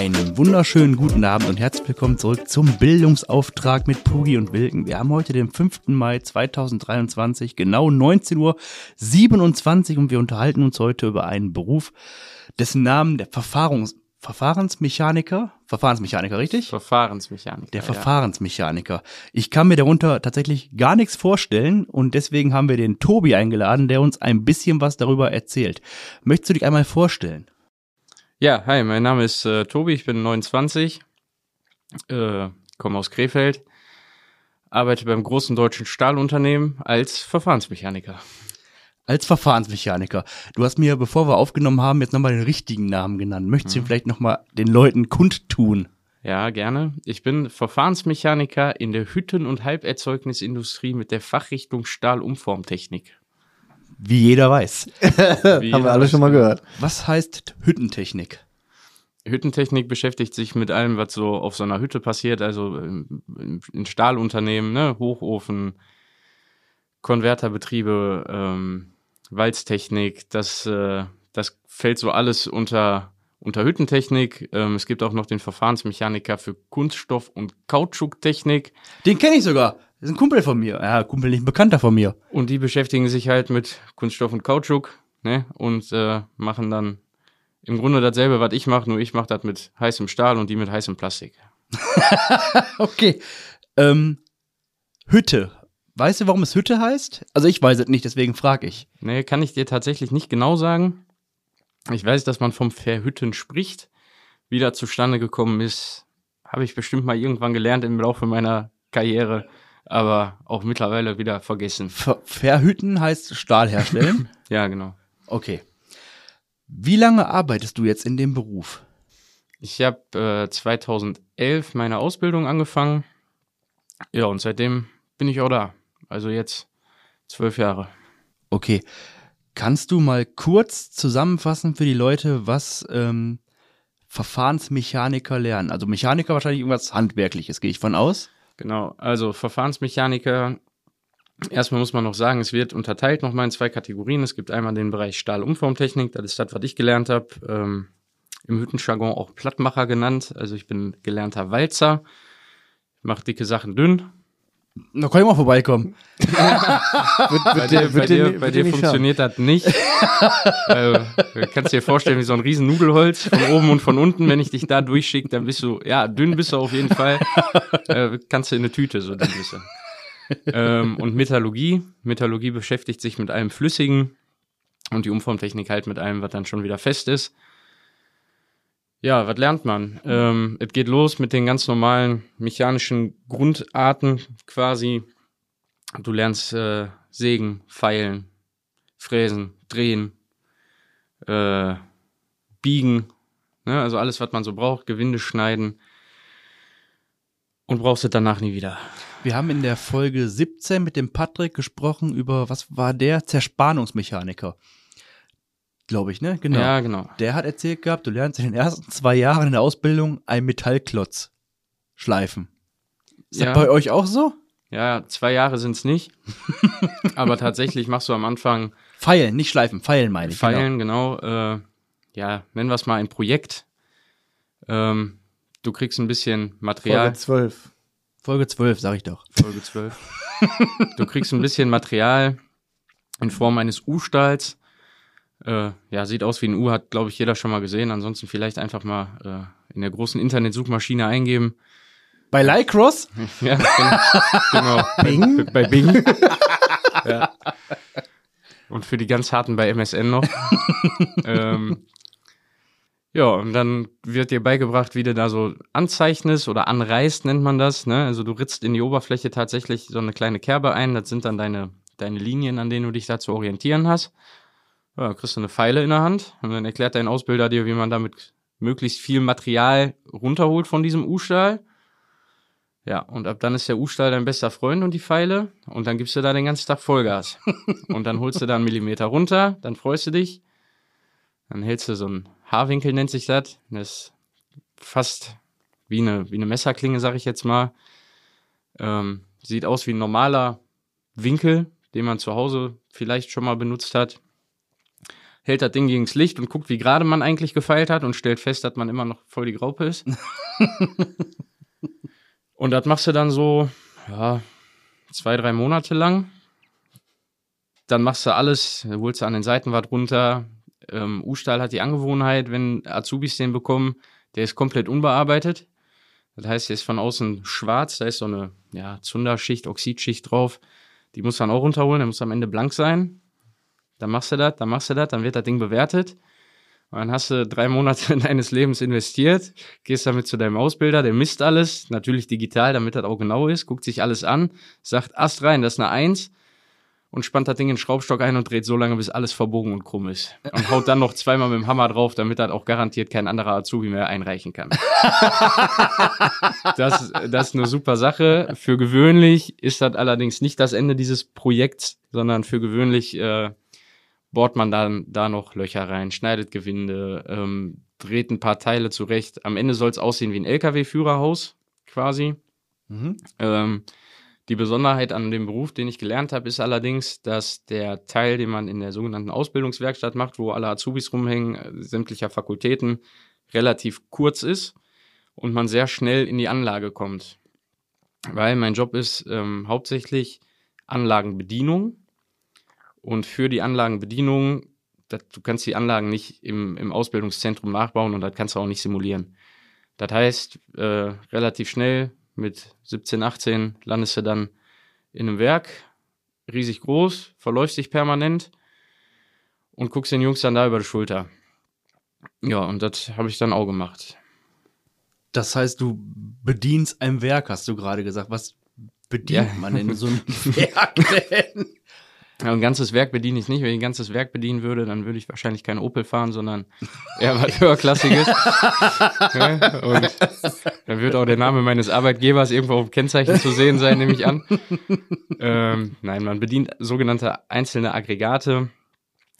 Einen wunderschönen guten Abend und herzlich willkommen zurück zum Bildungsauftrag mit Pugi und Wilken. Wir haben heute den 5. Mai 2023, genau 19.27 Uhr und wir unterhalten uns heute über einen Beruf, dessen Namen der Verfahrens Verfahrensmechaniker, Verfahrensmechaniker, richtig? Verfahrensmechaniker. Der Verfahrensmechaniker. Ich kann mir darunter tatsächlich gar nichts vorstellen und deswegen haben wir den Tobi eingeladen, der uns ein bisschen was darüber erzählt. Möchtest du dich einmal vorstellen? Ja, hi, mein Name ist äh, Tobi, ich bin 29, äh, komme aus Krefeld, arbeite beim großen deutschen Stahlunternehmen als Verfahrensmechaniker. Als Verfahrensmechaniker. Du hast mir, bevor wir aufgenommen haben, jetzt nochmal den richtigen Namen genannt. Möchtest du Mhm. vielleicht nochmal den Leuten kundtun? Ja, gerne. Ich bin Verfahrensmechaniker in der Hütten- und Halberzeugnisindustrie mit der Fachrichtung Stahlumformtechnik. Wie jeder weiß. Wie Haben wir alle schon mal gehört. Was heißt Hüttentechnik? Hüttentechnik beschäftigt sich mit allem, was so auf so einer Hütte passiert, also in Stahlunternehmen, ne? Hochofen, Konverterbetriebe, ähm, Walztechnik, das, äh, das fällt so alles unter, unter Hüttentechnik. Ähm, es gibt auch noch den Verfahrensmechaniker für Kunststoff- und Kautschuktechnik Den kenne ich sogar. Das ist ein Kumpel von mir. Ja, Kumpel nicht ein Bekannter von mir. und die beschäftigen sich halt mit Kunststoff und Kautschuk ne? und äh, machen dann im Grunde dasselbe, was ich mache, nur ich mache das mit heißem Stahl und die mit heißem Plastik. Okay. Ähm, Hütte. Weißt du, warum es Hütte heißt? Also ich weiß es nicht, deswegen frage ich. Nee, kann ich dir tatsächlich nicht genau sagen. Ich weiß, dass man vom Verhütten spricht. Wie das zustande gekommen ist, habe ich bestimmt mal irgendwann gelernt im Laufe meiner Karriere, aber auch mittlerweile wieder vergessen. Ver Verhütten heißt Stahl herstellen. Ja, genau. okay. Wie lange arbeitest du jetzt in dem Beruf? Ich habe äh, 2011 meine Ausbildung angefangen. Ja, und seitdem bin ich auch da. Also jetzt zwölf Jahre. Okay. Kannst du mal kurz zusammenfassen für die Leute, was ähm, Verfahrensmechaniker lernen? Also Mechaniker wahrscheinlich irgendwas Handwerkliches, gehe ich von aus. Genau, also Verfahrensmechaniker. Erstmal muss man noch sagen, es wird unterteilt nochmal in zwei Kategorien. Es gibt einmal den Bereich Stahlumformtechnik, das ist das, was ich gelernt habe. Ähm, Im Hüttenjargon auch Plattmacher genannt. Also ich bin gelernter Walzer, mache dicke Sachen dünn. Da kann ich mal vorbeikommen. Bei dir, bei dir, bei dir nicht funktioniert das nicht. äh, du kannst dir vorstellen, wie so ein riesen Nudelholz von oben und von unten. Wenn ich dich da durchschicke, dann bist du, ja, dünn bist du auf jeden Fall. Äh, kannst du in eine Tüte, so dünn bist du. ähm, und Metallurgie. Metallurgie beschäftigt sich mit allem Flüssigen und die Umformtechnik halt mit allem, was dann schon wieder fest ist. Ja, was lernt man? Ähm, es geht los mit den ganz normalen mechanischen Grundarten quasi. Du lernst äh, sägen, feilen, fräsen, drehen, äh, biegen, ne? also alles, was man so braucht, Gewinde schneiden und brauchst es danach nie wieder. Wir haben in der Folge 17 mit dem Patrick gesprochen über, was war der? Zerspannungsmechaniker. Glaube ich, ne? Genau. Ja, genau. Der hat erzählt gehabt, du lernst in den ersten zwei Jahren in der Ausbildung einen Metallklotz schleifen. Ist Ja. das bei euch auch so? Ja, zwei Jahre sind's nicht, aber tatsächlich machst du am Anfang Feilen, nicht schleifen, feilen meine ich. Feilen, genau. äh, ja, nennen wir es mal ein Projekt. Ähm, du kriegst ein bisschen Material. Folge 12. Genau. Folge 12, sag ich doch. Folge 12. du kriegst ein bisschen Material in Form eines U-Stahls. Äh, ja, sieht aus wie ein U, hat, glaube ich, jeder schon mal gesehen. Ansonsten vielleicht einfach mal äh, in der großen Internetsuchmaschine eingeben. Bei Lycross? Ja, genau. Bing. Bei, bei Bing. ja. Und für die ganz harten bei MSN noch. ähm, ja, und dann wird dir beigebracht, wie du da so anzeichnest oder anreißt, nennt man das. Ne? Also du ritzt in die Oberfläche tatsächlich so eine kleine Kerbe ein. Das sind dann deine, deine Linien, an denen du dich da zu orientieren hast. Ja, kriegst du eine Pfeile in der Hand und dann erklärt dein Ausbilder dir, wie man damit möglichst viel Material runterholt von diesem U-Stahl. Ja, und ab dann ist der U-Stahl dein bester Freund und die Pfeile. Und dann gibst du da den ganzen Tag Vollgas. und dann holst du da einen Millimeter runter, dann freust du dich. Dann hältst du so einen Haarwinkel, nennt sich das. Das ist fast wie eine, wie eine Messerklinge, sag ich jetzt mal. Ähm, sieht aus wie ein normaler Winkel, den man zu Hause vielleicht schon mal benutzt hat. Hält das Ding gegens Licht und guckt, wie gerade man eigentlich gefeilt hat und stellt fest, dass man immer noch voll die Graupe ist. und das machst du dann so, ja, zwei, drei Monate lang. Dann machst du alles, holst du an den Seiten was runter. Ähm, U-Stahl hat die Angewohnheit, wenn Azubis den bekommen, der ist komplett unbearbeitet. Das heißt, der ist von außen schwarz, da ist so eine ja, Zunderschicht, Oxidschicht drauf. Die muss man auch runterholen, der muss am Ende blank sein. Dann machst du das, dann machst du das, dann wird das Ding bewertet. Und dann hast du drei Monate deines Lebens investiert, gehst damit zu deinem Ausbilder, der misst alles, natürlich digital, damit das auch genau ist, guckt sich alles an, sagt Ast rein, das ist eine Eins und spannt das Ding in den Schraubstock ein und dreht so lange, bis alles verbogen und krumm ist. Und haut dann noch zweimal mit dem Hammer drauf, damit das auch garantiert kein anderer Azubi mehr einreichen kann. das, das ist eine super Sache. Für gewöhnlich ist das allerdings nicht das Ende dieses Projekts, sondern für gewöhnlich äh, bohrt man dann da noch Löcher rein, schneidet Gewinde, ähm, dreht ein paar Teile zurecht. Am Ende soll es aussehen wie ein LKW-Führerhaus quasi. Mhm. Ähm, die Besonderheit an dem Beruf, den ich gelernt habe, ist allerdings, dass der Teil, den man in der sogenannten Ausbildungswerkstatt macht, wo alle Azubis rumhängen, äh, sämtlicher Fakultäten, relativ kurz ist und man sehr schnell in die Anlage kommt. Weil mein Job ist ähm, hauptsächlich Anlagenbedienung und für die Anlagenbedienung, das, du kannst die Anlagen nicht im, im Ausbildungszentrum nachbauen und das kannst du auch nicht simulieren. Das heißt, äh, relativ schnell mit 17, 18 landest du dann in einem Werk, riesig groß, verläufst dich permanent und guckst den Jungs dann da über die Schulter. Ja, und das habe ich dann auch gemacht. Das heißt, du bedienst ein Werk, hast du gerade gesagt. Was bedient ja. man in so einem Werk denn? Ein ganzes Werk bediene ich nicht. Wenn ich ein ganzes Werk bedienen würde, dann würde ich wahrscheinlich kein Opel fahren, sondern eher was höherklassiges. ja, und dann wird auch der Name meines Arbeitgebers irgendwo auf dem Kennzeichen zu sehen sein, nehme ich an. Ähm, nein, man bedient sogenannte einzelne Aggregate.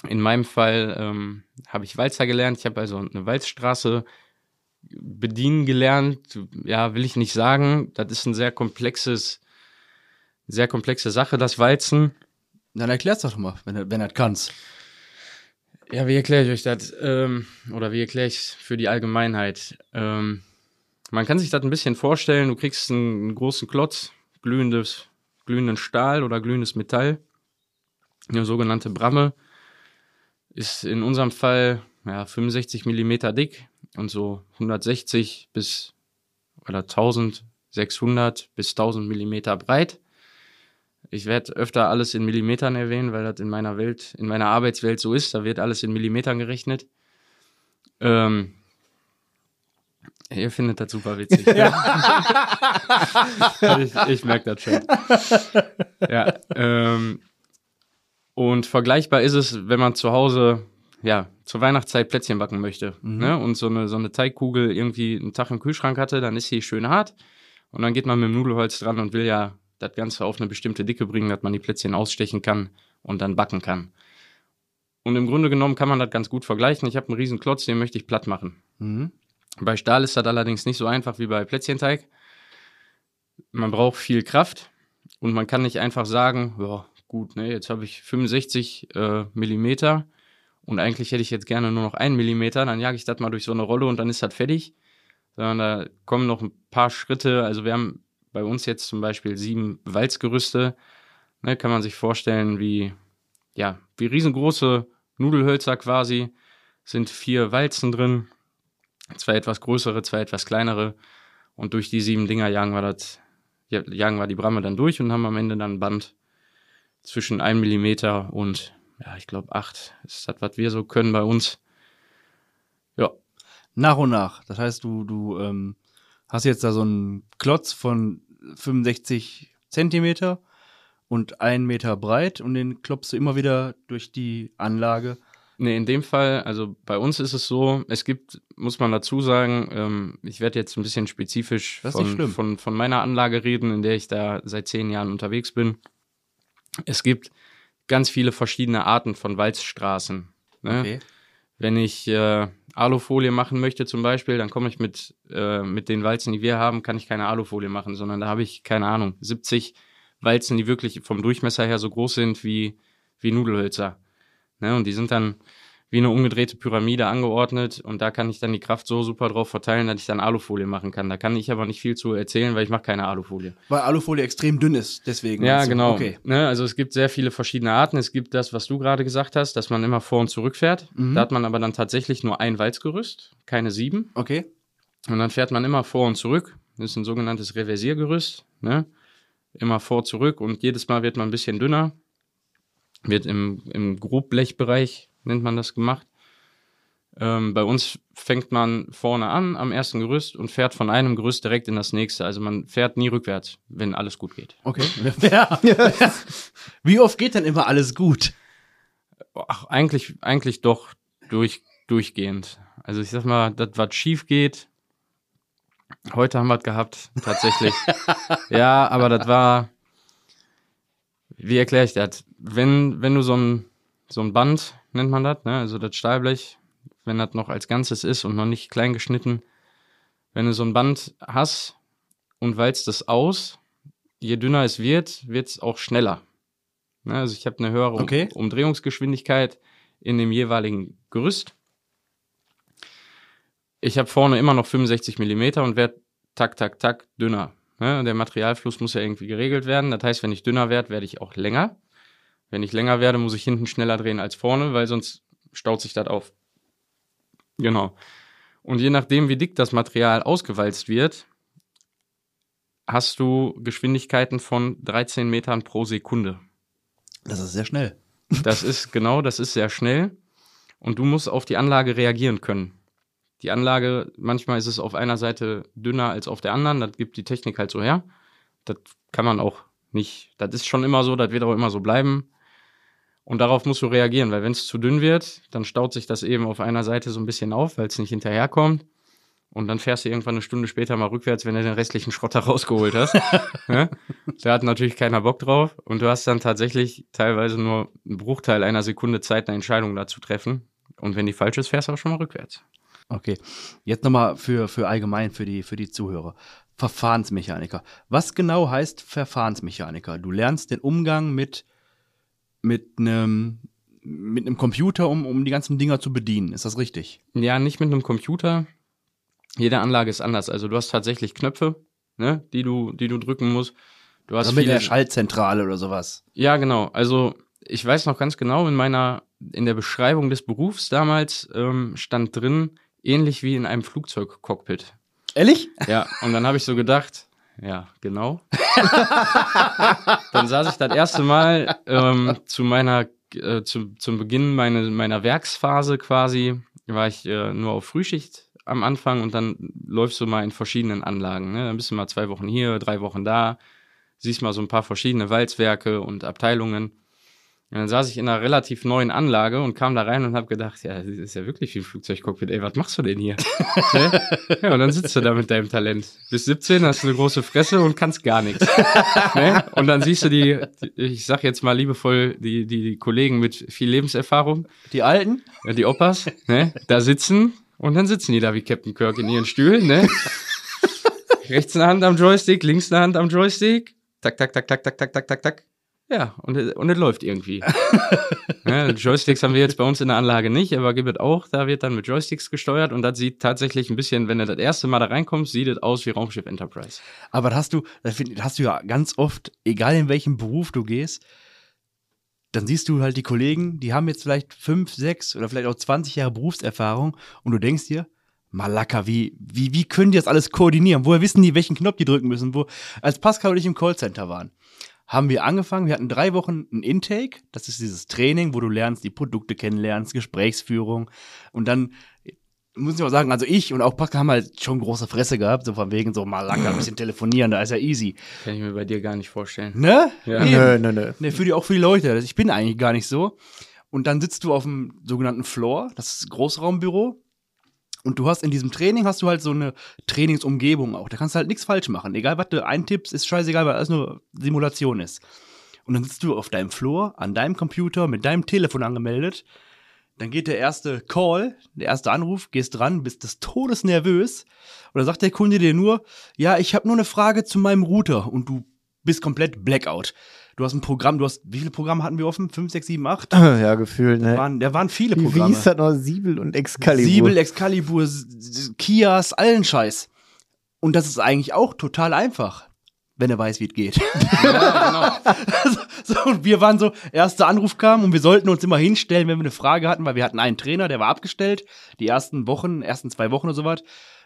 In meinem Fall ähm, habe ich Walzer gelernt. Ich habe also eine Walzstraße bedienen gelernt. Ja, will ich nicht sagen. Das ist ein sehr komplexes, sehr komplexe Sache, das Walzen. Dann erklär's doch mal, wenn du wenn das kannst. Ja, wie erkläre ich euch das? Ähm, oder wie erkläre ich für die Allgemeinheit? Ähm, man kann sich das ein bisschen vorstellen, du kriegst einen, einen, großen Klotz, glühendes, glühenden Stahl oder glühendes Metall, eine sogenannte Bramme, ist in unserem Fall ja, 65 Millimeter dick und so 160 bis oder 1600 bis 1000 Millimeter breit. Ich werde öfter alles in Millimetern erwähnen, weil das in meiner Welt, in meiner Arbeitswelt so ist. Da wird alles in Millimetern gerechnet. Ähm, ihr findet das super witzig. Ja. ich, ich merke das schon. Ja, ähm, und vergleichbar ist es, wenn man zu Hause ja, zur Weihnachtszeit Plätzchen backen möchte mhm. ne? und so eine, so eine Teigkugel irgendwie einen Tag im Kühlschrank hatte, dann ist sie schön hart und dann geht man mit dem Nudelholz dran und will ja das Ganze auf eine bestimmte Dicke bringen, dass man die Plätzchen ausstechen kann und dann backen kann. Und im Grunde genommen kann man das ganz gut vergleichen. Ich habe einen riesen Klotz, den möchte ich platt machen. Mhm. Bei Stahl ist das allerdings nicht so einfach wie bei Plätzchenteig. Man braucht viel Kraft und man kann nicht einfach sagen, ja gut, ne, jetzt habe ich 65 äh, Millimeter und eigentlich hätte ich jetzt gerne nur noch einen Millimeter, dann jage ich das mal durch so eine Rolle und dann ist das fertig. Sondern da kommen noch ein paar Schritte. Also wir haben bei uns jetzt zum Beispiel sieben Walzgerüste. Ne, kann man sich vorstellen, wie, ja, wie riesengroße Nudelhölzer quasi. Sind vier Walzen drin. Zwei etwas größere, zwei etwas kleinere. Und durch die sieben Dinger jagen wir das, jagen wir die Bramme dann durch und haben am Ende dann ein Band zwischen einem Millimeter und, ja, ich glaube, acht. ist das, was wir so können bei uns. Ja. Nach und nach. Das heißt, du, du ähm, hast jetzt da so einen Klotz von 65 Zentimeter und einen Meter breit und den klopfst du immer wieder durch die Anlage. Nee, in dem Fall, also bei uns ist es so, es gibt, muss man dazu sagen, ähm, ich werde jetzt ein bisschen spezifisch von, von, von meiner Anlage reden, in der ich da seit zehn Jahren unterwegs bin. Es gibt ganz viele verschiedene Arten von Walzstraßen. Ne? Okay. Wenn ich äh, Alufolie machen möchte zum Beispiel, dann komme ich mit, äh, mit den Walzen, die wir haben, kann ich keine Alufolie machen, sondern da habe ich, keine Ahnung, 70 Walzen, die wirklich vom Durchmesser her so groß sind wie, wie Nudelhölzer. Ne? Und die sind dann wie eine umgedrehte Pyramide angeordnet und da kann ich dann die Kraft so super drauf verteilen, dass ich dann Alufolie machen kann. Da kann ich aber nicht viel zu erzählen, weil ich mache keine Alufolie. Weil Alufolie extrem dünn ist, deswegen. Ja, du? genau. Okay. Ne, also es gibt sehr viele verschiedene Arten. Es gibt das, was du gerade gesagt hast, dass man immer vor und zurück fährt. Mhm. Da hat man aber dann tatsächlich nur ein Walzgerüst, keine sieben. Okay. Und dann fährt man immer vor und zurück. Das ist ein sogenanntes Reversiergerüst. Ne? Immer vor, zurück und jedes Mal wird man ein bisschen dünner. Wird im, im Grobblechbereich, nennt man das, gemacht. Ähm, bei uns fängt man vorne an am ersten Gerüst und fährt von einem Gerüst direkt in das nächste. Also man fährt nie rückwärts, wenn alles gut geht. Okay. Ja. Wie oft geht denn immer alles gut? Ach, eigentlich, eigentlich doch durch, durchgehend. Also ich sag mal, das, was schief geht, heute haben wir es gehabt, tatsächlich. ja, aber das war, wie erkläre ich das? Wenn, wenn du so ein, so ein Band, nennt man das, ne? also das Stahlblech, wenn das noch als Ganzes ist und noch nicht klein geschnitten, wenn du so ein Band hast und walzt es aus, je dünner es wird, wird es auch schneller. Ne? Also ich habe eine höhere Um- Okay. Umdrehungsgeschwindigkeit in dem jeweiligen Gerüst. Ich habe vorne immer noch 65 Millimeter und werde tak, tak, tak dünner. Ne? Der Materialfluss muss ja irgendwie geregelt werden. Das heißt, wenn ich dünner werde, werde ich auch länger. Wenn ich länger werde, muss ich hinten schneller drehen als vorne, weil sonst staut sich das auf. Genau. Und je nachdem, wie dick das Material ausgewalzt wird, hast du Geschwindigkeiten von 13 Metern pro Sekunde. Das ist sehr schnell. Das ist genau, das ist sehr schnell. Und du musst auf die Anlage reagieren können. Die Anlage, manchmal ist es auf einer Seite dünner als auf der anderen. Das gibt die Technik halt so her. Das kann man auch nicht. Das ist schon immer so, das wird auch immer so bleiben. Und darauf musst du reagieren, weil wenn es zu dünn wird, dann staut sich das eben auf einer Seite so ein bisschen auf, weil es nicht hinterherkommt. Und dann fährst du irgendwann eine Stunde später mal rückwärts, wenn du den restlichen Schrott da rausgeholt hast. Ne? Da hat natürlich keiner Bock drauf. Und du hast dann tatsächlich teilweise nur einen Bruchteil einer Sekunde Zeit, eine Entscheidung da zu treffen. Und wenn die falsch ist, fährst du auch schon mal rückwärts. Okay. Jetzt nochmal für, für allgemein, für die, für die Zuhörer. Verfahrensmechaniker. Was genau heißt Verfahrensmechaniker? Du lernst den Umgang mit, mit einem, mit einem Computer, um, um die ganzen Dinger zu bedienen. Ist das richtig? Ja, nicht mit einem Computer. Jede Anlage ist anders. Also du hast tatsächlich Knöpfe, ne, die du, die du drücken musst. Du hast Also mit viele- der Schaltzentrale oder sowas. Ja, genau. Also ich weiß noch ganz genau, in meiner, in der Beschreibung des Berufs damals ähm, stand drin, ähnlich wie in einem Flugzeugcockpit. Ehrlich? Ja, und dann habe ich so gedacht, ja, genau. dann saß ich das erste Mal ähm, zu meiner, äh, zu, zum Beginn meine, meiner Werksphase quasi, war ich äh, nur auf Frühschicht am Anfang und dann läufst du mal in verschiedenen Anlagen. Ne? Dann bist du mal zwei Wochen hier, drei Wochen da, siehst mal so ein paar verschiedene Walzwerke und Abteilungen. Und dann saß ich in einer relativ neuen Anlage und kam da rein und habe gedacht, ja, das ist ja wirklich wie ein Flugzeugcockpit. Ey, was machst du denn hier? Ja, und dann sitzt du da mit deinem Talent. Bis 17 hast du eine große Fresse und kannst gar nichts. ne? Und dann siehst du die, die, ich sag jetzt mal liebevoll, die, die, die Kollegen mit viel Lebenserfahrung, Die Alten? ja, die Opas, ne? da sitzen und dann sitzen die da wie Captain Kirk in ihren Stühlen. Ne? Rechts eine Hand am Joystick, links eine Hand am Joystick. Tak, tak, tak, tak, tak, tak, tak, tak, tak. Ja, und, es- und es läuft irgendwie. ja, Joysticks haben wir jetzt bei uns in der Anlage nicht, aber gibt es auch. Da wird dann mit Joysticks gesteuert und das sieht tatsächlich ein bisschen, wenn du das erste Mal da reinkommst, sieht es aus wie Raumschiff Enterprise. Aber das hast du, das hast du ja ganz oft, egal in welchem Beruf du gehst, dann siehst du halt die Kollegen, die haben jetzt vielleicht fünf, sechs oder vielleicht auch 20 Jahre Berufserfahrung und du denkst dir, Malaka, wie, wie, wie können die das alles koordinieren? Woher wissen die, welchen Knopf die drücken müssen? Wo, als Pascal und ich im Callcenter waren, haben wir angefangen, wir hatten drei Wochen ein Intake, das ist dieses Training, wo du lernst, die Produkte kennenlernst, Gesprächsführung und dann muss ich auch sagen, also ich und auch Pascal haben halt schon große Fresse gehabt, so von wegen so Malaka, ein bisschen telefonieren, da ist ja easy. Kann ich mir bei dir gar nicht vorstellen. Ne? Ja. Nö, nö, nö. Ne, für die, auch für die Leute. Ich bin eigentlich gar nicht so. Und dann sitzt du auf dem sogenannten Floor, das ist das Großraumbüro. Und du hast in diesem Training hast du halt so eine Trainingsumgebung auch. Da kannst du halt nichts falsch machen. Egal, was du eintippst, ist scheißegal, weil alles nur Simulation ist. Und dann sitzt du auf deinem Floor, an deinem Computer, mit deinem Telefon angemeldet. Dann geht der erste Call, der erste Anruf, gehst dran, bist des Todes nervös. Und dann sagt der Kunde dir nur, ja, ich habe nur eine Frage zu meinem Router. Und du bist komplett Blackout. Du hast ein Programm, du hast, wie viele Programme hatten wir offen? Fünf, sechs, sieben, acht? Ja, gefühlt, ne? Waren, da waren viele Wie, wie Programme. hieß das noch? Siebel und Excalibur. Siebel, Excalibur, Kias, allen Scheiß. Und das ist eigentlich auch total einfach, wenn er weiß, wie es geht. Ja, genau. so, und wir waren so, erster Anruf kam und wir sollten uns immer hinstellen, wenn wir eine Frage hatten, weil wir hatten einen Trainer, der war abgestellt, die ersten Wochen, ersten zwei Wochen oder sowas.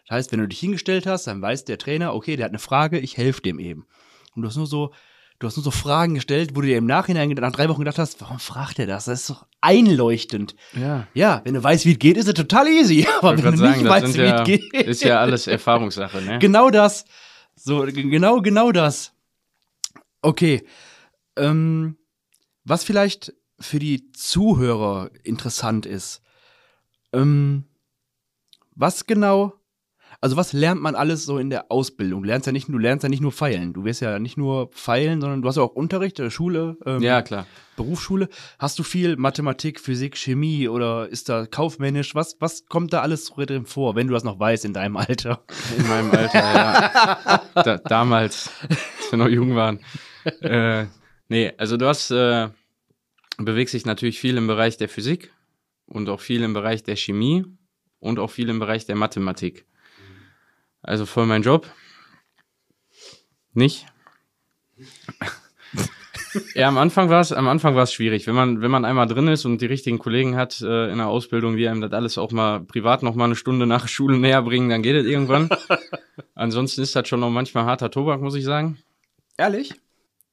Das heißt, wenn du dich hingestellt hast, dann weiß der Trainer, okay, der hat eine Frage, ich helfe dem eben. Und du hast nur so, du hast nur so Fragen gestellt, wo du dir im Nachhinein nach drei Wochen gedacht hast, warum fragt er das? Das ist doch einleuchtend. Ja. Ja, wenn du weißt, wie es geht, ist es total easy. Aber wenn du nicht sagen, das weißt, wie ja, es geht. ist ja alles Erfahrungssache, ne? Genau das. So, genau, genau das. Okay. Ähm, was vielleicht für die Zuhörer interessant ist. Ähm, was genau, also was lernt man alles so in der Ausbildung? Du lernst ja nicht, du lernst ja nicht nur feilen. Du wirst ja nicht nur feilen, sondern du hast ja auch Unterricht, äh, Schule, ähm, Ja, klar. Berufsschule. Hast du viel Mathematik, Physik, Chemie oder ist da kaufmännisch? Was, was kommt da alles drin vor, wenn du das noch weißt in deinem Alter? In meinem Alter, ja. Da, damals, als wir noch jung waren. Äh, nee, also du hast, äh, bewegst dich natürlich viel im Bereich der Physik und auch viel im Bereich der Chemie und auch viel im Bereich der Mathematik. Also voll mein Job. Nicht. Ja, am Anfang war es, am Anfang war es schwierig. Wenn man, wenn man einmal drin ist und die richtigen Kollegen hat äh, in der Ausbildung, die einem das alles auch mal privat noch mal eine Stunde nach Schule näher bringen, dann geht es irgendwann. Ansonsten ist das schon noch manchmal harter Tobak, muss ich sagen. Ehrlich?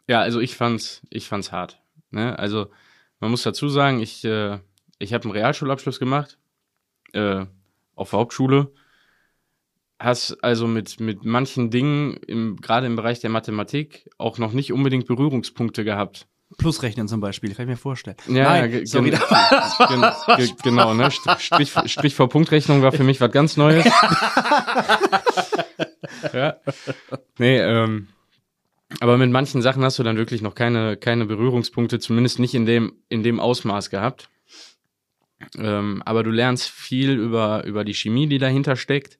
Ja, also ich fand's, ich fand's hart. Ne? Also man muss dazu sagen, ich, äh, ich habe einen Realschulabschluss gemacht äh, auf der Hauptschule. Hast also mit, mit manchen Dingen, im, gerade im Bereich der Mathematik, auch noch nicht unbedingt Berührungspunkte gehabt. Plusrechnen zum Beispiel, kann ich mir vorstellen. Ja, Nein, ge- sorry. gen- gen- ge- genau, ne? St- Strich, Strich vor Punktrechnung war für mich was ganz Neues. ja. Nee, ähm, aber mit manchen Sachen hast du dann wirklich noch keine, keine Berührungspunkte, zumindest nicht in dem, in dem Ausmaß gehabt. Ähm, aber du lernst viel über, über die Chemie, die dahinter steckt.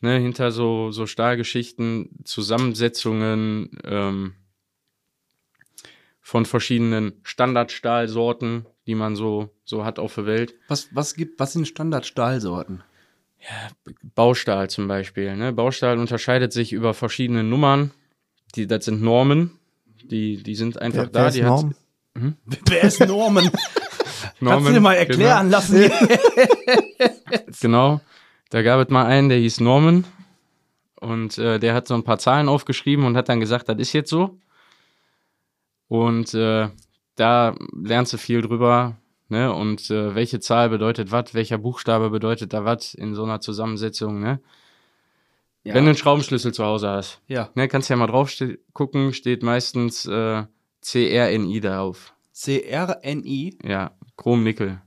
Ne, hinter so, so Stahlgeschichten, Zusammensetzungen, ähm, von verschiedenen Standardstahlsorten, die man so, so hat auf der Welt. Was, was gibt, was sind Standardstahlsorten? Baustahl zum Beispiel. Ne? Baustahl unterscheidet sich über verschiedene Nummern. Die, das sind Normen. Die, die sind einfach Wer, da. wer ist die Norm? Wer ist Norman? Kannst Normen, du dir mal erklären lassen? Genau, genau. Da gab es mal einen, der hieß Norman. Und äh, der hat so ein paar Zahlen aufgeschrieben und hat dann gesagt, das ist jetzt so. Und äh, da lernst du viel drüber. Ne? Und äh, welche Zahl bedeutet was, welcher Buchstabe bedeutet da was in so einer Zusammensetzung. Ne? Ja. Wenn du einen Schraubenschlüssel zu Hause hast. ja. Ne, kannst ja mal drauf ste gucken, steht meistens äh, CRNI darauf. C-R-N-I, Ja, Chrom-Nickel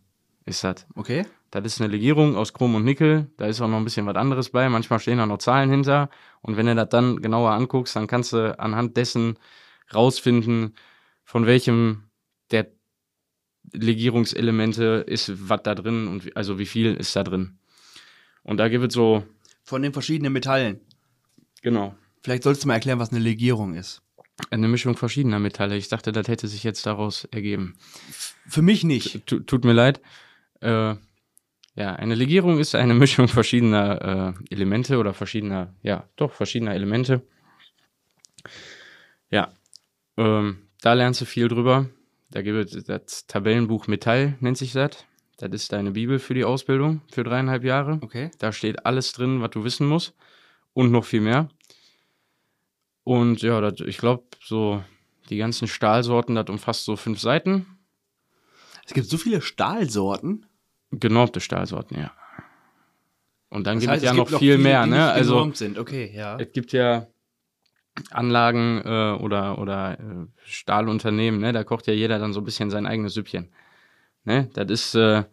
ist das. okay. Das ist eine Legierung aus Chrom und Nickel. Da ist auch noch ein bisschen was anderes bei. Manchmal stehen da noch Zahlen hinter. Und wenn du das dann genauer anguckst, dann kannst du anhand dessen rausfinden, von welchem der Legierungselemente ist was da drin und also wie viel ist da drin. Und da gibt es so, Von den verschiedenen Metallen. genau, Vielleicht sollst du mal erklären, was eine Legierung ist. eine Mischung verschiedener Metalle. Ich dachte, das hätte sich jetzt daraus ergeben. Für mich nicht. Tu- tut mir leid. Äh, ja, eine Legierung ist eine Mischung verschiedener äh, Elemente oder verschiedener, ja, doch, verschiedener Elemente. Ja, ähm, da lernst du viel drüber. Da gibt es das Tabellenbuch Metall, nennt sich das. Das ist deine Bibel für die Ausbildung für dreieinhalb Jahre. Okay. Da steht alles drin, was du wissen musst und noch viel mehr. Und ja, das, ich glaube, so die ganzen Stahlsorten, das umfasst so fünf Seiten. Es gibt so viele Stahlsorten. Genormte Stahlsorten, ja. Und dann Das gibt heißt, es ja noch gibt viel viele, mehr, ne? Also sind. Okay, ja. es gibt ja Anlagen äh, oder, oder äh, Stahlunternehmen, ne? Da kocht ja jeder dann so ein bisschen sein eigenes Süppchen. Ne? Das ist, äh,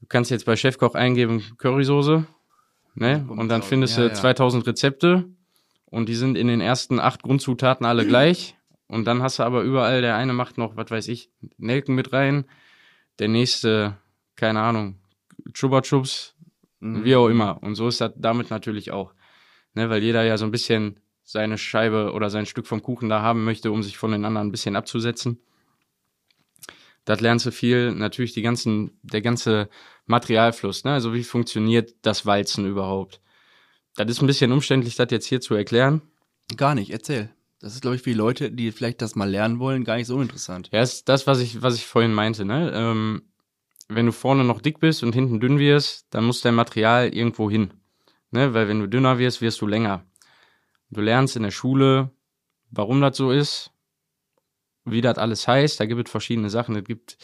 du kannst jetzt bei Chefkoch eingeben Currysoße, ne? Und dann raus. findest du ja. 2000 Rezepte und die sind in den ersten acht Grundzutaten alle gleich. Und dann hast du aber überall, der eine macht noch, was weiß ich, Nelken mit rein, der nächste, keine Ahnung, Chupa Chups, Mhm. wie auch immer. Und so ist das damit natürlich auch. Ne, weil jeder ja so ein bisschen seine Scheibe oder sein Stück vom Kuchen da haben möchte, um sich von den anderen ein bisschen abzusetzen. Das lernst du viel. Natürlich die ganzen, der ganze Materialfluss, ne? Also wie funktioniert das Walzen überhaupt? Das ist ein bisschen umständlich, das jetzt hier zu erklären. Gar nicht, erzähl. Das ist, glaube ich, für die Leute, die vielleicht das mal lernen wollen, gar nicht so uninteressant. Ja, ist das, was ich, was ich vorhin meinte, ne? Ähm, wenn du vorne noch dick bist und hinten dünn wirst, dann muss dein Material irgendwo hin. Ne? Weil wenn du dünner wirst, wirst du länger. Du lernst in der Schule, warum das so ist, wie das alles heißt. Da gibt es verschiedene Sachen. Es gibt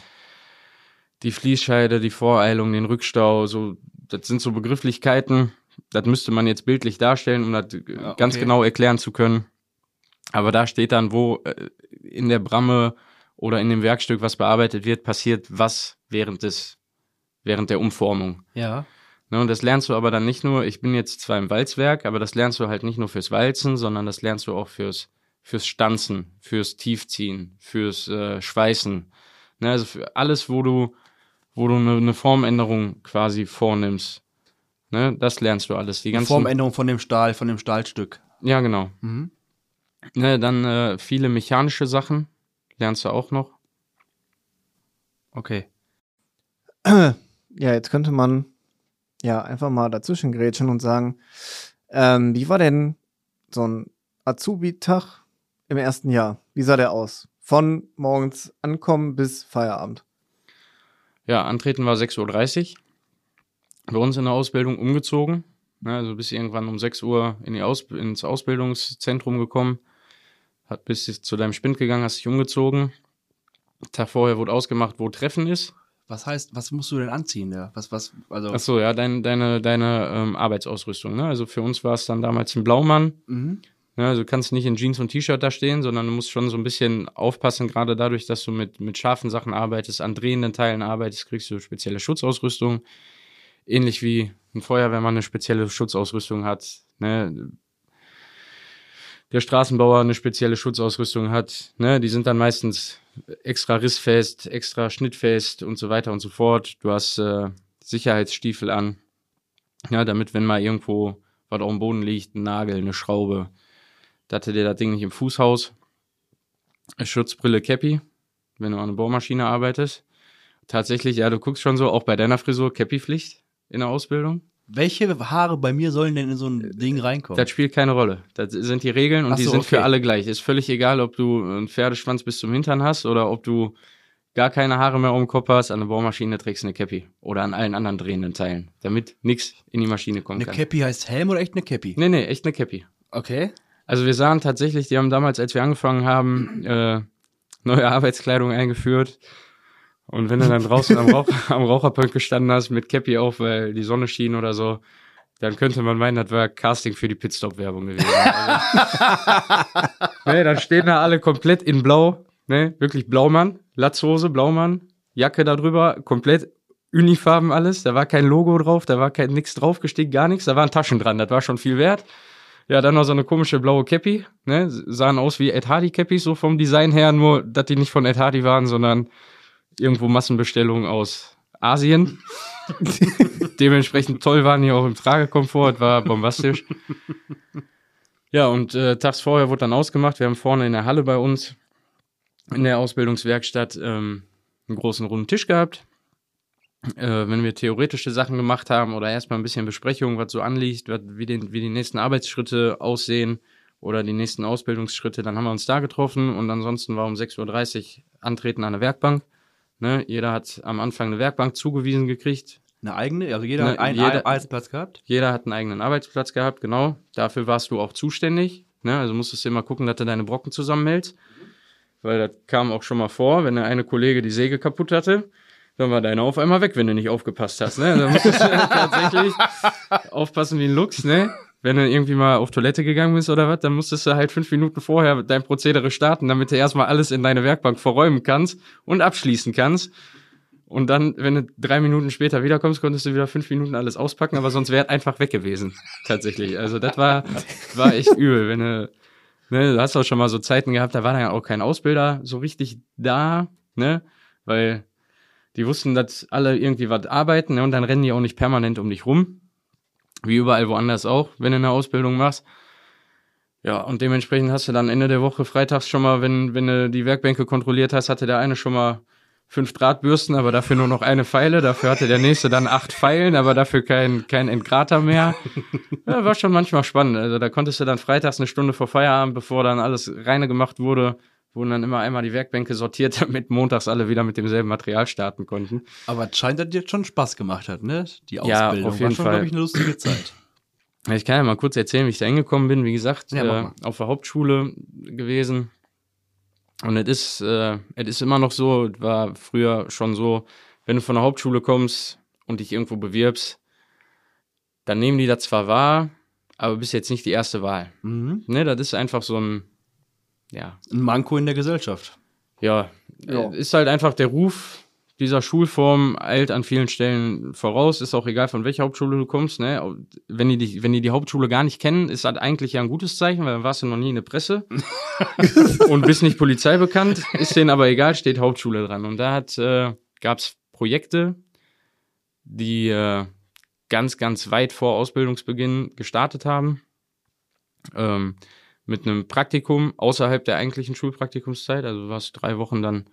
die Fließscheide, die Voreilung, den Rückstau, so, das sind so Begrifflichkeiten. Das müsste man jetzt bildlich darstellen, um das Ja, ganz okay. genau erklären zu können. Aber da steht dann, wo äh, in der Bramme oder in dem Werkstück, was bearbeitet wird, passiert was während des, während der Umformung. Ja. Ne, und das lernst du aber dann nicht nur, ich bin jetzt zwar im Walzwerk, aber das lernst du halt nicht nur fürs Walzen, sondern das lernst du auch fürs, fürs Stanzen, fürs Tiefziehen, fürs äh, Schweißen. Ne, also für alles, wo du, wo du eine, eine Formänderung quasi vornimmst. Ne, das lernst du alles. Die ganzen, Formänderung von dem Stahl, von dem Stahlstück. ja, genau. Mhm. Ne, dann äh, viele mechanische Sachen lernst du auch noch. Okay. Ja, jetzt könnte man ja einfach mal dazwischen grätschen und sagen, ähm, wie war denn so ein Azubi-Tag im ersten Jahr? Wie sah der aus? Von morgens ankommen bis Feierabend. Ja, antreten war 6.30 Uhr. Bei uns in der Ausbildung umgezogen. Ne, also bis irgendwann um 6 Uhr in die Aus ins Ausbildungszentrum gekommen. Hat bis zu deinem Spind gegangen, hast dich umgezogen. Tag vorher wurde ausgemacht, wo Treffen ist. Was heißt, was musst du denn anziehen? Ja? Was, was, also. Ach so, ja, dein, deine, deine ähm, Arbeitsausrüstung. Ne? Also für uns war es dann damals ein Blaumann. Mhm. Ne? Also du kannst nicht in Jeans und T-Shirt da stehen, sondern du musst schon so ein bisschen aufpassen, gerade dadurch, dass du mit, mit scharfen Sachen arbeitest, an drehenden Teilen arbeitest, kriegst du spezielle Schutzausrüstung. Ähnlich wie ein Feuerwehrmann eine spezielle Schutzausrüstung hat. Ne? Der Straßenbauer eine spezielle Schutzausrüstung hat. Ne? Die sind dann meistens extra rissfest, extra schnittfest und so weiter und so fort. Du hast äh, Sicherheitsstiefel an, ja, damit, wenn mal irgendwo was auf dem Boden liegt, ein Nagel, eine Schraube, da hatte dir das Ding nicht im Fußhaus. Schutzbrille, Cappy, wenn du an einer Bohrmaschine arbeitest. Tatsächlich, ja, du guckst schon so, auch bei deiner Frisur, Cappy-Pflicht in der Ausbildung. Welche Haare bei mir sollen denn in so ein Ding reinkommen? Das spielt keine Rolle. Das sind die Regeln und Ach die so, sind okay. für alle gleich. Ist völlig egal, ob du einen Pferdeschwanz bis zum Hintern hast oder ob du gar keine Haare mehr um den Kopf hast. An der Bohrmaschine trägst du eine Cappy oder an allen anderen drehenden Teilen, damit nichts in die Maschine kommen eine kann. Cappy heißt Helm oder echt eine Cappy? Nee, nee, echt eine Cappy. Okay. Also wir sahen tatsächlich, die haben damals, als wir angefangen haben, äh, neue Arbeitskleidung eingeführt. Und wenn du dann draußen am, Rauch, am Raucherpunk gestanden hast mit Cappy auf, weil die Sonne schien oder so, dann könnte man meinen, das war Casting für die Pitstop-Werbung gewesen. Also, ne, dann stehen da alle komplett in Blau, ne, wirklich Blaumann, Latzhose, Blaumann, Jacke da drüber, komplett Unifarben alles. Da war kein Logo drauf, da war kein nix draufgestiegen, gar nichts. Da waren Taschen dran, das war schon viel wert. Ja, dann noch so eine komische blaue Cappy, ne? Sahen aus wie Ed Hardy Cappies, so vom Design her, nur dass die nicht von Ed Hardy waren, sondern irgendwo Massenbestellungen aus Asien. Dementsprechend toll waren die auch im Tragekomfort, war bombastisch. Ja, und äh, tags vorher wurde dann ausgemacht. Wir haben vorne in der Halle bei uns in der Ausbildungswerkstatt ähm, einen großen runden Tisch gehabt. Äh, wenn wir theoretische Sachen gemacht haben oder erstmal ein bisschen Besprechung, was so anliegt, was, wie, den, wie die nächsten Arbeitsschritte aussehen oder die nächsten Ausbildungsschritte, dann haben wir uns da getroffen und ansonsten war um 6.30 Uhr Antreten an der Werkbank. Ne? Jeder hat am Anfang eine Werkbank zugewiesen gekriegt. Eine eigene? Also jeder Ne, hat einen jeder- Arbeitsplatz gehabt? Jeder hat einen eigenen Arbeitsplatz gehabt, genau. Dafür warst du auch zuständig. Ne? Also musstest du immer gucken, dass du deine Brocken zusammenhältst. Weil das kam auch schon mal vor, wenn der eine Kollege die Säge kaputt hatte, dann war deine auf einmal weg, wenn du nicht aufgepasst hast. Ne? Dann musstest du tatsächlich aufpassen wie ein Luchs, ne? Wenn du irgendwie mal auf Toilette gegangen bist oder was, dann musstest du halt fünf Minuten vorher dein Prozedere starten, damit du erstmal alles in deine Werkbank verräumen kannst und abschließen kannst. Und dann, wenn du drei Minuten später wiederkommst, konntest du wieder fünf Minuten alles auspacken, aber sonst wäre einfach weg gewesen. Tatsächlich. Also das war, war echt übel. Wenn du, ne, du hast auch schon mal so Zeiten gehabt, da war dann auch kein Ausbilder so richtig da, ne? Weil die wussten, dass alle irgendwie was arbeiten, ne? Und dann rennen die auch nicht permanent um dich rum. Wie überall woanders auch, wenn du eine Ausbildung machst. Ja, und dementsprechend hast du dann Ende der Woche freitags schon mal, wenn, wenn du die Werkbänke kontrolliert hast, hatte der eine schon mal fünf Drahtbürsten, aber dafür nur noch eine Pfeile. Dafür hatte der nächste dann acht Pfeilen, aber dafür kein, kein Entgrater mehr. Ja, war schon manchmal spannend. Also da konntest du dann freitags eine Stunde vor Feierabend, bevor dann alles reine gemacht wurde, wurden dann immer einmal die Werkbänke sortiert, damit montags alle wieder mit demselben Material starten konnten. Aber es scheint, dass dir schon Spaß gemacht hat, ne? Die Ja, Ausbildung. auf jeden War schon, Fall. glaube ich, eine lustige Zeit. Ja, Ich kann ja mal kurz erzählen, wie ich da hingekommen bin. Wie gesagt, Ja, äh, auf der Hauptschule gewesen. Und es ist, äh, es ist immer noch so, es war früher schon so, wenn du von der Hauptschule kommst und dich irgendwo bewirbst, dann nehmen die das zwar wahr, aber bist jetzt nicht die erste Wahl. Mhm. Ne, das ist einfach so ein, ja, Ein Manko in der Gesellschaft. ja, Ja. äh, ist halt einfach der Ruf dieser Schulform eilt an vielen Stellen voraus. Ist auch egal, von welcher Hauptschule du kommst. Ne? Wenn, die, die, wenn die die Hauptschule gar nicht kennen, ist das eigentlich ja ein gutes Zeichen, weil dann warst du noch nie in der Presse und bist nicht Polizei bekannt. Ist denen aber egal, steht Hauptschule dran. Und da hat, äh, gab es Projekte, die äh, ganz, ganz weit vor Ausbildungsbeginn gestartet haben. Ähm, mit einem Praktikum außerhalb der eigentlichen Schulpraktikumszeit. Also du warst drei Wochen dann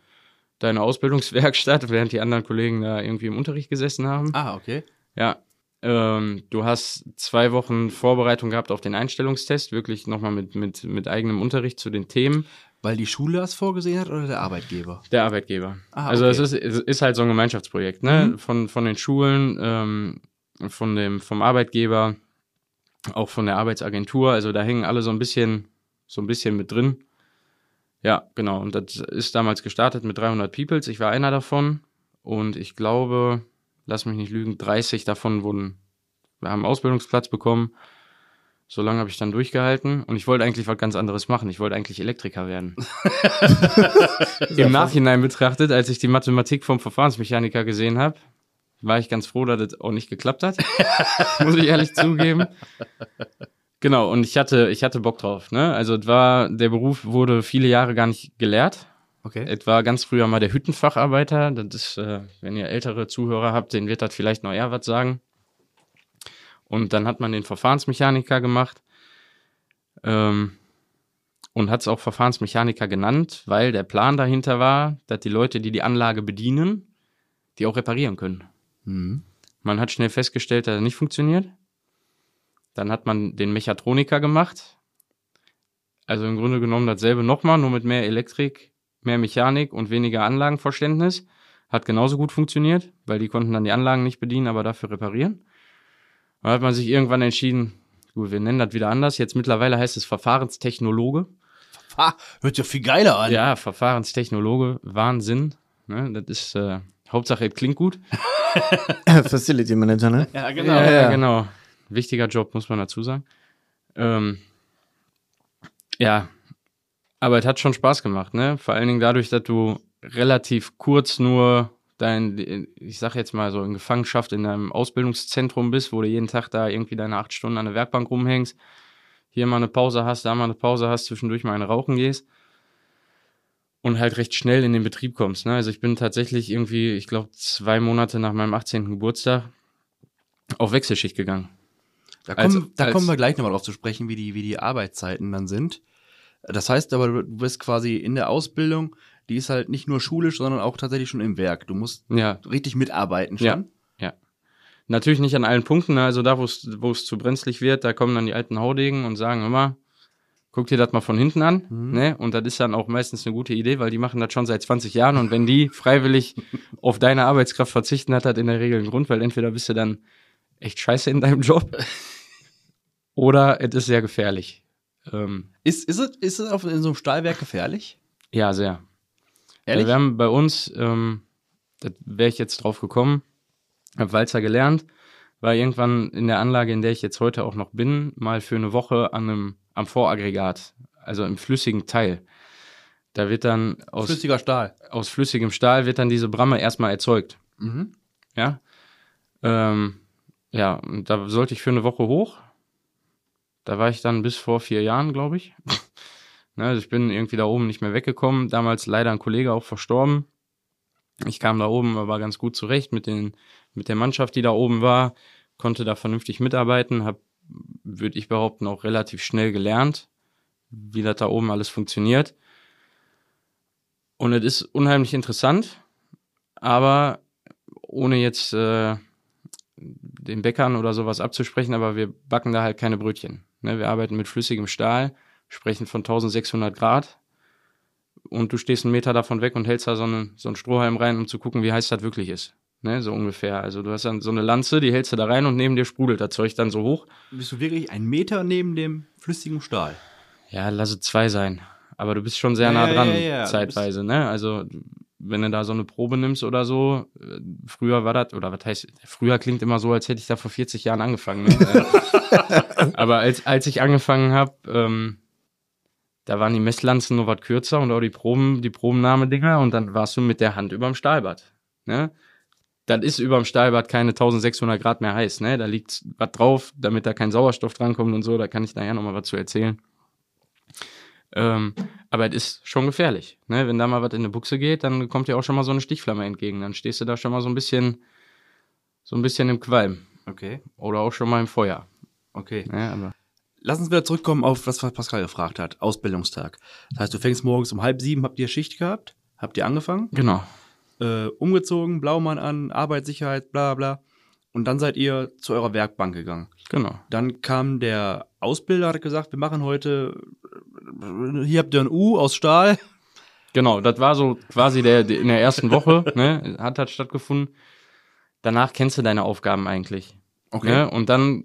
deine Ausbildungswerkstatt, während die anderen Kollegen da irgendwie im Unterricht gesessen haben. Ah, okay. Ja. Ähm, du hast zwei Wochen Vorbereitung gehabt auf den Einstellungstest, wirklich nochmal mit, mit, mit eigenem Unterricht zu den Themen. Weil die Schule das vorgesehen hat oder der Arbeitgeber? Der Arbeitgeber. Ah, also okay. es ist, es ist halt so ein Gemeinschaftsprojekt, ne? Mhm. Von, von den Schulen, ähm, von dem, vom Arbeitgeber, auch von der Arbeitsagentur. Also da hängen alle so ein bisschen, so ein bisschen mit drin. Ja, genau. Und das ist damals gestartet mit 300 Peoples. Ich war einer davon. Und ich glaube, lass mich nicht lügen, 30 davon wurden, wir haben einen Ausbildungsplatz bekommen. So lange habe ich dann durchgehalten. Und ich wollte eigentlich was ganz anderes machen. Ich wollte eigentlich Elektriker werden. Im Nachhinein betrachtet, als ich die Mathematik vom Verfahrensmechaniker gesehen habe, war ich ganz froh, dass das auch nicht geklappt hat. Muss ich ehrlich zugeben. Genau, und ich hatte, ich hatte Bock drauf. Ne? Also es war, der Beruf wurde viele Jahre gar nicht gelehrt. Okay. Es war ganz früher mal der Hüttenfacharbeiter. Das ist, äh, wenn ihr ältere Zuhörer habt, den wird das vielleicht noch eher was sagen. Und dann hat man den Verfahrensmechaniker gemacht. Ähm, und hat es auch Verfahrensmechaniker genannt, weil der Plan dahinter war, dass die Leute, die die Anlage bedienen, die auch reparieren können. Mhm. Man hat schnell festgestellt, dass er nicht funktioniert. Dann hat man den Mechatroniker gemacht. Also im Grunde genommen dasselbe nochmal, nur mit mehr Elektrik, mehr Mechanik und weniger Anlagenverständnis. Hat genauso gut funktioniert, weil die konnten dann die Anlagen nicht bedienen, aber dafür reparieren. Dann hat man sich irgendwann entschieden, gut, wir nennen das wieder anders. Jetzt mittlerweile heißt es Verfahrenstechnologe. Ha, hört ja viel geiler an. Ja, Verfahrenstechnologe, Wahnsinn. Ne, das ist äh, Hauptsache, es klingt gut. Facility Manager, ne? Ja, Ja, ja, genau. Wichtiger Job, muss man dazu sagen. Ähm, ja, aber es hat schon Spaß gemacht, ne? Vor allen Dingen dadurch, dass du relativ kurz nur dein, ich sag jetzt mal so in Gefangenschaft in deinem Ausbildungszentrum bist, wo du jeden Tag da irgendwie deine acht Stunden an der Werkbank rumhängst, hier mal eine Pause hast, da mal eine Pause hast, zwischendurch mal eine rauchen gehst und halt recht schnell in den Betrieb kommst. Ne? Also ich bin tatsächlich irgendwie, ich glaube, zwei Monate nach meinem 18. Geburtstag auf Wechselschicht gegangen. Da, kommen, Als- da als- kommen wir gleich nochmal drauf zu sprechen, wie die, wie die Arbeitszeiten dann sind. Das heißt aber, du bist quasi in der Ausbildung, die ist halt nicht nur schulisch, sondern auch tatsächlich schon im Werk. Du musst Ja, richtig mitarbeiten schon. Ja. ja. Natürlich nicht an allen Punkten, ne? also da, wo es wo es zu brenzlig wird, da kommen dann die alten Haudegen und sagen immer, guck dir das mal von hinten an. Mhm. Ne? Und das ist dann auch meistens eine gute Idee, weil die machen das schon seit 20 Jahren und wenn die freiwillig auf deine Arbeitskraft verzichten, hat das in der Regel einen Grund, weil entweder bist du dann echt scheiße in deinem Job oder es ist sehr gefährlich. Ähm, Ist, ist es, ist es auf, in so einem Stahlwerk gefährlich? ja, sehr. Ehrlich? Ja, wir haben bei uns, ähm, da wäre ich jetzt drauf gekommen, habe Walzer gelernt, war irgendwann in der Anlage, in der ich jetzt heute auch noch bin, mal für eine Woche an einem, am Voraggregat, also im flüssigen Teil. Da wird dann aus, Flüssiger Stahl. aus flüssigem Stahl wird dann diese Bramme erstmal erzeugt. Mhm. Ja. Ähm, ja, und da sollte ich für eine Woche hoch. Da war ich dann bis vor vier Jahren, glaube ich. ne, also ich bin irgendwie da oben nicht mehr weggekommen. Damals leider ein Kollege auch verstorben. Ich kam da oben, aber ganz gut zurecht mit, den, mit der Mannschaft, die da oben war, konnte da vernünftig mitarbeiten, habe, würde ich behaupten, auch relativ schnell gelernt. wie das da oben alles funktioniert. Und es ist unheimlich interessant, aber ohne jetzt äh, den Bäckern oder sowas abzusprechen, aber wir backen da halt keine Brötchen. Ne? Wir arbeiten mit flüssigem Stahl, sprechen von 1600 Grad und du stehst einen Meter davon weg und hältst da so, eine, so einen Strohhalm rein, um zu gucken, wie heiß das wirklich ist. Ne, so ungefähr. Also du hast dann so eine Lanze, die hältst du da rein und neben dir sprudelt das Zeug dann so hoch. Bist du wirklich einen Meter neben dem flüssigen Stahl? Ja, lass es zwei sein. Aber du bist schon sehr Ja, nah dran, ja, ja. Zeitweise, ne? Also, wenn du da so eine Probe nimmst oder so, äh, früher war das, oder was heißt, früher klingt immer so, als hätte ich da vor 40 Jahren angefangen. Ne? Aber als, als ich angefangen habe, ähm, da waren die Messlanzen nur was kürzer und auch die Proben, die Probennahmedinger und dann warst du mit der Hand überm Stahlbad. Ne? Das ist überm Stahlbad keine 1600 Grad mehr heiß, ne? Da liegt was drauf, damit da kein Sauerstoff drankommt und so, da kann ich nachher nochmal was zu erzählen. Ähm, aber es ist schon gefährlich. Ne? Wenn da mal was in eine Buchse geht, dann kommt dir auch schon mal so eine Stichflamme entgegen. Dann stehst du da schon mal so ein bisschen, so ein bisschen im Qualm. Okay, Oder auch schon mal im Feuer. okay. Ne? Aber Lass uns wieder zurückkommen auf das, was Pascal gefragt hat. Ausbildungstag. Das heißt, du fängst morgens um halb sieben, habt ihr Schicht gehabt? Habt ihr angefangen? genau. Äh, umgezogen, Blaumann an, Arbeitssicherheit, bla bla. Und dann seid ihr zu eurer Werkbank gegangen. Genau. Dann kam der Ausbilder, hat gesagt, wir machen heute, hier habt ihr ein U aus Stahl. Genau, das war so quasi der, in der ersten Woche, ne, hat das stattgefunden. Danach kennst du deine Aufgaben eigentlich. Ne? Und dann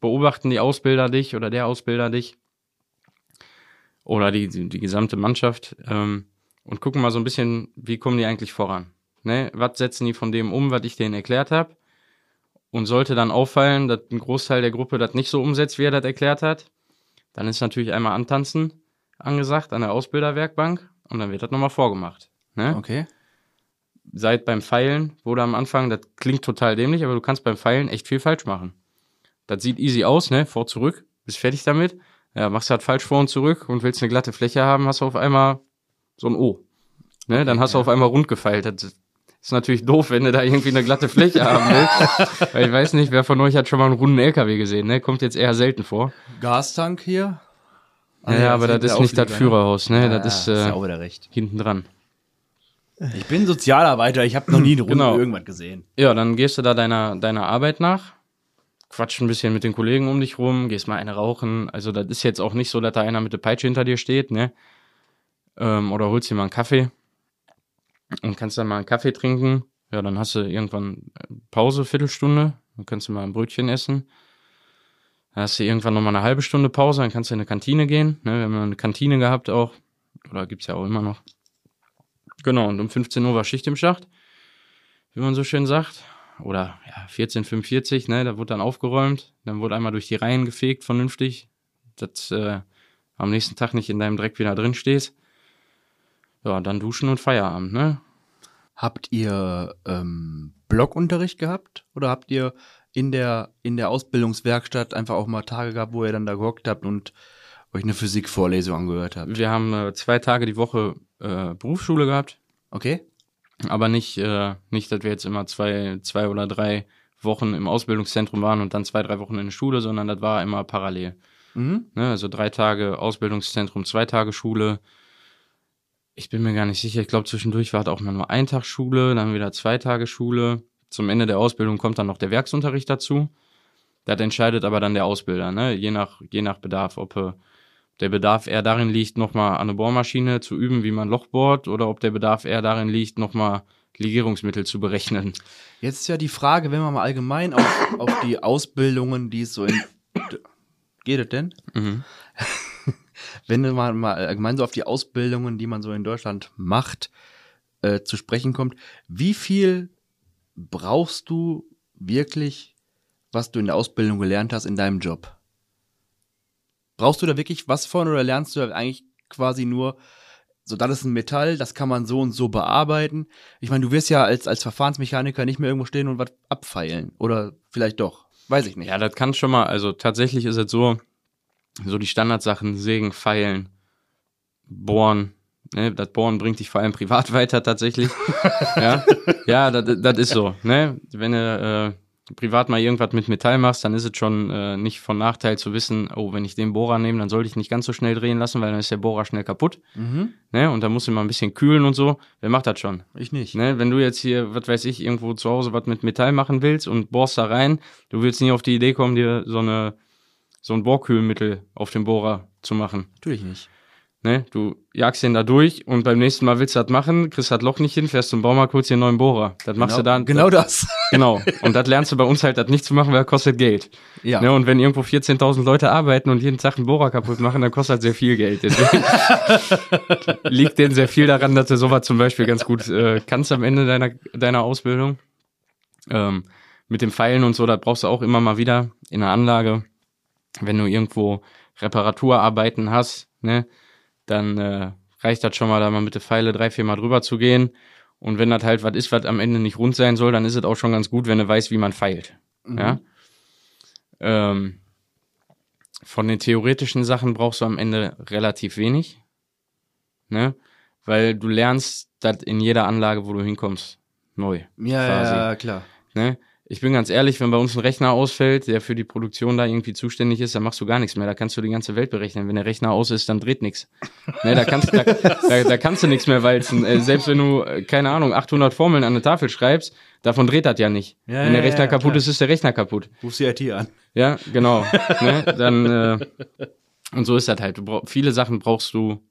beobachten die Ausbilder dich oder der Ausbilder dich oder die, die, die gesamte Mannschaft ähm, und gucken mal so ein bisschen, wie kommen die eigentlich voran. Ne? Was setzen die von dem um, was ich denen erklärt habe? Und sollte dann auffallen, dass ein Großteil der Gruppe das nicht so umsetzt, wie er das erklärt hat, dann ist natürlich einmal Antanzen angesagt an der Ausbilderwerkbank und dann wird das nochmal vorgemacht. Ne? Okay. seid beim Pfeilen, wurde am Anfang, das klingt total dämlich, aber du kannst beim Pfeilen echt viel falsch machen. Das sieht easy aus, ne? Vor, zurück, bist fertig damit. Ja, machst halt falsch vor und zurück und willst eine glatte Fläche haben, hast du auf einmal so ein O. Ne? Dann hast du auf einmal rund gefeilt. Das ist natürlich doof, wenn du da irgendwie eine glatte Fläche haben willst. Weil ich weiß nicht, wer von euch hat schon mal einen runden LKW gesehen, ne? Kommt jetzt eher selten vor. Gastank hier. Ah, ja, aber das ist nicht das Führerhaus, ne? Ja, das ist ist äh, ja recht. hinten dran. Ich bin Sozialarbeiter, ich habe noch nie eine Runde Genau. irgendwas gesehen. Ja, dann gehst du da deiner, deiner Arbeit nach, quatsch ein bisschen mit den Kollegen um dich rum, gehst mal eine rauchen. Also das ist jetzt auch nicht so, dass da einer mit der Peitsche hinter dir steht, ne? Ähm, oder holst dir mal einen Kaffee und kannst dann mal einen Kaffee trinken. Ja, dann hast du irgendwann äh, Pause, Viertelstunde, dann kannst du mal ein Brötchen essen. Dann hast du irgendwann nochmal eine halbe Stunde Pause, dann kannst du in eine Kantine gehen. Ne? Wir haben eine Kantine gehabt auch. Oder gibt's ja auch immer noch. Genau, und um 15 Uhr war Schicht im Schacht, wie man so schön sagt. Oder ja, 14.45, ne, da wurde dann aufgeräumt, dann wurde einmal durch die Reihen gefegt, vernünftig, dass äh, am nächsten Tag nicht in deinem Dreck wieder drin stehst. Ja, dann duschen und Feierabend, ne? Habt ihr ähm, Blockunterricht gehabt? Oder habt ihr in der, in der Ausbildungswerkstatt einfach auch mal Tage gehabt, wo ihr dann da gehockt habt und euch eine Physikvorlesung angehört habt? Wir haben äh, zwei Tage die Woche äh, Berufsschule gehabt, Okay? aber nicht, äh, nicht, dass wir jetzt immer zwei, zwei oder drei Wochen im Ausbildungszentrum waren und dann zwei, drei Wochen in der Schule, sondern das war immer parallel. Mhm. Ne, also drei Tage Ausbildungszentrum, zwei Tage Schule. Ich bin mir gar nicht sicher. Ich glaube, zwischendurch war es auch mal nur ein Tag Schule, dann wieder zwei Tage Schule. Zum Ende der Ausbildung kommt dann noch der Werksunterricht dazu. Das entscheidet aber dann der Ausbilder, ne? je, nach, je nach Bedarf, ob äh, der Bedarf eher darin liegt, nochmal an eine Bohrmaschine zu üben, wie man Loch bohrt, oder ob der Bedarf eher darin liegt, nochmal Legierungsmittel zu berechnen. Jetzt ist ja die Frage, wenn man mal allgemein auf, auf die Ausbildungen, die es so in. Geht es denn? Mhm. Wenn man mal allgemein so auf die Ausbildungen, die man so in Deutschland macht, äh, zu sprechen kommt, wie viel brauchst du wirklich, was du in der Ausbildung gelernt hast, in deinem Job? Brauchst du da wirklich was von oder lernst du eigentlich quasi nur, so das ist ein Metall, das kann man so und so bearbeiten? Ich meine, du wirst ja als, als Verfahrensmechaniker nicht mehr irgendwo stehen und was abfeilen. Oder vielleicht doch. Weiß ich nicht. Ja, das kann schon mal, also tatsächlich ist es so, so die Standardsachen, sägen, feilen, bohren, ne, das Bohren bringt dich vor allem privat weiter tatsächlich. ja, ja das, ist so, ne, wenn du, äh, privat mal irgendwas mit Metall machst, dann ist es schon äh, nicht von Nachteil zu wissen, oh, wenn ich den Bohrer nehme, dann sollte ich nicht ganz so schnell drehen lassen, weil dann ist der Bohrer schnell kaputt. Mhm. Ne? Und da muss du mal ein bisschen kühlen und so. Wer macht das schon? Ich nicht. Ne? Wenn du jetzt hier, was weiß ich, irgendwo zu Hause was mit Metall machen willst und bohrst da rein, du willst nie auf die Idee kommen, dir so eine so ein Bohrkühlmittel auf den Bohrer zu machen. Natürlich nicht. Ne? Du jagst den da durch und beim nächsten Mal willst du das machen, kriegst das Loch nicht hin, fährst zum Baumarkt, holst dir einen neuen Bohrer. Das machst genau, du dann. Genau das. Genau. Und das lernst du bei uns halt, das nicht zu machen, weil das kostet Geld. Ja. Ne? Und wenn irgendwo 14.000 Leute arbeiten und jeden Tag einen Bohrer kaputt machen, dann kostet das sehr viel Geld. Deswegen liegt denen sehr viel daran, dass du sowas zum Beispiel ganz gut äh, kannst am Ende deiner, deiner Ausbildung. Ähm, mit dem Pfeilen und so, das brauchst du auch immer mal wieder in der Anlage. Wenn du irgendwo Reparaturarbeiten hast, ne, dann äh, reicht das schon mal, da mal mit der Pfeile drei, vier Mal drüber zu gehen. Und wenn das halt was ist, was am Ende nicht rund sein soll, dann ist es auch schon ganz gut, wenn du weißt, wie man feilt. Ja. Ähm, von den theoretischen Sachen brauchst du am Ende relativ wenig. Ne? Weil du lernst das in jeder Anlage, wo du hinkommst, neu. Ja, quasi. ja, klar. Ne? Ich bin ganz ehrlich, wenn bei uns ein Rechner ausfällt, der für die Produktion da irgendwie zuständig ist, dann machst du gar nichts mehr. Da kannst du die ganze Welt berechnen. Wenn der Rechner aus ist, dann dreht nichts. Ne, da, kannst, da, da, da kannst du nichts mehr walzen. Äh, selbst wenn du, äh, keine Ahnung, 800 Formeln an eine Tafel schreibst, davon dreht das ja nicht. Ja, wenn der ja, Rechner ja, kaputt klar. ist, ist der Rechner kaputt. Rufst die IT an. Ja, genau. ne? Dann, äh, und so ist das halt. Du brauch, viele Sachen brauchst du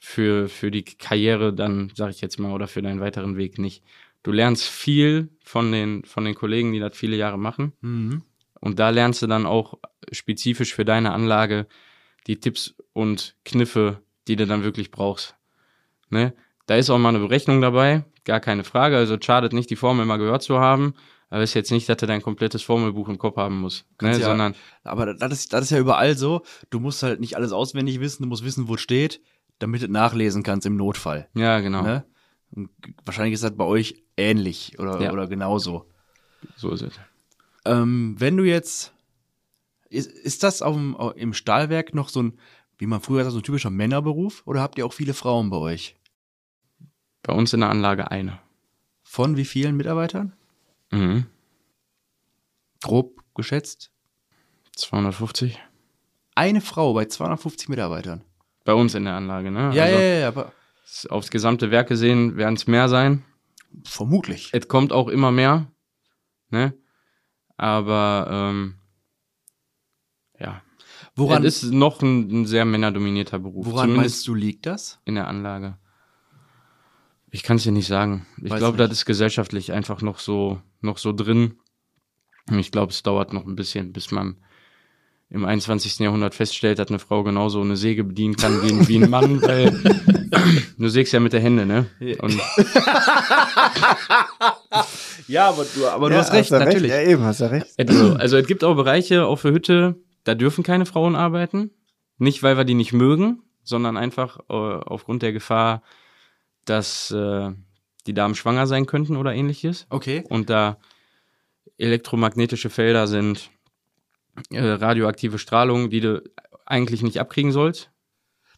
für, für die Karriere dann, sag ich jetzt mal, oder für deinen weiteren Weg nicht. Du lernst viel von den, von den Kollegen, die das viele Jahre machen. Mhm. Und da lernst du dann auch spezifisch für deine Anlage die Tipps und Kniffe, die du dann wirklich brauchst. Ne? Da ist auch mal eine Berechnung dabei, gar keine Frage. Also schadet nicht, die Formel mal gehört zu haben. Aber es ist jetzt nicht, dass du dein komplettes Formelbuch im Kopf haben musst. Ne? Ja- Sondern Aber das ist, das ist ja überall so. Du musst halt nicht alles auswendig wissen, du musst wissen, wo es steht, damit du nachlesen kannst im Notfall. Ja, genau. Ne? Und wahrscheinlich ist das bei euch ähnlich oder, Ja. oder genauso. So ist es. Ähm, wenn du jetzt, ist, ist das auf dem, im Stahlwerk noch so ein, wie man früher sagt, so ein typischer Männerberuf oder habt ihr auch viele Frauen bei euch? Bei uns in der Anlage eine. Von wie vielen Mitarbeitern? Mhm. Grob geschätzt. 250. Eine Frau bei 250 Mitarbeitern. Bei uns in der Anlage, ne? Ja, also, ja, ja, ja, Aufs gesamte Werk gesehen werden es mehr sein. vermutlich. Es kommt auch immer mehr, ne? Aber, ähm, ja. Woran, es ist noch ein, ein sehr männerdominierter Beruf. woran meinst du, liegt das? in der Anlage. Ich kann es dir nicht sagen. Ich glaube, das ist gesellschaftlich einfach noch so, noch so drin. Und ich glaube, es dauert noch ein bisschen, bis man im 21. Jahrhundert feststellt, dass eine Frau genauso eine Säge bedienen kann wie, ein- wie ein Mann, weil du sägst ja mit der Hände, ne? Und Ja, aber du, aber du Ja, hast recht, du natürlich. Ja, eben, hast du recht. also, also es gibt auch Bereiche auf der Hütte, da dürfen keine Frauen arbeiten. Nicht, weil wir die nicht mögen, sondern einfach äh, aufgrund der Gefahr, dass äh, die Damen schwanger sein könnten oder ähnliches. Okay. und da elektromagnetische Felder sind, äh, radioaktive Strahlung, die du eigentlich nicht abkriegen sollst.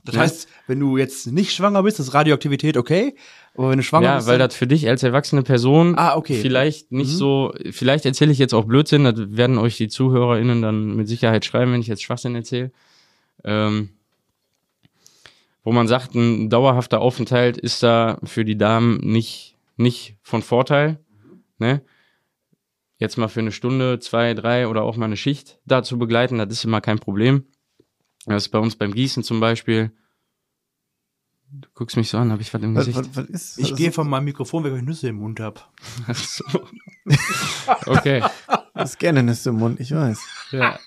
Das Ja. heißt, wenn du jetzt nicht schwanger bist, ist Radioaktivität okay, aber wenn du schwanger Ja, bist, weil dann- das für dich als erwachsene Person Ah, okay. vielleicht nicht Mhm. so, vielleicht erzähle ich jetzt auch Blödsinn, das werden euch die ZuhörerInnen dann mit Sicherheit schreiben, wenn ich jetzt Schwachsinn erzähle. Ähm, wo man sagt, ein dauerhafter Aufenthalt ist da für die Damen nicht, nicht von Vorteil. Ne? Jetzt mal für eine Stunde, zwei, drei oder auch mal eine Schicht da zu begleiten, das ist immer kein Problem. Das ist bei uns beim Gießen zum Beispiel. Du guckst mich so an, habe ich was im Was, Gesicht? was, was ist ich was gehe von meinem Mikrofon weg, weil ich Nüsse im Mund hab. Ach so. Okay. Das ist gerne Nüsse im Mund, ich weiß. Ja.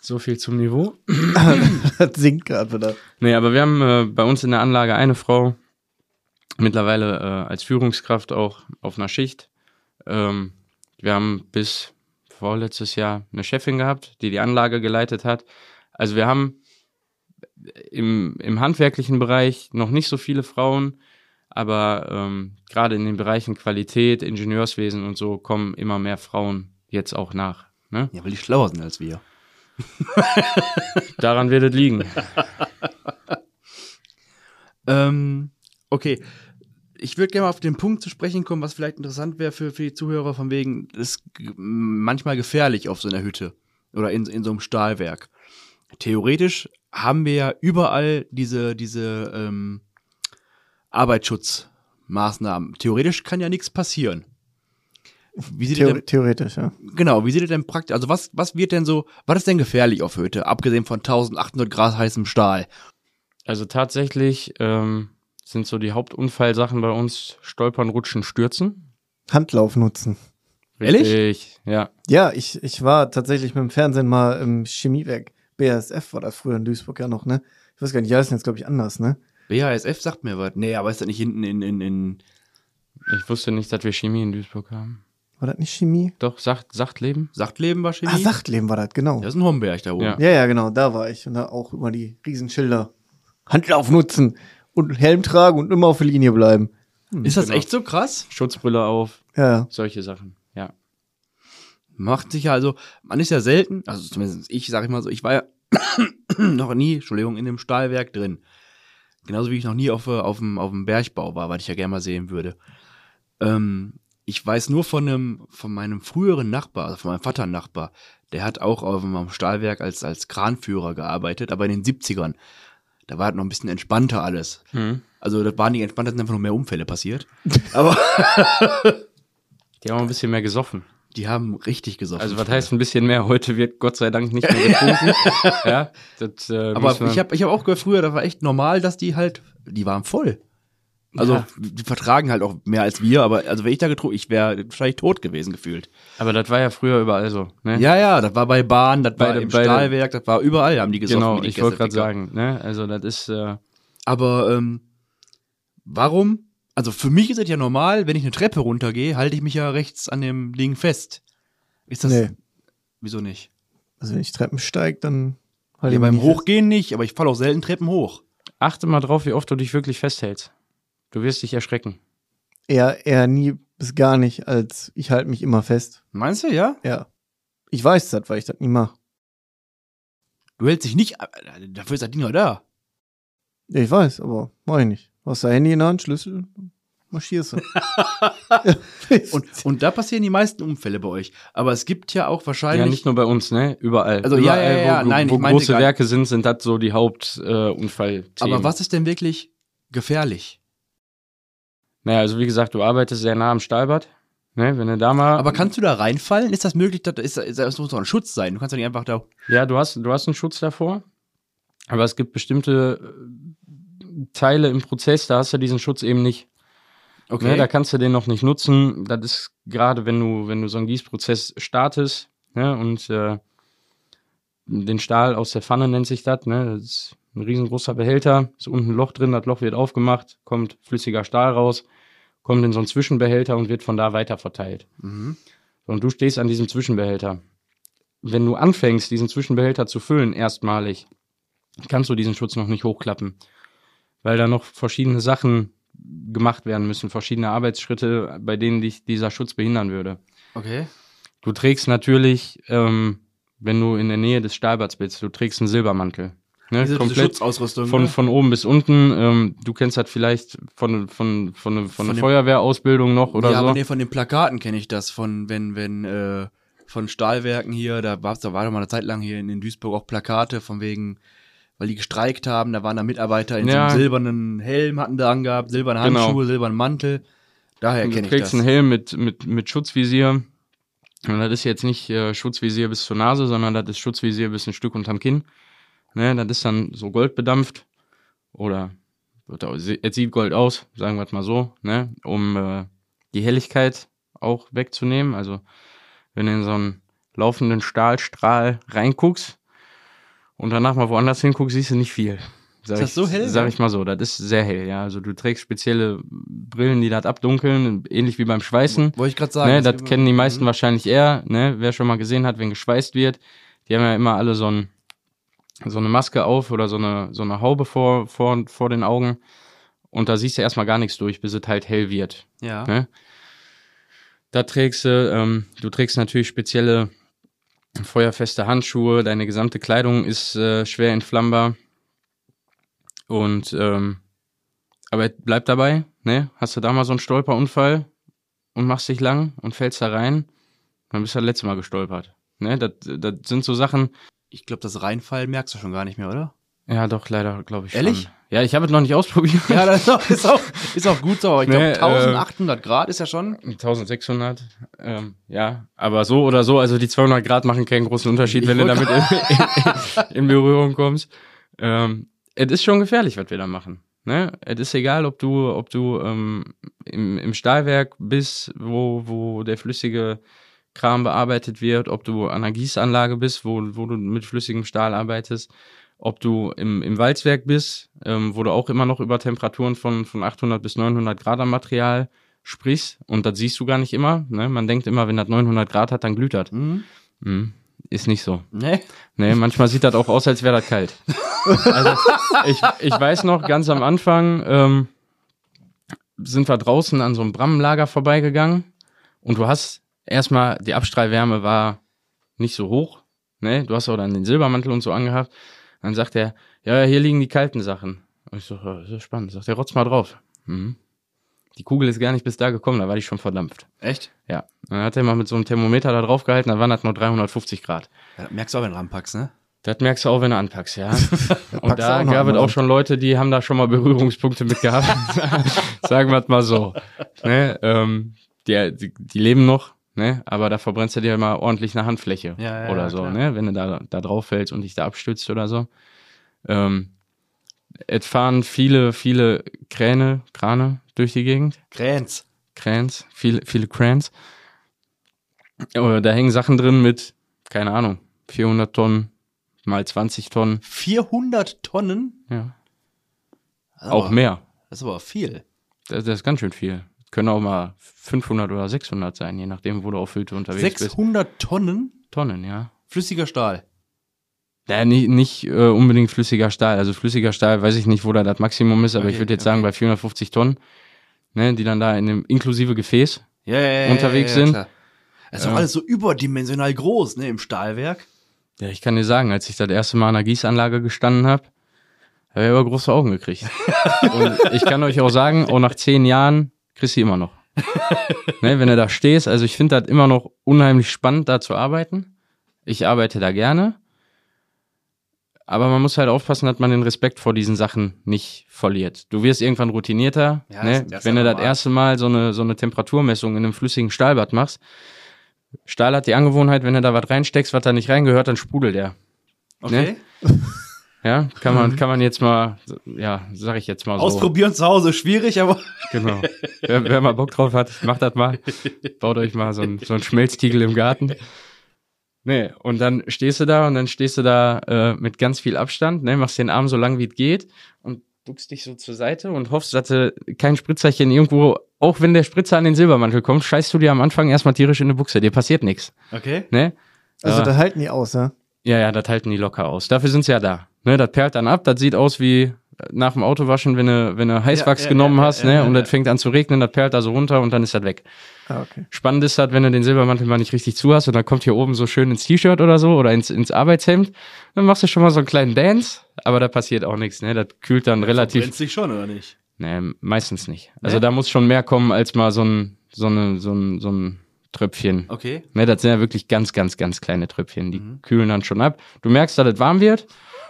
So viel zum Niveau. das singt gerade wieder. Nee, aber wir haben äh, bei uns in der Anlage eine Frau, mittlerweile äh, als Führungskraft auch auf einer Schicht. Ähm, wir haben bis vorletztes Jahr eine Chefin gehabt, die die Anlage geleitet hat. Also wir haben im, im handwerklichen Bereich noch nicht so viele Frauen, aber ähm, gerade in den Bereichen Qualität, Ingenieurswesen und so kommen immer mehr Frauen jetzt auch nach. Ne? Ja, weil die schlauer sind als wir. Daran wird es liegen. Ähm, okay. Ich würde gerne mal auf den Punkt zu sprechen kommen, was vielleicht interessant wäre für, für die Zuhörer, von wegen, das ist manchmal gefährlich auf so einer Hütte oder in, in so einem Stahlwerk. Theoretisch haben wir ja überall diese, diese ähm, Arbeitsschutzmaßnahmen. Theoretisch kann ja nichts passieren. Wie sieht Theor denn, theoretisch, ja. genau, wie sieht es denn praktisch, also was, was wird denn so, was ist denn gefährlich auf Hütte, abgesehen von 1800 Grad heißem Stahl? Also tatsächlich ähm, sind so die Hauptunfallsachen bei uns Stolpern, Rutschen, Stürzen. Handlauf nutzen. Ehrlich? Richtig, ja. Ja, ich, ich war tatsächlich mit dem Fernsehen mal im Chemiewerk. BASF war das früher in Duisburg ja noch, ne? Ich weiß gar nicht, die heißen jetzt, glaube ich, anders, ne? BASF sagt mir was. Nee, aber ist das nicht hinten in, in, in Ich wusste nicht, dass wir Chemie in Duisburg haben. War das nicht Chemie? Doch, Sacht, Sachtleben? Sachtleben war Chemie? Ah, Sachtleben war das, genau. Das ist ein Homberg da oben. Ja. Ja, ja, genau, da war ich. Und da auch immer die Riesenschilder. Handlauf nutzen und Helm tragen und immer auf der Linie bleiben. Ist das Genau. echt so krass? Schutzbrille auf, Ja, solche Sachen, ja. Macht sich ja also, man ist ja selten, also zumindest ich, sag ich mal so, ich war ja noch nie, Entschuldigung, in dem Stahlwerk drin. Genauso wie ich noch nie auf, äh, auf, dem, auf dem Bergbau war, was ich ja gerne mal sehen würde. Ähm, ich weiß nur von einem, von meinem früheren Nachbar, also von meinem Vater Nachbar, der hat auch auf dem Stahlwerk als, als Kranführer gearbeitet, aber in den 70ern. Da war halt noch ein bisschen entspannter alles. Mhm. Also das war nicht entspannt, da sind einfach noch mehr Unfälle passiert. Aber Die haben ein bisschen mehr gesoffen. die haben richtig gesoffen. Also was heißt ein bisschen mehr? Heute wird Gott sei Dank nicht mehr getrunken. ja, das, äh, Aber ich habe ich hab auch gehört früher, das war echt normal, dass die halt, die waren voll. Also Ja. die vertragen halt auch mehr als wir, aber also wenn ich da getrunken, ich wäre wahrscheinlich tot gewesen gefühlt. aber das war ja früher überall so. Ne? Ja, ja, das war bei Bahn, das Bei war im Stahlwerk, das war überall, haben die gesoffen. genau. die Ich wollte gerade sagen. Ne? Also das ist äh, Aber ähm, warum? Also für mich ist es ja normal, wenn ich eine Treppe runtergehe, halte ich mich ja rechts an dem Ding fest. Ist das? Nee. Wieso nicht? also wenn ich Treppen steige, dann halt Ja, ich beim mich fest. Hochgehen nicht, aber ich falle auch selten Treppen hoch. achte mal drauf, wie oft du dich wirklich festhältst. Du wirst dich erschrecken. Eher, eher nie bis gar nicht, als ich halte mich immer fest. Meinst du, ja? Ja. Ich weiß das, weil ich das nie mache. Du hältst dich nicht, äh, dafür ist das Ding ja da. Ja, ich weiß, aber mach ich nicht. Du hast dein Handy in der Hand, Schlüssel, marschierst du. Und, und da passieren die meisten Unfälle bei euch. Aber es gibt ja auch Ja, wahrscheinlich. nicht nur bei uns, ne? Überall. Also, ja, Überall, ja, ja, wo, nein, wo große Werke sind, sind das so die Hauptunfallthemen. Äh, aber was ist denn wirklich gefährlich? Naja, also wie gesagt, du arbeitest sehr nah am Stahlbad. Ne, wenn du da mal. Aber kannst du da reinfallen? Ist das möglich? Das, ist, das muss doch ein Schutz sein. Du kannst doch nicht einfach da. Ja, du hast, du hast einen Schutz davor. Aber es gibt bestimmte äh, Teile im Prozess, da hast du diesen Schutz eben nicht. Okay. Ne, da kannst du den noch nicht nutzen. Das ist gerade, wenn du, wenn du so einen Gießprozess startest ne, und äh, den Stahl aus der Pfanne nennt sich das. Ne, das ist ein riesengroßer Behälter, ist unten ein Loch drin, das Loch wird aufgemacht, kommt flüssiger Stahl raus, kommt in so einen Zwischenbehälter und wird von da weiter verteilt. mhm. Und du stehst an diesem Zwischenbehälter. Wenn du anfängst, diesen Zwischenbehälter zu füllen, erstmalig, kannst du diesen Schutz noch nicht hochklappen. Weil da noch verschiedene Sachen gemacht werden müssen, verschiedene Arbeitsschritte, bei denen dich dieser Schutz behindern würde. Okay. Du trägst natürlich, ähm, wenn du in der Nähe des Stahlbads bist, du trägst einen Silbermantel. Ne? Diese, diese Komplett Schutzausrüstung. von, ne? von oben bis unten. Ähm, du kennst das vielleicht von, von, von, von, Von der dem- Feuerwehrausbildung noch oder ja, so. aber nee, von den Plakaten kenne ich das. Von, wenn, wenn, äh, von Stahlwerken hier, da war da war doch mal eine Zeit lang hier in, in Duisburg auch Plakate, von wegen, weil die gestreikt haben, da waren da Mitarbeiter in so Ja. einem silbernen Helm, hatten da angehabt, silberne Genau. Handschuhe, silbernen Mantel. Daher du kenne ich das. einen Helm mit, mit, mit Schutzvisier. Und das ist jetzt nicht äh, Schutzvisier bis zur Nase, sondern das ist Schutzvisier bis ein Stück unterm Kinn. Ne, das ist dann so goldbedampft. Oder wird auch- es sieht Gold aus, sagen wir es mal so, ne, um äh, die Helligkeit auch wegzunehmen. Also wenn du in so einen laufenden Stahlstrahl reinguckst und danach mal woanders hinguckst, siehst du nicht viel. Sag Ist das ich, so hell, Sag ich mal so, das ist sehr hell, ja. Also du trägst spezielle Brillen, die das abdunkeln, ähnlich wie beim Schweißen. Wollte ich gerade sagen. Ne, das kennen die meisten Mhm. wahrscheinlich eher, ne? Wer schon mal gesehen hat, wenn geschweißt wird, die haben ja immer alle so, ein, so eine Maske auf oder so eine, so eine Haube vor, vor, vor den Augen. Und da siehst du erstmal gar nichts durch, bis es halt hell wird. Ja. Ne? Da trägst du, ähm, du trägst natürlich spezielle feuerfeste Handschuhe, deine gesamte Kleidung ist äh, schwer entflammbar. Und ähm, aber bleib dabei, ne? Hast du da mal so einen Stolperunfall und machst dich lang und fällst da rein, dann bist du das letzte Mal gestolpert. Ne? Das, das sind so Sachen, Ich glaube, das Reinfall merkst du schon gar nicht mehr, oder? ja doch, leider, glaube ich Ehrlich? schon. Ja, ich habe es noch nicht ausprobiert. Ja, das ist auch, ist auch, ist auch gut so. Ich glaube, Nee, äh, 1800 Grad ist ja schon. 1600, ähm, ja, aber so oder so, also die 200 Grad machen keinen großen Unterschied, Ich wenn du damit in, in, in Berührung kommst. Ähm, es ist schon gefährlich, was wir da machen. Ne? Es ist egal, ob du, ob du ähm, im, im Stahlwerk bist, wo, wo der flüssige Kram bearbeitet wird, ob du an einer Gießanlage bist, wo, wo du mit flüssigem Stahl arbeitest, ob du im, im Walzwerk bist, ähm, wo du auch immer noch über Temperaturen von, von 800 bis 900 Grad am Material sprichst und das siehst du gar nicht immer. Ne? Man denkt immer, wenn das 900 Grad hat, dann glüht das. Mhm. Mhm. Ist nicht so. Ne? Nee, manchmal sieht das auch aus, als wäre das kalt. Also ich, ich weiß noch, ganz am Anfang ähm, sind wir draußen an so einem Brammenlager vorbeigegangen und du hast erstmal, die Abstrahlwärme war nicht so hoch. Ne? Du hast auch dann den Silbermantel und so angehabt. Dann sagt er, ja, hier liegen die kalten Sachen. Und ich so, ja, das ist spannend. Sagt er, rotz mal drauf. Mhm. Die Kugel ist gar nicht bis da gekommen, da war die schon verdampft. Echt? Ja. Dann hat er mal mit so einem Thermometer da drauf gehalten, dann waren das nur 350 Grad. Ja, das merkst du auch, wenn du ranpackst, ne? Das merkst du auch, wenn du anpackst, ja. Und da gab es auch schon Leute, die haben da schon mal Berührungspunkte mit gehabt. Sagen wir es mal so. Ne? Ähm, die, die, die leben noch, ne? aber da verbrennst du dir immer ordentlich eine Handfläche Ja, ja, oder so, klar. ne? wenn du da, da drauf fällst und dich da abstützt oder so. Ähm, es fahren viele, viele Kräne, Krane durch die Gegend. Grenz. Crans, viele, viele. Äh, Da hängen Sachen drin mit, keine Ahnung, 400 Tonnen mal 20 Tonnen. 400 Tonnen? Ja. Ist Auch aber- mehr. Das ist aber viel. Das, das ist ganz schön viel. Können auch mal 500 oder 600 sein, je nachdem, wo du auf Hütte unterwegs bist. 600 Tonnen Tonnen, ja. flüssiger Stahl. Ja, nicht, nicht äh, unbedingt flüssiger Stahl. Also flüssiger Stahl, weiß ich nicht, wo da das Maximum ist, aber Okay, ich würde jetzt okay. sagen, bei 450 Tonnen, ne, die dann da in dem inklusive Gefäß. Ja, ja, ja, Unterwegs ja, ja, sind. klar. Das ist doch alles so überdimensional groß, ne, im Stahlwerk. Ja, ich kann dir sagen, als ich das erste Mal an der Gießanlage gestanden habe, habe ich aber große Augen gekriegt. Und ich kann euch auch sagen, auch nach zehn Jahren kriegst du immer noch. ne, wenn du da stehst, also ich finde das immer noch unheimlich spannend, da zu arbeiten. Ich arbeite da gerne. Aber man muss halt aufpassen, dass man den Respekt vor diesen Sachen nicht verliert. Du wirst irgendwann routinierter. Ja, ne? Wenn du das erste Mal so eine, so eine Temperaturmessung in einem flüssigen Stahlbad machst, Stahl hat die Angewohnheit, wenn du da was reinsteckst, was da nicht reingehört, dann sprudelt der. Okay. Ja, kann man, kann man jetzt mal, ja, sag ich jetzt mal so. Ausprobieren zu Hause schwierig, aber Genau. Wer, wer mal Bock drauf hat, macht das mal. Baut euch mal so ein, so ein Schmelztiegel im Garten. Nee, und dann stehst du da und dann stehst du da äh, mit ganz viel Abstand, ne, machst den Arm so lang wie es geht und duckst dich so zur Seite und hoffst, dass du kein Spritzerchen irgendwo, auch wenn der Spritzer an den Silbermantel kommt, scheißt du dir am Anfang erstmal tierisch in die Buchse. Dir passiert nichts. okay. Ne? Also Ja. das halten die aus, ja? Ja, ja, das halten die locker aus. Dafür sind sie ja da. Ne, das perlt dann ab, das sieht aus wie nach dem Autowaschen, wenn du, wenn du Heißwachs ja, genommen ja, hast, ja, ne, ja, und ja. das fängt an zu regnen, das perlt da so runter und dann ist das weg. Ah, okay. Spannend ist das, wenn du den Silbermantel mal nicht richtig zu hast und dann kommt hier oben so schön ins T-Shirt oder so oder ins, ins Arbeitshemd, dann machst du schon mal so einen kleinen Dance, aber da passiert auch nichts, ne, das kühlt dann relativ, Brennt sich schon, oder nicht? ne, meistens nicht. Also da muss schon mehr kommen als mal so ein, so eine, so ein, so ein Tröpfchen. Okay. Ne, das sind ja wirklich ganz, ganz, ganz kleine Tröpfchen. Die Mhm. kühlen dann schon ab. Du merkst, dass es warm wird.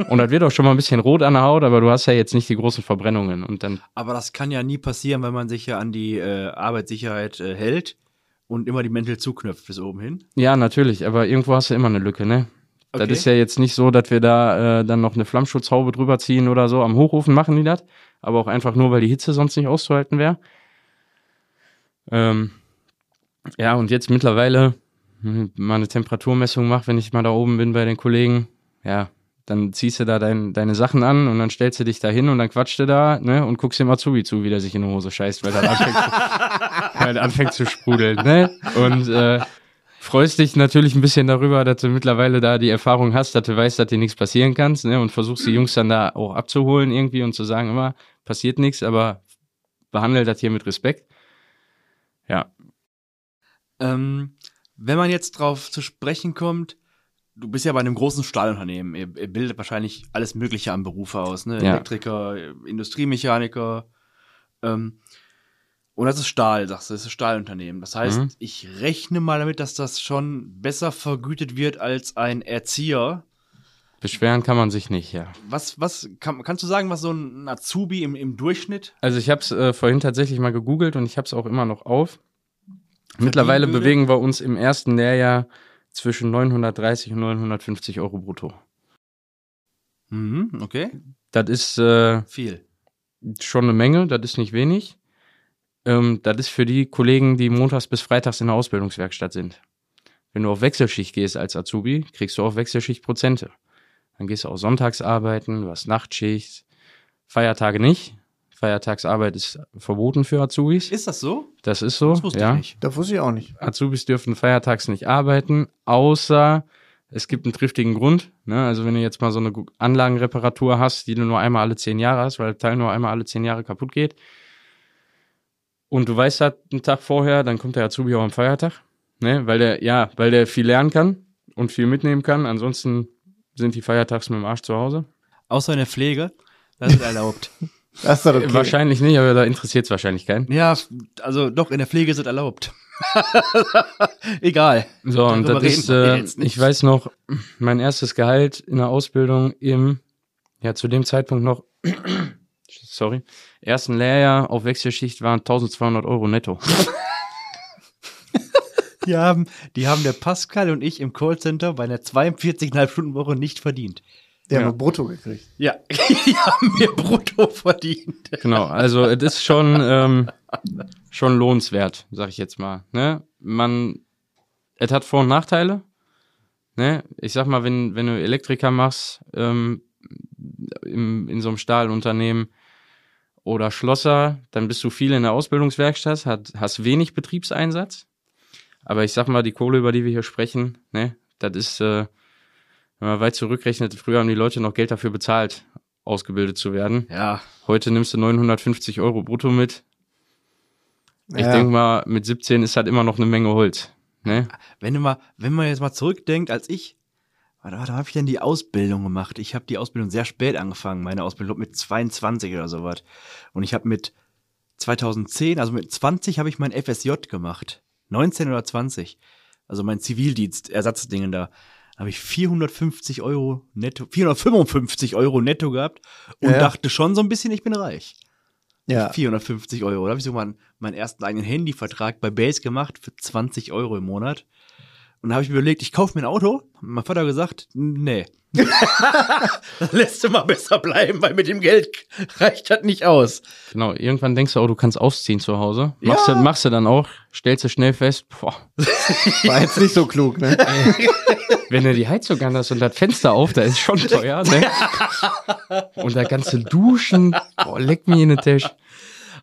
Und das wird auch schon mal ein bisschen rot an der Haut, aber du hast ja jetzt nicht die großen Verbrennungen. Und dann, Aber das kann ja nie passieren, wenn man sich ja an die äh, Arbeitssicherheit äh, hält und immer die Mäntel zuknöpft bis oben hin. ja, natürlich, aber irgendwo hast du immer eine Lücke, ne? Das Okay. ist ja jetzt nicht so, dass wir da äh, dann noch eine Flammschutzhaube drüber ziehen oder so. Am Hochofen machen die das. Aber auch einfach nur, weil die Hitze sonst nicht auszuhalten wäre. Ähm, ja, und jetzt mittlerweile hm, mal eine Temperaturmessung mache, wenn ich mal da oben bin bei den Kollegen. Ja, dann ziehst du da dein, deine Sachen an und dann stellst du dich da hin und dann quatschst du da ne, und guckst dem Azubi zu, wie der sich in die Hose scheißt, weil er anfängt, zu, weil er anfängt zu sprudeln. Ne? Und äh, freust dich natürlich ein bisschen darüber, dass du mittlerweile da die Erfahrung hast, dass du weißt, dass dir nichts passieren kannst ne? und versuchst die Jungs dann da auch abzuholen irgendwie und zu sagen, immer, passiert nichts, aber behandle das hier mit Respekt. Ja, Ähm, wenn man jetzt drauf zu sprechen kommt, du bist ja bei einem großen Stahlunternehmen. Ihr, ihr bildet wahrscheinlich alles Mögliche an Berufe aus, ne? Ja. Elektriker, Industriemechaniker. Ähm, und das ist Stahl, sagst du, das ist ein Stahlunternehmen. Das heißt, Mhm. ich rechne mal damit, dass das schon besser vergütet wird als ein Erzieher. Beschweren kann man sich nicht, ja. Was, was, kann, kannst du sagen, was so ein Azubi im, im Durchschnitt? Also ich habe es äh, vorhin tatsächlich mal gegoogelt und ich habe es auch immer noch auf. Mittlerweile bewegen wir uns im ersten Lehrjahr zwischen 930 und 950 Euro brutto. Mhm, okay. Das ist äh, Viel. schon eine Menge, das ist nicht wenig. Ähm, das ist für die Kollegen, die montags bis freitags in der Ausbildungswerkstatt sind. Wenn du auf Wechselschicht gehst als Azubi, kriegst du auf Wechselschicht Prozente. Dann gehst du auch sonntags arbeiten, du hast Nachtschicht, Feiertage nicht. Feiertagsarbeit ist verboten für Azubis. Ist das so? Das ist so, Das wusste ja. ich nicht. Da wusste ich auch nicht. Azubis dürfen feiertags nicht arbeiten, außer es gibt einen triftigen Grund. Ne? Also wenn du jetzt mal so eine Anlagenreparatur hast, die du nur einmal alle zehn Jahre hast, weil der Teil nur einmal alle zehn Jahre kaputt geht. Und du weißt das einen Tag vorher, dann kommt der Azubi auch am Feiertag. Ne? Weil der, ja, weil der viel lernen kann und viel mitnehmen kann. Ansonsten sind die Feiertags mit dem Arsch zu Hause. Außer in der Pflege. Das ist erlaubt. Das ist doch okay. Wahrscheinlich nicht, aber da interessiert es wahrscheinlich keinen. ja, also doch, in der Pflege ist es erlaubt. Egal. So, und Darüber das ist, äh, ich weiß noch, mein erstes Gehalt in der Ausbildung im, ja, zu dem Zeitpunkt noch, sorry, ersten Lehrjahr auf Wechselschicht waren 1200 Euro netto. Die haben, die haben der Pascal und ich im Callcenter bei einer 42,5 Stunden Woche nicht verdient. Der Ja. hat nur brutto gekriegt. Ja, die haben mir brutto verdient. Genau, also es ist schon, ähm, schon lohnenswert, sag ich jetzt mal. Ne? Man, es hat Vor- und Nachteile. Ne? Ich sag mal, wenn, wenn du Elektriker machst, ähm, im, in so einem Stahlunternehmen oder Schlosser, dann bist du viel in der Ausbildungswerkstatt, hat, hast wenig Betriebseinsatz. Aber ich sag mal, die Kohle, über die wir hier sprechen, ne, das ist, äh, wenn man weit zurückrechnet, früher haben die Leute noch Geld dafür bezahlt, ausgebildet zu werden. Ja, Heute nimmst du 950 Euro brutto mit. Ich Ja. denke mal, mit 17 ist halt immer noch eine Menge Holz. Ne? wenn du mal, wenn man jetzt mal zurückdenkt, als ich, warte, warte, habe ich denn die Ausbildung gemacht? Ich habe die Ausbildung sehr spät angefangen, meine Ausbildung mit 22 oder sowas. Und ich habe mit 2010, also mit 20 habe ich mein FSJ gemacht. 19 oder 20. Also mein Zivildienst, Ersatzdingen da. Habe ich 450 Euro netto, 455 Euro netto gehabt und Ja. dachte schon so ein bisschen, ich bin reich. Ja. 450 Euro. Da habe ich so mal meinen ersten eigenen Handyvertrag bei Base gemacht für 20 Euro im Monat. Und da habe ich mir überlegt, ich kaufe mir ein Auto. Hat Mein Vater gesagt, nee. lässt du mal besser bleiben, weil mit dem Geld reicht das nicht aus. Genau, irgendwann denkst du, oh, du kannst ausziehen zu Hause. Machst, Ja. du, machst du dann auch, stellst du schnell fest, boah, War jetzt nicht so klug, ne? wenn du die Heizung an hast und das Fenster auf, da ist schon teuer, ne? Und da ganze Duschen, boah, leck mir in den Tisch.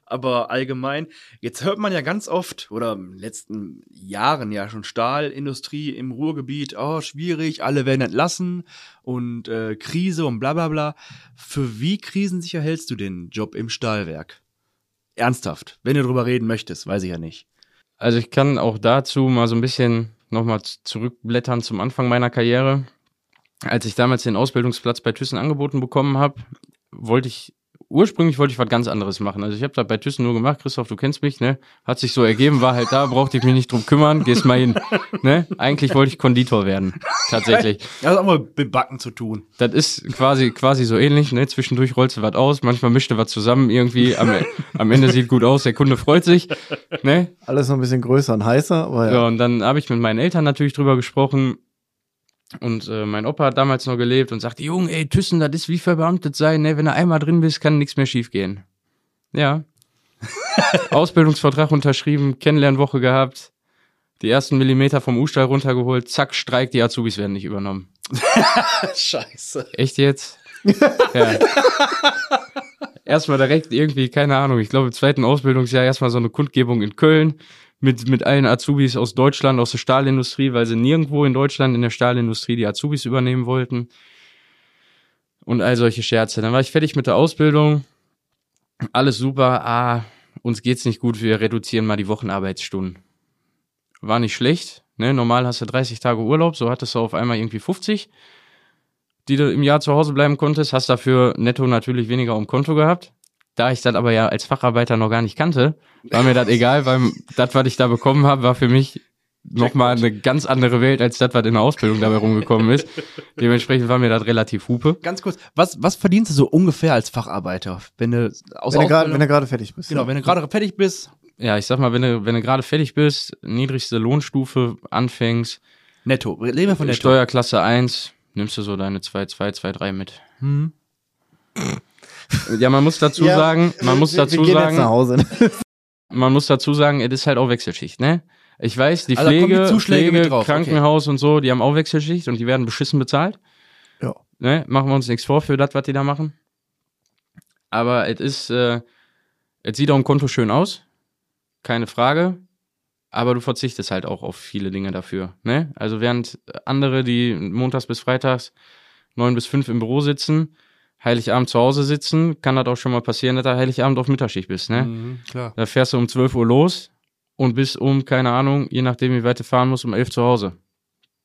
Aber allgemein, jetzt hört man ja ganz oft, oder in den letzten Jahren ja schon Stahlindustrie im Ruhrgebiet, oh, schwierig, alle werden entlassen und äh, Krise und bla bla bla. Für wie krisensicher hältst du den Job im Stahlwerk? Ernsthaft, wenn du drüber reden möchtest, weiß ich ja nicht. Also ich kann auch dazu mal so ein bisschen nochmal zurückblättern zum Anfang meiner Karriere. Als ich damals den Ausbildungsplatz bei Thyssen angeboten bekommen habe, wollte ich, ursprünglich wollte ich was ganz anderes machen. Also ich habe da bei Thyssen nur gemacht, Christoph, du kennst mich, ne? Hat sich so ergeben, war halt da, brauchte ich mich nicht drum kümmern, gehst mal hin. Ne? Eigentlich wollte ich Konditor werden, tatsächlich. Das hat auch mal mit Backen zu tun. Das ist quasi, quasi so ähnlich, ne? Zwischendurch rollst du was aus, manchmal mischt du was zusammen irgendwie, am, am Ende sieht gut aus, der Kunde freut sich, ne? Alles noch ein bisschen größer und heißer, aber Ja, ja. und dann habe ich mit meinen Eltern natürlich drüber gesprochen. Und äh, mein Opa hat damals noch gelebt und sagte, Junge, ey, Thyssen, das ist wie verbeamtet sein, ne? Wenn du einmal drin bist, kann nichts mehr schiefgehen. Ja. Ausbildungsvertrag unterschrieben, Kennenlernwoche gehabt, die ersten Millimeter vom U-Stall runtergeholt, zack, Streik, die Azubis werden nicht übernommen. Scheiße. Echt jetzt? ja. Erstmal direkt irgendwie, keine Ahnung, ich glaube im zweiten Ausbildungsjahr erstmal so eine Kundgebung in Köln mit, mit allen Azubis aus Deutschland, aus der Stahlindustrie, weil sie nirgendwo in Deutschland in der Stahlindustrie die Azubis übernehmen wollten. Und all solche Scherze. Dann war ich fertig mit der Ausbildung. Alles super. Ah, uns geht's nicht gut. Wir reduzieren mal die Wochenarbeitsstunden. War nicht schlecht. Ne? Normal hast du 30 Tage Urlaub. So hattest du auf einmal irgendwie 50 die du im Jahr zu Hause bleiben konntest, hast dafür netto natürlich weniger dem Konto gehabt. Da ich das aber ja als Facharbeiter noch gar nicht kannte, war mir das egal, weil das, was ich da bekommen habe, war für mich nochmal eine ganz andere Welt als das, was in der Ausbildung dabei rumgekommen ist. Dementsprechend war mir das relativ hupe. Ganz kurz, was, was verdienst du so ungefähr als Facharbeiter, wenn du aus Wenn du grad- Ausbildung- wenn du gerade fertig bist. Genau, wenn du gerade fertig bist, Ja, ich sag mal, wenn du, wenn du gerade fertig bist, niedrigste Lohnstufe anfängst, netto. Reden wir von netto. Steuerklasse 1, nimmst du so deine 2, 2, 2, 3 mit. Hm. Ja, man muss dazu Ja, sagen, man muss wir, dazu wir gehen jetzt nach sagen, Hause. man muss dazu sagen, es ist halt auch Wechselschicht, ne? Ich weiß, die Also kommen die Pflege, Pflege drauf, okay. Krankenhaus und so, die haben auch Wechselschicht und die werden beschissen bezahlt. Ja. Ne? Machen wir uns nichts vor für das, was die da machen. Aber es ist, äh, es sieht auf dem Konto schön aus, keine Frage. Aber du verzichtest halt auch auf viele Dinge dafür. Ne? Also während andere, die montags bis freitags neun bis fünf im Büro sitzen, Heiligabend zu Hause sitzen, kann das auch schon mal passieren, dass du Heiligabend auf Mittagsschicht bist. Ne? Mhm, klar. Da fährst du um 12 Uhr los und bist um, keine Ahnung, je nachdem, wie weit du fahren musst, um 11 zu Hause.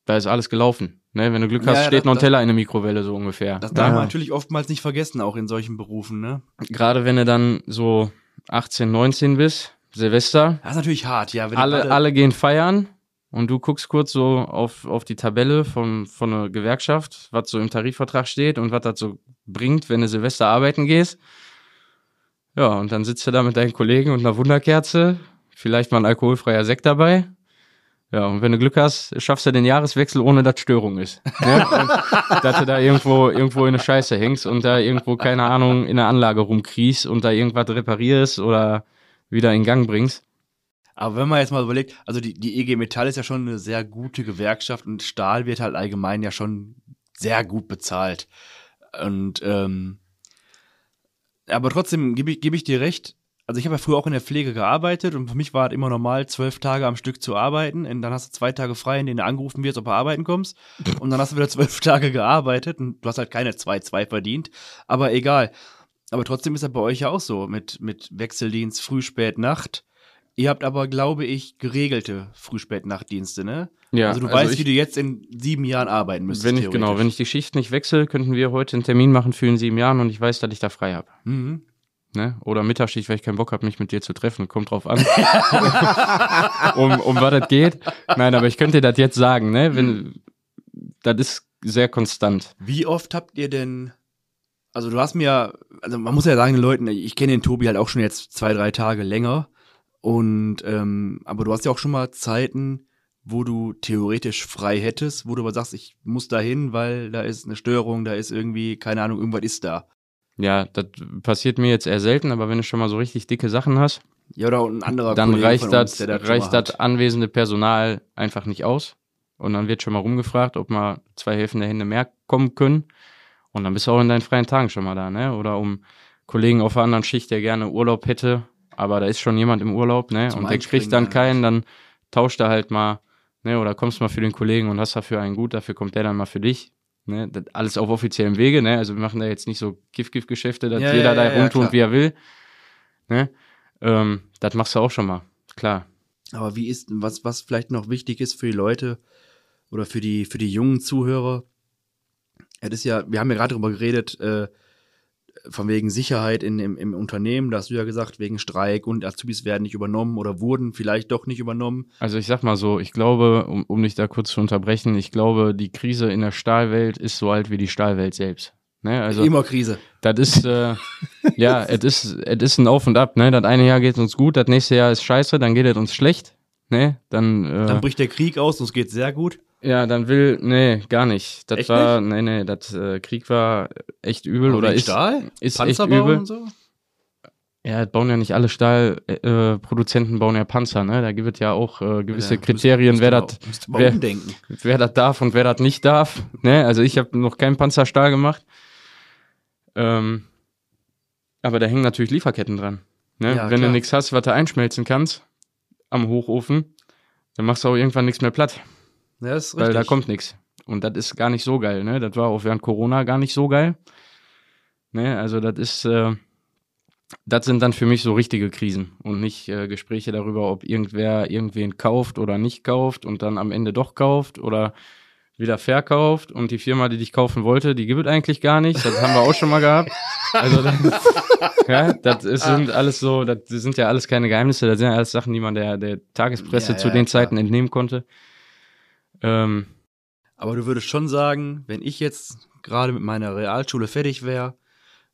Da ist alles gelaufen. Ne? Wenn du Glück Ja, hast, ja, steht das- noch ein Teller in der Mikrowelle, so ungefähr. Das darf Ja. man natürlich oftmals nicht vergessen, auch in solchen Berufen, ne? Gerade wenn du dann so 18, 19 bist, Silvester, Das ist natürlich hart, ja. Alle, gerade- alle gehen feiern und du guckst kurz so auf, auf die Tabelle von, von einer Gewerkschaft, was so im Tarifvertrag steht und was das so bringt, wenn du Silvester arbeiten gehst. Ja, und dann sitzt du da mit deinen Kollegen und einer Wunderkerze, vielleicht mal ein alkoholfreier Sekt dabei. Ja, und wenn du Glück hast, schaffst du den Jahreswechsel, ohne dass Störung ist. Und dass du da irgendwo, irgendwo in eine Scheiße hängst und da irgendwo, keine Ahnung, in der Anlage rumkriechst und da irgendwas reparierst oder wieder in Gang bringst. Aber wenn man jetzt mal überlegt, also die, die EG Metall ist ja schon eine sehr gute Gewerkschaft und Stahl wird halt allgemein ja schon sehr gut bezahlt. Und ähm, aber trotzdem gebe ich, gebe ich dir recht. Also ich habe ja früher auch in der Pflege gearbeitet und für mich war es immer normal, zwölf Tage am Stück zu arbeiten. Und dann hast du zwei Tage frei, in denen du angerufen wirst, ob du arbeiten kommst. Und dann hast du wieder zwölf Tage gearbeitet und du hast halt keine zwei, zwei verdient. Aber egal. Aber trotzdem ist das bei euch ja auch so mit, mit Wechseldienst, Früh, Spät, Nacht. Ihr habt aber, glaube ich, geregelte Früh-Spät-Nachtdienste, ne? Ja, also du also weißt, ich- wie du jetzt in sieben Jahren arbeiten müsstest. Wenn ich, genau, wenn ich die Schicht nicht wechsle, könnten wir heute einen Termin machen für in sieben Jahren und ich weiß, dass ich da frei habe. Mhm. Ne? Oder Mittagsschicht, weil ich keinen Bock habe, mich mit dir zu treffen. Kommt drauf an. um, um was das geht. Nein, aber ich könnte dir das jetzt sagen, ne? Wenn, das ist sehr konstant. Wie oft habt ihr denn, also du hast mir, also man muss ja sagen, den Leuten, ich kenne den Tobi halt auch schon jetzt zwei, drei Tage länger. Und, ähm, aber du hast ja auch schon mal Zeiten, wo du theoretisch frei hättest, wo du aber sagst, ich muss da hin, weil da ist eine Störung, da ist irgendwie, keine Ahnung, irgendwas ist da. Ja, das passiert mir jetzt eher selten, aber wenn du schon mal so richtig dicke Sachen hast, Ja, oder ein anderer dann Kollege reicht das, uns, der das reicht das anwesende Personal einfach nicht aus. Und dann wird schon mal rumgefragt, ob mal zwei helfende Hände mehr kommen können. Und dann bist du auch in deinen freien Tagen schon mal da, ne? Oder um Kollegen auf der anderen Schicht, der gerne Urlaub hätte, aber da ist schon jemand im Urlaub, ne? Zum und der kriegt dann keinen, dann tauscht er halt mal, ne? Oder kommst mal für den Kollegen und hast dafür einen gut, dafür kommt der dann mal für dich. Ne? Das alles auf offiziellem Wege, ne? Also wir machen da jetzt nicht so Gift-Gift-Geschäfte, dass Ja, jeder ja, da ja, klar. wie er will. Ne? Ähm, das machst du auch schon mal, klar. Aber wie ist, was, was vielleicht noch wichtig ist für die Leute oder für die, für die jungen Zuhörer, es ist ja, wir haben ja gerade darüber geredet, äh, von wegen Sicherheit in, im, im Unternehmen, da hast du ja gesagt, wegen Streik und Azubis werden nicht übernommen oder wurden vielleicht doch nicht übernommen. Also ich sag mal so, ich glaube, um, um dich da kurz zu unterbrechen, ich glaube, die Krise in der Stahlwelt ist so alt wie die Stahlwelt selbst. Ne? Also Immer Krise. das ist, äh, ja, es ist, es ist ein Auf und Ab. Ne? Das eine Jahr geht uns gut, das nächste Jahr ist scheiße, dann geht es uns schlecht. Ne? Dann, äh, Dann bricht der Krieg aus und es geht sehr gut. Ja, dann will, nee, gar nicht. Das Echt war, nee, nee, das äh, Krieg war echt übel oder Wegen ist, Stahl? ist echt Panzerbau übel. und so? Ja, bauen ja nicht alle Stahlproduzenten äh, Produzenten bauen ja Panzer, ne? Da gibt es ja auch äh, gewisse Ja, Kriterien, müsst- wer das wer- wer das darf und wer das nicht darf. Ne? Also ich habe noch keinen Panzerstahl gemacht. Ähm, aber da hängen natürlich Lieferketten dran. Ne? Ja, Wenn klar. du nichts hast, was du einschmelzen kannst am Hochofen, dann machst du auch irgendwann nichts mehr platt, Ja, ist weil da richtig. kommt nichts. Und das ist gar nicht so geil. Ne? Das war auch während Corona gar nicht so geil. Ne? Also das ist, äh, das sind dann für mich so richtige Krisen und nicht äh, Gespräche darüber, ob irgendwer irgendwen kauft oder nicht kauft und dann am Ende doch kauft oder wieder verkauft und die Firma, die dich kaufen wollte, die gibt es eigentlich gar nicht. Das haben wir auch schon mal gehabt. Also das, ja, das ist, sind alles so, das sind ja alles keine Geheimnisse, das sind ja alles Sachen, die man der, der Tagespresse Ja, zu ja, den klar. Zeiten entnehmen konnte. Ähm, Aber du würdest schon sagen, wenn ich jetzt gerade mit meiner Realschule fertig wäre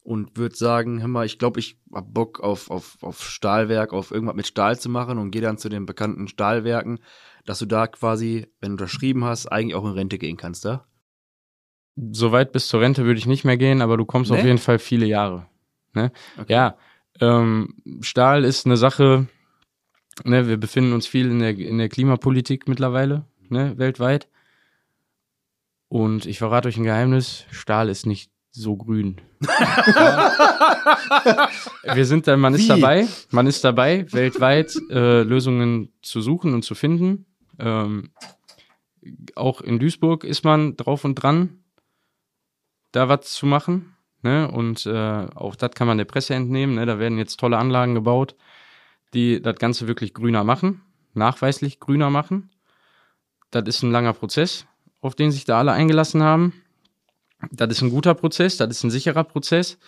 und würde sagen, hör mal, ich glaube, ich hab Bock auf, auf, auf Stahlwerk, auf irgendwas mit Stahl zu machen und gehe dann zu den bekannten Stahlwerken, dass du da quasi, wenn du unterschrieben hast, eigentlich auch in Rente gehen kannst, da? so weit bis zur Rente würde ich nicht mehr gehen, aber du kommst Nee? auf jeden Fall viele Jahre. Ne? Okay. Ja, ähm, Stahl ist eine Sache, ne, wir befinden uns viel in der, in der Klimapolitik mittlerweile, ne, weltweit. Und ich verrate euch ein Geheimnis, Stahl ist nicht so grün. wir sind da, man ist Wie? dabei, man ist dabei, weltweit äh, Lösungen zu suchen und zu finden. Ähm, auch in Duisburg ist man drauf und dran, da was zu machen. Ne? Und äh, auch das kann man der Presse entnehmen. Ne? Da werden jetzt tolle Anlagen gebaut, die das Ganze wirklich grüner machen, nachweislich grüner machen. Das ist ein langer Prozess, auf den sich da alle eingelassen haben. Das ist ein guter Prozess, das ist ein sicherer Prozess.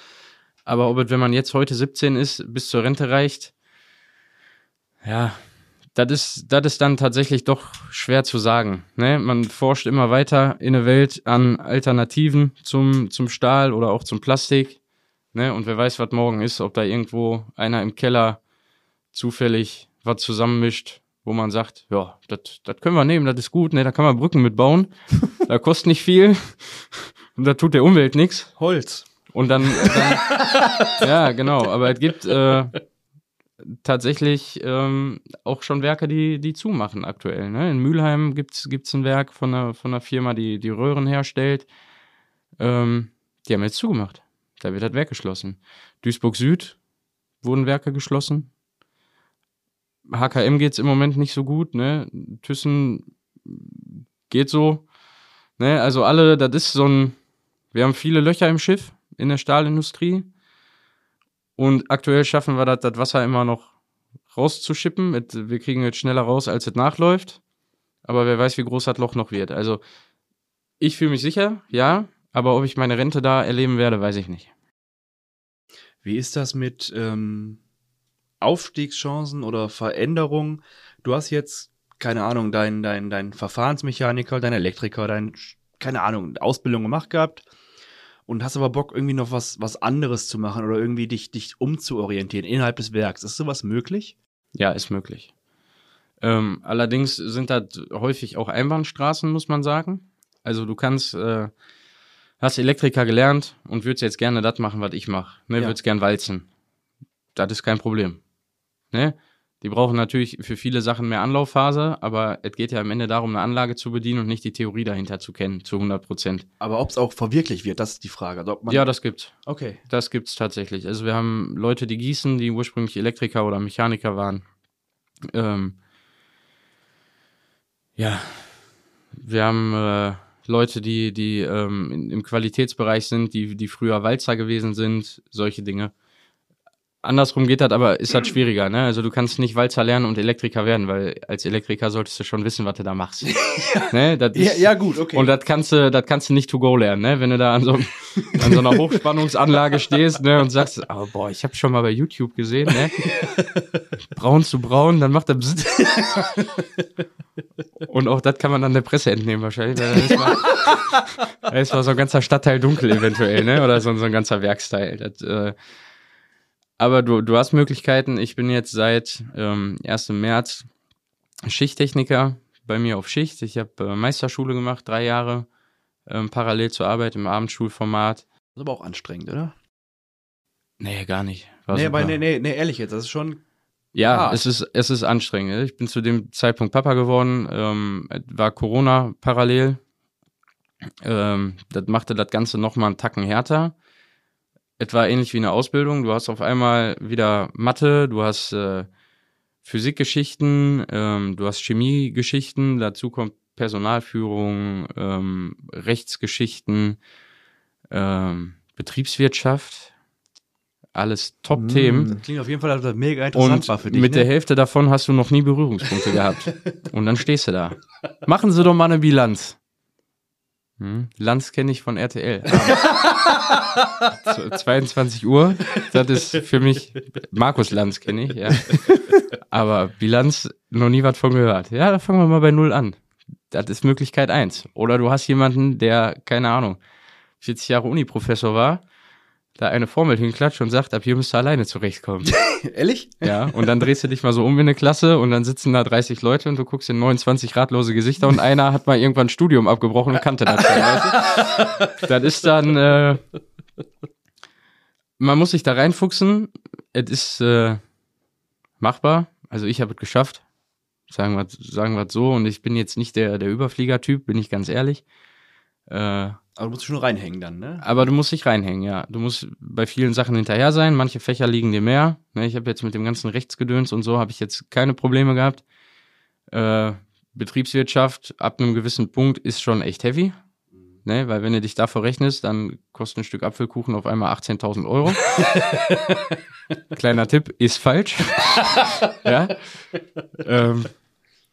Aber ob es, wenn man jetzt heute 17 ist, bis zur Rente reicht, ja, das ist, das ist dann tatsächlich doch schwer zu sagen. Ne? Man forscht immer weiter in der Welt an Alternativen zum, zum Stahl oder auch zum Plastik. Ne? Und wer weiß, was morgen ist, ob da irgendwo einer im Keller zufällig was zusammenmischt, wo man sagt, ja, das können wir nehmen, das ist gut, ne? da kann man Brücken mitbauen, da kostet nicht viel und da tut der Umwelt nichts. Holz. Und dann, dann ja, genau. Aber es gibt äh, tatsächlich ähm, auch schon Werke, die, die zumachen aktuell. Ne? In Mülheim gibt's gibt's ein Werk von einer, von einer Firma, die die Röhren herstellt. Ähm, die haben jetzt zugemacht. Da wird das Werk geschlossen. Duisburg Süd wurden Werke geschlossen. HKM geht's im Moment nicht so gut. Ne? Thyssen geht so. Ne? Also alle, das ist so ein, wir haben viele Löcher im Schiff in der Stahlindustrie. Und aktuell schaffen wir das, das Wasser immer noch rauszuschippen. Wir kriegen jetzt schneller raus, als es nachläuft. Aber wer weiß, wie groß das Loch noch wird. Also, ich fühle mich sicher, ja. Aber ob ich meine Rente da erleben werde, weiß ich nicht. Wie ist das mit ähm, Aufstiegschancen oder Veränderungen? Du hast jetzt, keine Ahnung, dein, dein, dein Verfahrensmechaniker, dein Elektriker, dein, keine Ahnung, Ausbildung gemacht gehabt und hast aber Bock, irgendwie noch was, was anderes zu machen oder irgendwie dich, dich umzuorientieren innerhalb des Werks. Ist sowas möglich? Ja, ist möglich. Ähm, allerdings sind das häufig auch Einbahnstraßen, muss man sagen. Also du kannst, äh, hast Elektriker gelernt und würdest jetzt gerne das machen, was ich mache. Ne, Ja. Würdest gern walzen. Das ist kein Problem. Ne? Die brauchen natürlich für viele Sachen mehr Anlaufphase, aber es geht ja am Ende darum, eine Anlage zu bedienen und nicht die Theorie dahinter zu kennen, zu 100 Prozent. Aber ob es auch verwirklicht wird, das ist die Frage. Also ob man, Ja, das gibt's. okay. Das gibt's tatsächlich. Also wir haben Leute, die gießen, die ursprünglich Elektriker oder Mechaniker waren. Ähm, ja, wir haben äh, Leute, die, die ähm, im Qualitätsbereich sind, die, die früher Walzer gewesen sind, solche Dinge. Andersrum geht das, aber ist das schwieriger, ne? Also du kannst nicht Walzer lernen und Elektriker werden, weil als Elektriker solltest du schon wissen, was du da machst. ne? Das Ja, ist- ja, gut, okay. und das kannst du, das kannst du nicht to go lernen, ne? Wenn du da an so, an so einer Hochspannungsanlage stehst, ne? Und sagst, oh, boah, ich habe schon mal bei YouTube gesehen, ne? Braun zu braun, dann macht er. Und auch das kann man dann der Presse entnehmen wahrscheinlich. Weil da ist mal, da ist mal so ein ganzer Stadtteil dunkel eventuell, ne? Oder so, so ein ganzer Werksteil. Das, äh, aber du, du hast Möglichkeiten. Ich bin jetzt seit ähm, 1. März Schichttechniker bei mir auf Schicht. Ich habe äh, Meisterschule gemacht, drei Jahre, ähm, parallel zur Arbeit im Abendschulformat. Das ist aber auch anstrengend, oder? Nee, gar nicht. War nee, super. aber nee, nee, nee, ehrlich jetzt, das ist schon. Ja, hart. es ist, es ist anstrengend. Ich bin zu dem Zeitpunkt Papa geworden, ähm, war Corona parallel. Ähm, das machte das Ganze nochmal einen Tacken härter. Es war ähnlich wie eine Ausbildung. Du hast auf einmal wieder Mathe, du hast äh, Physikgeschichten, ähm, du hast Chemiegeschichten, dazu kommt Personalführung, ähm, Rechtsgeschichten, ähm, Betriebswirtschaft. Alles Top-Themen. Das klingt auf jeden Fall, dass das mega interessant Und war für dich. mit ne? der Hälfte davon hast du noch nie Berührungspunkte gehabt. Und dann stehst du da. Machen Sie doch mal eine Bilanz. Hm. Lanz kenne ich von RTL. Z- 22 Uhr, das ist für mich, Markus Lanz kenne ich, ja. Aber Bilanz, noch nie was von gehört. Ja, da fangen wir mal bei Null an. Das ist Möglichkeit eins. Oder du hast jemanden, der, keine Ahnung, 40 Jahre Uni-Professor war, da eine Formel hinklatscht und sagt, ab hier müsst ihr alleine zurechtkommen. Ehrlich? Ja, und dann drehst du dich mal so um in eine Klasse und dann sitzen da 30 Leute und du guckst in 29 ratlose Gesichter und einer hat mal irgendwann ein Studium abgebrochen und kannte das schon? Das ist dann, äh, man muss sich da reinfuchsen. Es ist äh, machbar. Also ich habe es geschafft. Sagen wir sagen wir so. Und ich bin jetzt nicht der, der Überflieger-Typ, bin ich ganz ehrlich. Äh, Aber du musst schon reinhängen dann, ne? aber du musst dich reinhängen, ja. Du musst bei vielen Sachen hinterher sein. Manche Fächer liegen dir mehr. Ne, ich habe jetzt mit dem ganzen Rechtsgedöns und so habe ich jetzt keine Probleme gehabt. Äh, Betriebswirtschaft ab einem gewissen Punkt ist schon echt heavy. Ne, weil wenn du dich da verrechnest, dann kostet ein Stück Apfelkuchen auf einmal 18.000 Euro. Kleiner Tipp, ist falsch. ja. Ähm,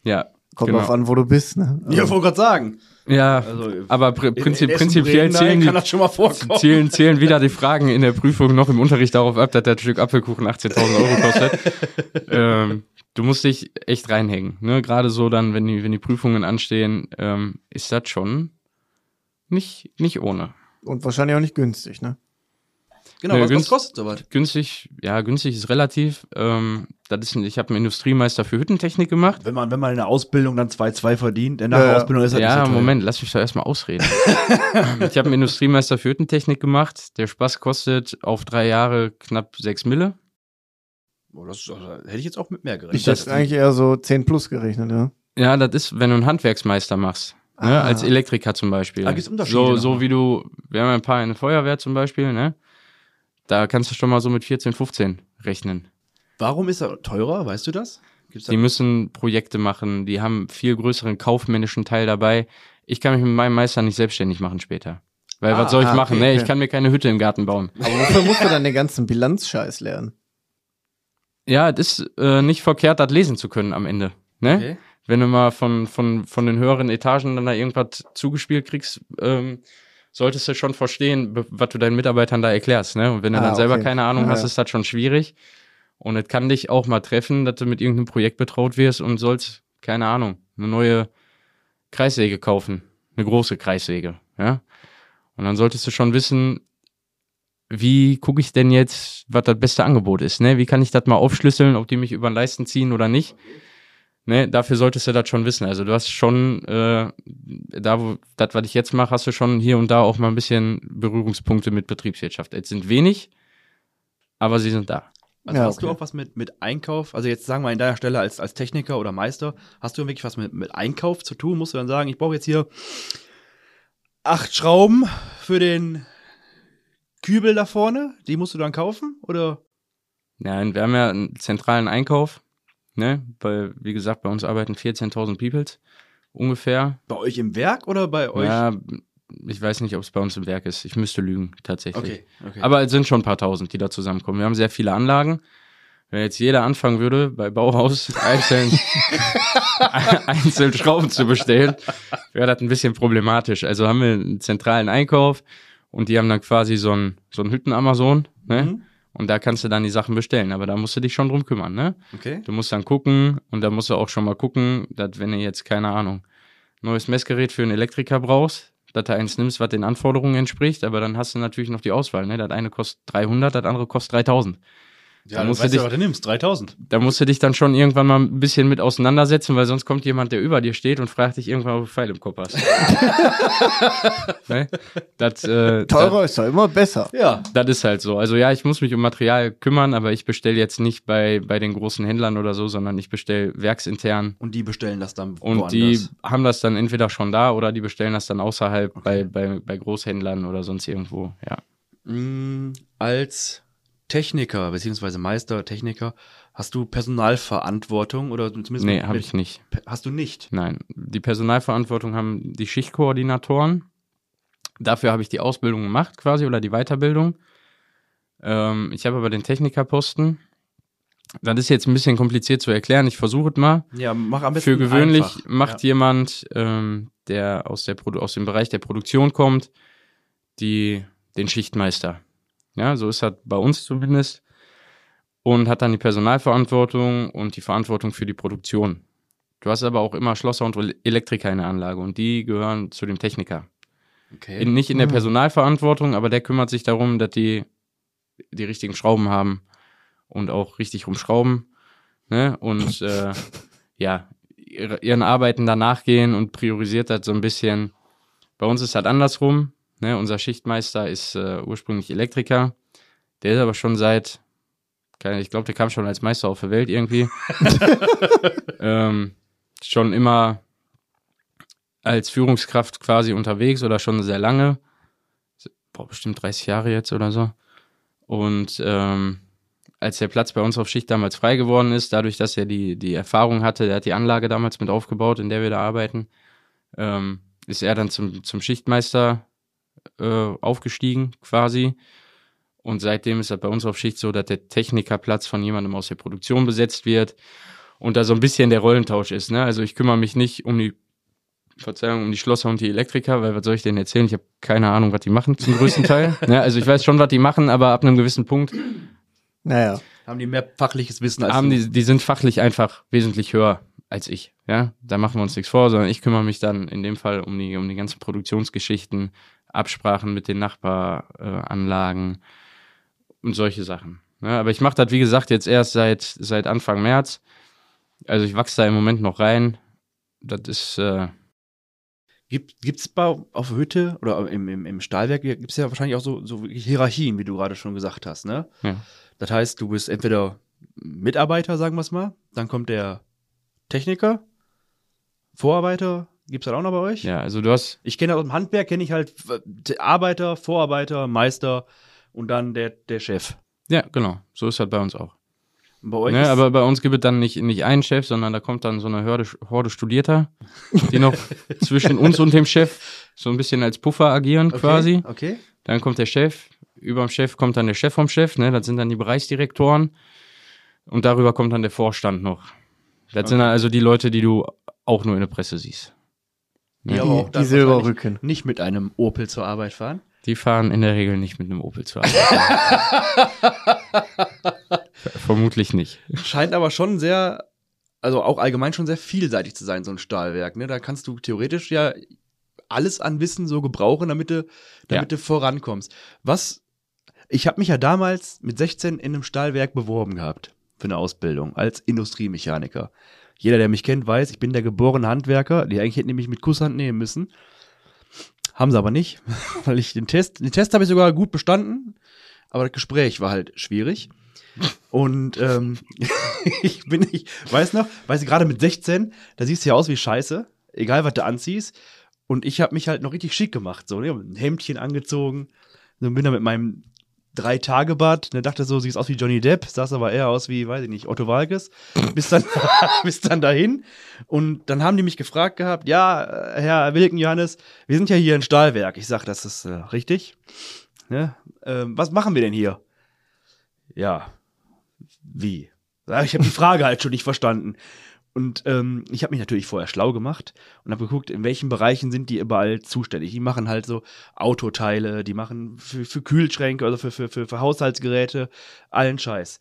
ja. Kommt genau. drauf an, wo du bist, ne? Ja, wollte gerade sagen. Ja, Also, aber pr prinzip, in prinzipiell zählen die, kann das schon mal vorkommen. zählen, zählen wieder die Fragen in der Prüfung noch im Unterricht darauf ab, dass das Stück Apfelkuchen 18.000 Euro kostet. ähm, du musst dich echt reinhängen. Ne? Gerade so dann, wenn die, wenn die Prüfungen anstehen, ähm, ist das schon nicht, nicht ohne. Und wahrscheinlich auch nicht günstig, ne? Genau, Ja, was, was kostet sowas? Günstig, ja, günstig ist relativ. Ähm, das ist, ich habe einen Industriemeister für Hüttentechnik gemacht. Wenn man, wenn man in der Ausbildung dann 2,2 verdient, dann nach Ja, der ja. Ausbildung ist das nicht Ja, so teuer. Moment, lass mich doch erstmal ausreden. ich habe einen Industriemeister für Hüttentechnik gemacht. Der Spaß kostet auf drei Jahre knapp sechs Mille. Boah, das, das hätte ich jetzt auch mit mehr Ich gerechnet. hätte eigentlich eher so 10 plus gerechnet, ja. Ja, das ist, wenn du einen Handwerksmeister machst. Ne? Ah. Als Elektriker zum Beispiel. Ah, gibt's Unterschiede so, so wie du, wir haben ein paar in der Feuerwehr zum Beispiel, ne? Da kannst du schon mal so mit 14, 15 rechnen. Warum ist er teurer? Weißt du das? Gibt's Die müssen Projekte machen, die haben viel größeren kaufmännischen Teil dabei. Ich kann mich mit meinem Meister nicht selbstständig machen später. Weil Ah, was soll ich ah, machen? okay, ne? okay. Ich kann mir keine Hütte im Garten bauen. Aber wofür musst du dann den ganzen Bilanzscheiß lernen? Ja, es ist äh, nicht verkehrt, das lesen zu können am Ende. Ne? Okay. Wenn du mal von, von, von den höheren Etagen dann da irgendwas zugespielt kriegst, ähm, solltest du schon verstehen, was du deinen Mitarbeitern da erklärst. Ne? Und wenn du Ah, dann selber okay. keine Ahnung Ja, hast, ja. ist das schon schwierig. Und es kann dich auch mal treffen, dass du mit irgendeinem Projekt betraut wirst und sollst, keine Ahnung, eine neue Kreissäge kaufen. Eine große Kreissäge. Ja? Und dann solltest du schon wissen, wie gucke ich denn jetzt, was das beste Angebot ist, ne? Wie kann ich das mal aufschlüsseln, ob die mich über den Leisten ziehen oder nicht? Ne, dafür solltest du das schon wissen. Also du hast schon, äh, da wo, das, was ich jetzt mache, hast du schon hier und da auch mal ein bisschen Berührungspunkte mit Betriebswirtschaft. Es sind wenig, aber sie sind da. Also Ja, hast du okay. auch was mit, mit Einkauf? Also jetzt sagen wir an deiner Stelle als, als Techniker oder Meister, hast du wirklich was mit, mit Einkauf zu tun? Musst du dann sagen, ich brauche jetzt hier acht Schrauben für den Kübel da vorne, die musst du dann kaufen? Oder? Nein, wir haben ja einen zentralen Einkauf, ne? Weil, wie gesagt, bei uns arbeiten 14.000 Peoples ungefähr. Bei euch im Werk oder bei euch? Ja, ich weiß nicht, ob es bei uns im Werk ist. Ich müsste lügen, tatsächlich. okay, okay. Aber es sind schon ein paar tausend, die da zusammenkommen. Wir haben sehr viele Anlagen. Wenn jetzt jeder anfangen würde, bei Bauhaus einzeln, einzeln Schrauben zu bestellen, wäre das ein bisschen problematisch. Also haben wir einen zentralen Einkauf und die haben dann quasi so ein, so ein Hütten-Amazon, ne? Mhm. Und da kannst du dann die Sachen bestellen. Aber da musst du dich schon drum kümmern, ne? okay. Du musst dann gucken und da musst du auch schon mal gucken, dass wenn du jetzt, keine Ahnung, neues Messgerät für einen Elektriker brauchst, dass du eins nimmst, was den Anforderungen entspricht, aber dann hast du natürlich noch die Auswahl, ne? Das eine kostet 300, das andere kostet 3000. Ja, Da dann musst du weißt du, dich- was du nimmst. 3000. Da musst du dich dann schon irgendwann mal ein bisschen mit auseinandersetzen, weil sonst kommt jemand, der über dir steht und fragt dich irgendwann, ob du Pfeil im Kopf hast. ne? das, äh, Teurer ist doch immer besser. Ja. Das ist halt so. Also ja, ich muss mich um Material kümmern, aber ich bestelle jetzt nicht bei, bei den großen Händlern oder so, sondern ich bestelle werksintern. Und die bestellen das dann Und woanders. die haben das dann entweder schon da oder die bestellen das dann außerhalb bei, bei, bei Großhändlern oder sonst irgendwo. Ja. Mm, Als Techniker, beziehungsweise Meister, Techniker, hast du Personalverantwortung oder zumindest Nee, habe ich nicht. Hast du nicht. Nein. Die Personalverantwortung haben die Schichtkoordinatoren. Dafür habe ich die Ausbildung gemacht quasi oder die Weiterbildung. Ähm, ich habe aber den Technikerposten. Das ist jetzt ein bisschen kompliziert zu erklären. Ich versuche es mal. Ja, mach am besten Für gewöhnlich einfach. macht ja. jemand, ähm, der aus, der Produ aus dem Bereich der Produktion kommt, die, den Schichtmeister. Ja, so ist das bei uns zumindest. Und hat dann die Personalverantwortung und die Verantwortung für die Produktion. Du hast aber auch immer Schlosser und Elektriker in der Anlage und die gehören zu dem Techniker. Okay. In, nicht in der Mhm. Personalverantwortung, aber der kümmert sich darum, dass die die richtigen Schrauben haben und auch richtig rumschrauben. Ne? Und äh, ja, ihre, ihren Arbeiten danach gehen und priorisiert das so ein bisschen. Bei uns ist das andersrum. Ne? Unser Schichtmeister ist äh, ursprünglich Elektriker. Der ist aber schon seit, keine, ich glaube, der kam schon als Meister auf der Welt irgendwie. ähm, schon immer als Führungskraft quasi unterwegs oder schon sehr lange. Boah, bestimmt 30 Jahre jetzt oder so. Und ähm, als der Platz bei uns auf Schicht damals frei geworden ist, dadurch, dass er die, die Erfahrung hatte, der hat die Anlage damals mit aufgebaut, in der wir da arbeiten, ähm, ist er dann zum, zum Schichtmeister äh, aufgestiegen quasi. Und seitdem ist das bei uns auf Schicht so, dass der Technikerplatz von jemandem aus der Produktion besetzt wird und da so ein bisschen der Rollentausch ist. Ne? Also ich kümmere mich nicht um die Verzeihung, um die Schlosser und die Elektriker, weil was soll ich denn erzählen? Ich habe keine Ahnung, was die machen zum größten Teil. ja, also ich weiß schon, was die machen, aber ab einem gewissen Punkt Naja. Haben die mehr fachliches Wissen als haben du? die, die sind fachlich einfach wesentlich höher als ich. Ja, da machen wir uns nichts vor, sondern ich kümmere mich dann in dem Fall um die, um die ganzen Produktionsgeschichten, Absprachen mit den Nachbaranlagen äh, Anlagen und solche Sachen. Ja, aber ich mache das, wie gesagt, jetzt erst seit, seit Anfang März. Also ich wachse da im Moment noch rein. Das ist, äh, Gibt es auf Hütte oder im, im, im Stahlwerk gibt es ja wahrscheinlich auch so, so Hierarchien, wie du gerade schon gesagt hast, ne? Ja. Das heißt, du bist entweder Mitarbeiter, sagen wir es mal, dann kommt der Techniker, Vorarbeiter, gibt es das auch noch bei euch? ja, also du hast, Ich kenne aus dem Handwerk, kenne ich halt Arbeiter, Vorarbeiter, Meister und dann der, der Chef. ja, genau, so ist das bei uns auch. Bei euch Ne, aber bei uns gibt es dann nicht, nicht einen Chef, sondern da kommt dann so eine Horde, Horde Studierter, die noch zwischen uns und dem Chef so ein bisschen als Puffer agieren okay, quasi. Okay. Dann kommt der Chef, über dem Chef kommt dann der Chef vom Chef, ne? das sind dann die Bereichsdirektoren und darüber kommt dann der Vorstand noch. Das sind dann also die Leute, die du auch nur in der Presse siehst. Die Ne? aber auch Die, Silberrücken. nicht mit einem Opel zur Arbeit fahren. Die fahren in der Regel nicht mit einem Opel zu arbeiten. Vermutlich nicht. Scheint aber schon sehr, also auch allgemein schon sehr vielseitig zu sein, so ein Stahlwerk. Ne? Da kannst du theoretisch ja alles an Wissen so gebrauchen, damit du, damit du vorankommst. Was, ich habe mich ja damals mit 16 in einem Stahlwerk beworben gehabt für eine Ausbildung als Industriemechaniker. Jeder, der mich kennt, weiß, ich bin der geborene Handwerker. Die eigentlich hätten die mich mit Kusshand nehmen müssen. Haben sie aber nicht, weil ich den Test, den Test habe ich sogar gut bestanden, aber das Gespräch war halt schwierig. Und ähm, ich bin, ich weiß noch, weiß gerade mit 16, da siehst du ja aus wie Scheiße, egal was du anziehst. Und ich habe mich halt noch richtig schick gemacht, so, ne? ein Hemdchen angezogen, so bin da mit meinem Drei-Tage-Bad, ne, dachte so, siehst aus wie Johnny Depp, sahst aber eher aus wie, weiß ich nicht, Otto Walkes. Bis dann, bis dann dahin. Und dann haben die mich gefragt gehabt, ja, äh, Herr Wilken Johannes, wir sind ja hier ein Stahlwerk. Ich sag, das ist äh, richtig. Ne? Ähm, was machen wir denn hier? Ja, wie? Ich habe die Frage halt schon nicht verstanden. Und ähm, ich habe mich natürlich vorher schlau gemacht und habe geguckt, in welchen Bereichen sind die überall zuständig. Die machen halt so Autoteile, die machen für, für Kühlschränke, also für, für, für, für Haushaltsgeräte, allen Scheiß.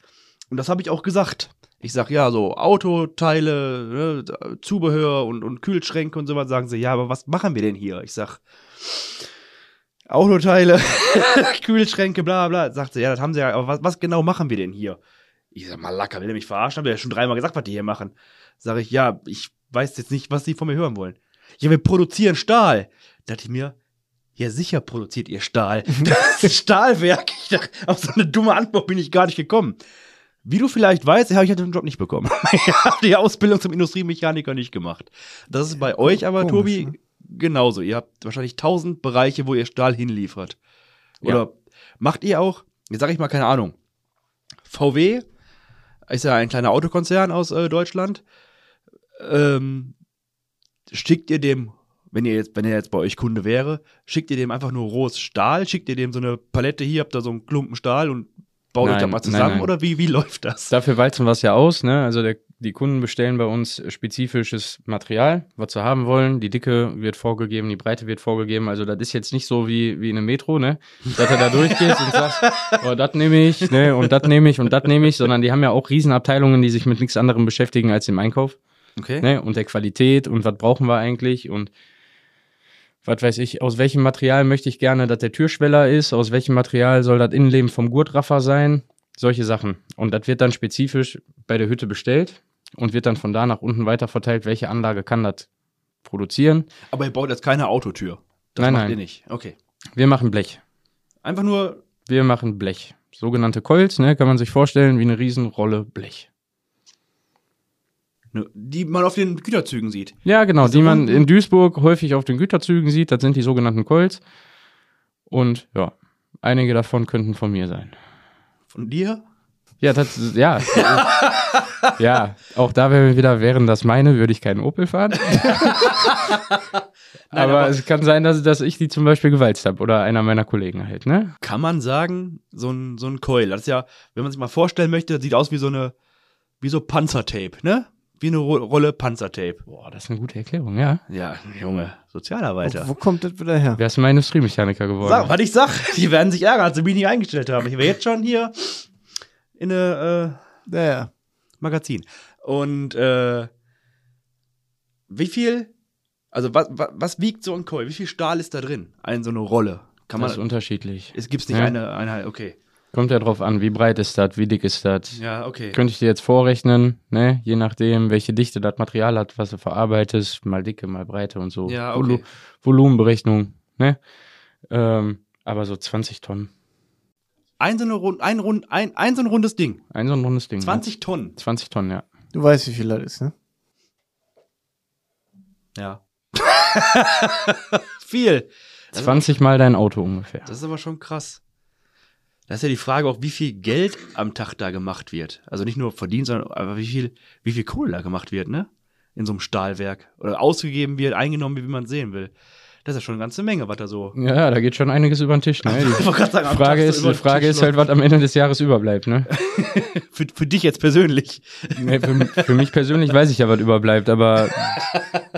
Und das habe ich auch gesagt. Ich sag ja, so Autoteile, ne, Zubehör und, und Kühlschränke und sowas, sagen sie, ja, aber was machen wir denn hier? Ich sag, Autoteile, Kühlschränke, bla bla. Sagt sie, ja, das haben sie ja, aber was, was genau machen wir denn hier? Ich sag, Malaka, will er mich verarschen? Hab ja schon dreimal gesagt, was die hier machen. Sag ich, ja, ich weiß jetzt nicht, was sie von mir hören wollen. Ja, wir produzieren Stahl. Da dachte ich mir, ja, sicher produziert ihr Stahl. Das ist Stahlwerk. Ich dachte, auf so eine dumme Antwort bin ich gar nicht gekommen. Wie du vielleicht weißt, habe ich den Job nicht bekommen. Ich habe die Ausbildung zum Industriemechaniker nicht gemacht. Das ist bei euch aber, komisch, Tobi, ne? genauso. Ihr habt wahrscheinlich tausend Bereiche, wo ihr Stahl hinliefert. Oder macht ihr auch, jetzt sage ich mal, keine Ahnung, VW ist ja ein kleiner Autokonzern aus äh, Deutschland. Ähm, schickt ihr dem, wenn ihr jetzt, wenn er jetzt bei euch Kunde wäre, schickt ihr dem einfach nur rohes Stahl, schickt ihr dem so eine Palette hier, habt da so einen Klumpen Stahl und baut euch Nein, da mal nein, zusammen nein. oder wie, wie läuft das? Dafür walzen wir es ja aus, ne? Also der, die Kunden bestellen bei uns spezifisches Material, was sie haben wollen. Die Dicke wird vorgegeben, die Breite wird vorgegeben. Also das ist jetzt nicht so wie, wie in einem Metro, ne? Dass du da durchgehst und sagst, oh, das nehme ich, ne? Und das nehme ich und das nehme ich, sondern die haben ja auch Riesenabteilungen, die sich mit nichts anderem beschäftigen als dem Einkauf. Okay. Ne? Und der Qualität und was brauchen wir eigentlich und was weiß ich, aus welchem Material möchte ich gerne, dass der Türschweller ist, aus welchem Material soll das Innenleben vom Gurtraffer sein, solche Sachen. Und das wird dann spezifisch bei der Hütte bestellt und wird dann von da nach unten weiter verteilt, welche Anlage kann das produzieren. Aber ihr baut jetzt keine Autotür. Das Nein, macht nein. ihr nicht. Okay. Wir machen Blech. Einfach nur. Wir machen Blech. Sogenannte Coils, ne, kann man sich vorstellen, wie eine Riesenrolle Blech. ne, Die man auf den Güterzügen sieht. Ja, genau, Also die man in Duisburg häufig auf den Güterzügen sieht, das sind die sogenannten Coils. Und ja, einige davon könnten von mir sein. Von dir? Ja, das, ja. ja, auch da wären wir wieder, wären das meine, würde ich keinen Opel fahren. aber, aber- es kann sein, dass, dass ich die zum Beispiel gewalzt habe oder einer meiner Kollegen halt, ne? Kann man sagen, so ein, so ein Coil. Das ist ja, wenn man sich mal vorstellen möchte, sieht aus wie so eine, wie so Panzertape, ne? Wie eine Ro Rolle Panzertape. Boah, das ist eine gute Erklärung, ja. Ja, Junge, Sozialarbeiter. Wo, wo kommt das wieder her? Wer ist mein Industriemechaniker geworden? Sag, was ich sag, die werden sich ärgern, als sie mich nicht eingestellt haben. Ich wäre jetzt schon hier in eine äh, Ja, ja. Magazin. Und äh, wie viel, also was, was, was wiegt so ein Coil? Wie viel Stahl ist da drin? Ein so eine Rolle. Kann man, das ist unterschiedlich. es gibt's nicht Ja. eine Einheit, okay. Kommt ja drauf an, wie breit ist das, wie dick ist das. Ja, okay. Könnte ich dir jetzt vorrechnen, ne? Je nachdem, welche Dichte das Material hat, was du verarbeitest, mal Dicke, mal Breite und so. Ja, Volu okay. Volumenberechnung, ne? Ähm, aber so 20 Tonnen. Ein so, eine Rund, ein, Rund, ein, ein so ein rundes Ding. Ein so ein rundes Ding. 20 Tonnen. Ne? 20 Tonnen, ja. Du weißt, wie viel das ist, ne? Ja. Viel. Das ist, 20 mal dein Auto ungefähr. das ist aber schon krass. Da ist ja die Frage auch, wie viel Geld am Tag da gemacht wird. Also nicht nur verdient, sondern aber wie viel, wie viel Kohle da gemacht wird, ne? In so einem Stahlwerk. Oder ausgegeben wird, eingenommen wird, wie man sehen will. Das ist ja schon eine ganze Menge, was da so. Ja, da geht schon einiges über den Tisch. Ne? Ich Die sagen, Frage ist, die Frage ist halt, was am Ende des Jahres überbleibt, ne? Für, für dich jetzt persönlich. Nee, für, für mich persönlich weiß ich ja, was überbleibt, aber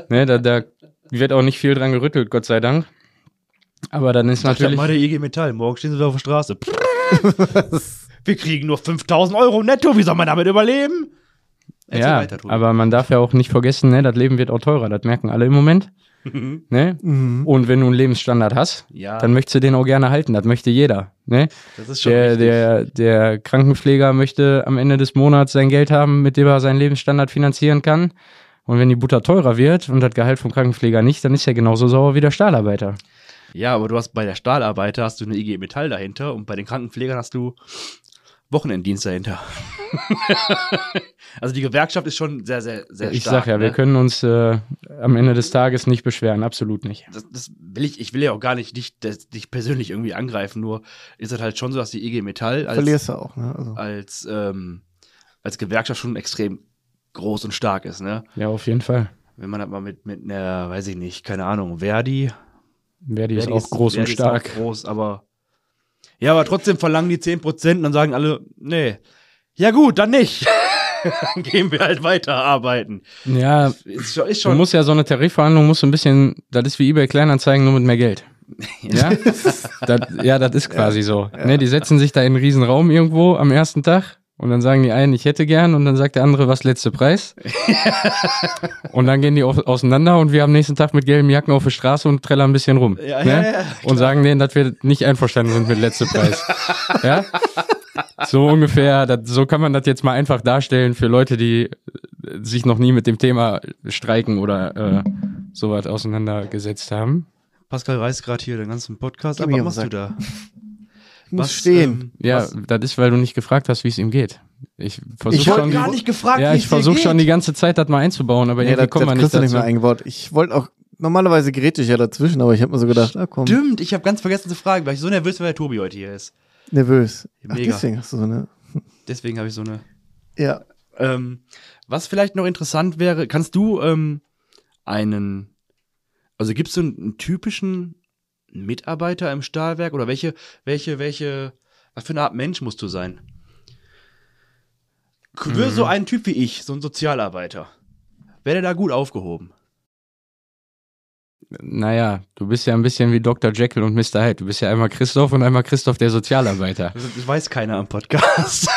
ne, da, da wird auch nicht viel dran gerüttelt, Gott sei Dank. Aber dann ist natürlich. mal der IG Metall. Morgen stehen sie wieder auf der Straße. Wir kriegen nur 5000 Euro netto. Wie soll man damit überleben? Erzähl Ja, weiter, aber man darf ja auch nicht vergessen, ne, das Leben wird auch teurer, das merken alle im Moment. Ne? Mhm. Und wenn du einen Lebensstandard hast, Ja. dann möchtest du den auch gerne halten. Das möchte jeder. Ne? das ist schon Der, der, der Krankenpfleger möchte am Ende des Monats sein Geld haben, mit dem er seinen Lebensstandard finanzieren kann. Und wenn die Butter teurer wird und das Gehalt vom Krankenpfleger nicht, dann ist er genauso sauer wie der Stahlarbeiter. Ja, aber du hast bei der Stahlarbeiter hast du eine IG Metall dahinter und bei den Krankenpflegern hast du Wochenenddienst dahinter. also die Gewerkschaft ist schon sehr, sehr, sehr ich stark. sag ja, ne? wir können uns äh, am Ende des Tages nicht beschweren, absolut nicht. das, das will ich, ich will ja auch gar nicht dich, das, dich persönlich irgendwie angreifen, nur ist es halt schon so, dass die IG Metall als, Verlierst du auch, ne? Also, als, ähm, als Gewerkschaft schon extrem groß und stark ist, ne? Ja, auf jeden Fall. Wenn man das mal mit, mit einer, weiß ich nicht, keine Ahnung, Verdi, Verdi ist Verdi auch groß und Verdi stark. Ist auch groß, aber ja, aber trotzdem verlangen die 10% und dann sagen alle, nee. Ja gut, dann nicht. dann gehen wir halt weiter arbeiten. Ja, Ist schon, ist du schon musst ja so eine Tarifverhandlung, musst du ein bisschen, das ist wie eBay Kleinanzeigen, nur mit mehr Geld. Ja, das, ja, das ist quasi so. Ne, die setzen sich da in einen riesen Raum irgendwo am ersten Tag und dann sagen die einen, ich hätte gern und dann sagt der andere, was letzte Preis. und dann gehen die au- auseinander und wir am nächsten Tag mit gelben Jacken auf der Straße und trällern ein bisschen rum. Ja, ne? ja, ja, und sagen denen, dass wir nicht einverstanden sind mit letzte Preis. ja? So ungefähr, das, so kann man das jetzt mal einfach darstellen für Leute, die äh, sich noch nie mit dem Thema Streiken oder äh, sowas auseinandergesetzt haben. Pascal reißt gerade hier den ganzen Podcast Gib ab. mir Was machst du da? muss stehen. ähm, Ja, was, das ist, weil du nicht gefragt hast, wie es ihm geht. Ich versuche Ich schon, wollte gar nicht gefragt, ja, wie ich versuche schon die ganze Zeit, das mal einzubauen, aber nee, irgendwie kommen wir nicht dazu. nicht mehr eingebaut. Ich wollte auch, normalerweise gerät ich ja dazwischen, aber ich habe mir so gedacht, ah komm, Stimmt, ich habe ganz vergessen zu fragen, weil ich so nervös war, weil der Tobi heute hier ist. nervös. Ach, Mega. deswegen hast du so eine, Deswegen habe ich so eine. ja. Ähm, was vielleicht noch interessant wäre, kannst du ähm, einen, also gibst du einen, einen typischen Mitarbeiter im Stahlwerk oder welche, welche, welche, was für eine Art Mensch musst du sein? Würde so ein Typ wie ich, so ein Sozialarbeiter, wäre da gut aufgehoben? Naja, du bist ja ein bisschen wie Dr. Jekyll und Mr. Hyde. Du bist ja einmal Christoph und einmal Christoph der Sozialarbeiter. Das, das weiß keiner am Podcast.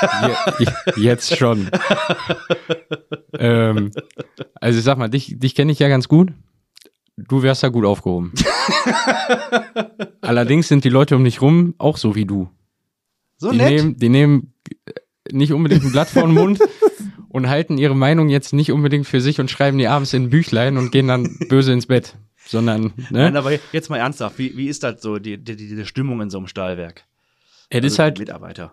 Je, jetzt schon. ähm, also ich sag mal, dich, dich kenne ich ja ganz gut. Du wärst da gut aufgehoben. Allerdings sind die Leute um dich rum auch so wie du. So die nett. Nehmen, die nehmen nicht unbedingt ein Blatt vor den Mund und halten ihre Meinung jetzt nicht unbedingt für sich und schreiben die abends in ein Büchlein und gehen dann böse ins Bett. Sondern, Nein, ne? aber jetzt mal ernsthaft, wie, wie ist das so, die, die, diese Stimmung in so einem Stahlwerk? Es ist Also halt, Mitarbeiter.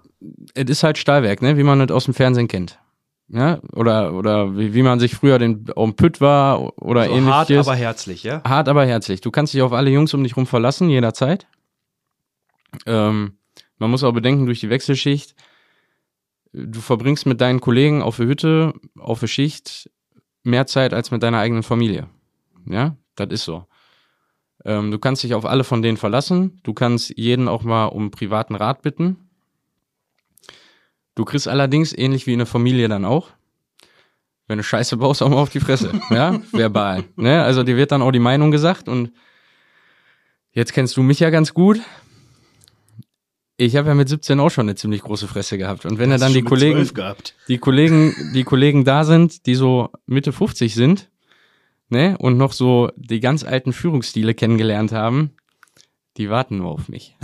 es ist halt Stahlwerk, ne? Wie man es aus dem Fernsehen kennt. Ja, oder, oder wie, wie man sich früher den um Pütt war oder so ähnliches. hart, aber herzlich, ja? Hart, aber herzlich. Du kannst dich auf alle Jungs um dich rum verlassen, jederzeit. Ähm, man muss auch bedenken, durch die Wechselschicht, du verbringst mit deinen Kollegen auf der Hütte, auf der Schicht mehr Zeit als mit deiner eigenen Familie. Ja, das ist so. Ähm, du kannst dich auf alle von denen verlassen. Du kannst jeden auch mal um privaten Rat bitten. Du kriegst allerdings, ähnlich wie in der Familie dann auch, wenn du Scheiße baust, auch mal auf die Fresse. ja, verbal. Ne? Also dir wird dann auch die Meinung gesagt und jetzt kennst du mich ja ganz gut. Ich habe ja mit 17 auch schon eine ziemlich große Fresse gehabt. Und wenn ja dann die Kollegen, 12 gehabt. die Kollegen, die Kollegen da sind, die so Mitte 50 sind, ne, und noch so die ganz alten Führungsstile kennengelernt haben, die warten nur auf mich.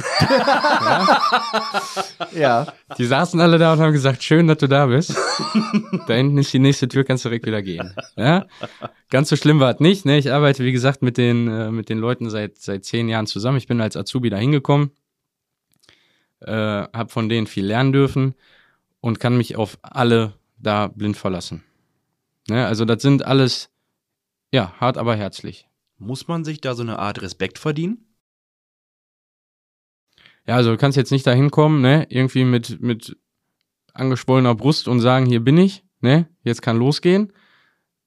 Ja. Die saßen alle da und haben gesagt, schön, dass du da bist. da hinten ist die nächste Tür, kannst direkt wieder gehen. Ja? Ganz so schlimm war es nicht. Ne? Ich arbeite, wie gesagt, mit den, äh, mit den Leuten seit, seit zehn Jahren zusammen. Ich bin als Azubi da hingekommen, äh, habe von denen viel lernen dürfen und kann mich auf alle da blind verlassen. Ne? Also das sind alles, ja, hart, aber herzlich. Muss man sich da so eine Art Respekt verdienen? Ja, also du kannst jetzt nicht da hinkommen, ne, irgendwie mit, mit angeschwollener Brust und sagen, hier bin ich, ne, jetzt kann losgehen.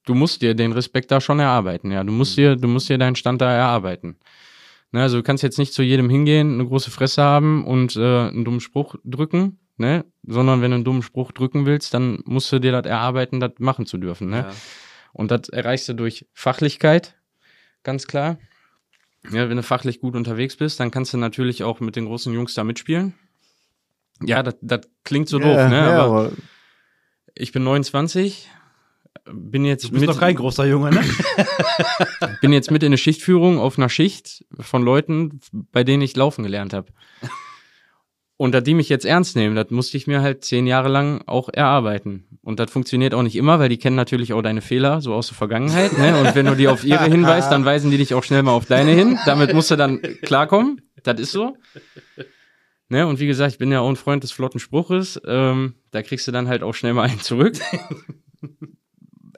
Du musst dir den Respekt da schon erarbeiten, ja. Du musst dir, du musst dir deinen Stand da erarbeiten. Ne, also du kannst jetzt nicht zu jedem hingehen, eine große Fresse haben und äh, einen dummen Spruch drücken, ne, sondern wenn du einen dummen Spruch drücken willst, dann musst du dir das erarbeiten, das machen zu dürfen, ne. Ja. Und das erreichst du durch Fachlichkeit, ganz klar. Ja, wenn du fachlich gut unterwegs bist, dann kannst du natürlich auch mit den großen Jungs da mitspielen. Ja, das, das klingt so doof, ja, ne? Ja, aber aber ich bin 29, bin jetzt Du bist mit, doch kein großer Junge, ne? bin jetzt mit in eine Schichtführung auf einer Schicht von Leuten, bei denen ich laufen gelernt habe. Und da die mich jetzt ernst nehmen, das musste ich mir halt zehn Jahre lang auch erarbeiten. Und das funktioniert auch nicht immer, weil die kennen natürlich auch deine Fehler, so aus der Vergangenheit. Ne? Und wenn du die auf ihre hinweist, dann weisen die dich auch schnell mal auf deine hin. Damit musst du dann klarkommen. Das ist so. Ne? Und wie gesagt, ich bin ja auch ein Freund des flotten Spruches. Ähm, da kriegst du dann halt auch schnell mal einen zurück.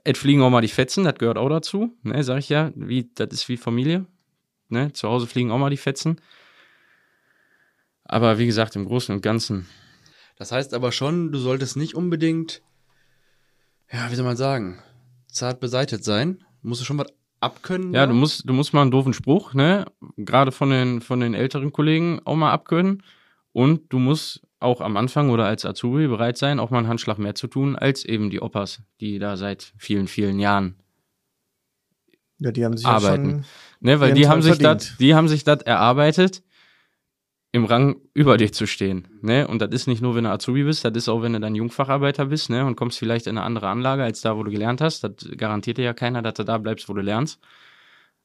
Es fliegen auch mal die Fetzen, das gehört auch dazu. Ne? Sag ich ja, wie, das ist wie Familie. Ne? Zu Hause fliegen auch mal die Fetzen. Aber wie gesagt, im Großen und Ganzen Das heißt aber schon, du solltest nicht unbedingt, ja, wie soll man sagen, zart beseitet sein. Musst du schon was abkönnen? Ja, da? du musst, du musst mal einen doofen Spruch, ne? Gerade von den, von den älteren Kollegen auch mal abkönnen. Und du musst auch am Anfang oder als Azubi bereit sein, auch mal einen Handschlag mehr zu tun, als eben die Oppas, die da seit vielen, vielen Jahren. ja, die haben sich Arbeiten. ja schon. Ne, weil Die haben sich das, verdient. die haben sich das erarbeitet, im Rang über dir zu stehen. Ne? Und das ist nicht nur, wenn du Azubi bist, das ist auch, wenn du dann Jungfacharbeiter bist, ne? Und kommst vielleicht in eine andere Anlage als da, wo du gelernt hast. Das garantiert dir ja keiner, dass du da bleibst, wo du lernst.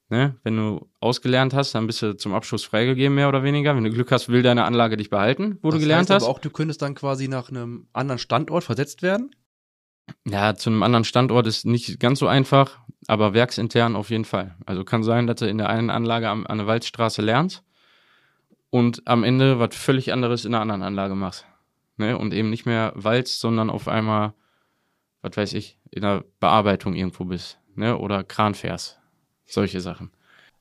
Ne? Wenn du ausgelernt hast, dann bist du zum Abschluss freigegeben, mehr oder weniger. Wenn du Glück hast, will deine Anlage dich behalten, wo das du gelernt heißt hast. Aber auch, du könntest dann quasi nach einem anderen Standort versetzt werden? Ja, zu einem anderen Standort ist nicht ganz so einfach, aber werksintern auf jeden Fall. Also kann sein, dass du in der einen Anlage am, an der Waldstraße lernst und am Ende was völlig anderes in der anderen Anlage machst. Ne? Und eben nicht mehr walzt, sondern auf einmal, was weiß ich, in der Bearbeitung irgendwo bist. Ne? Oder Kran fährst. Solche Sachen.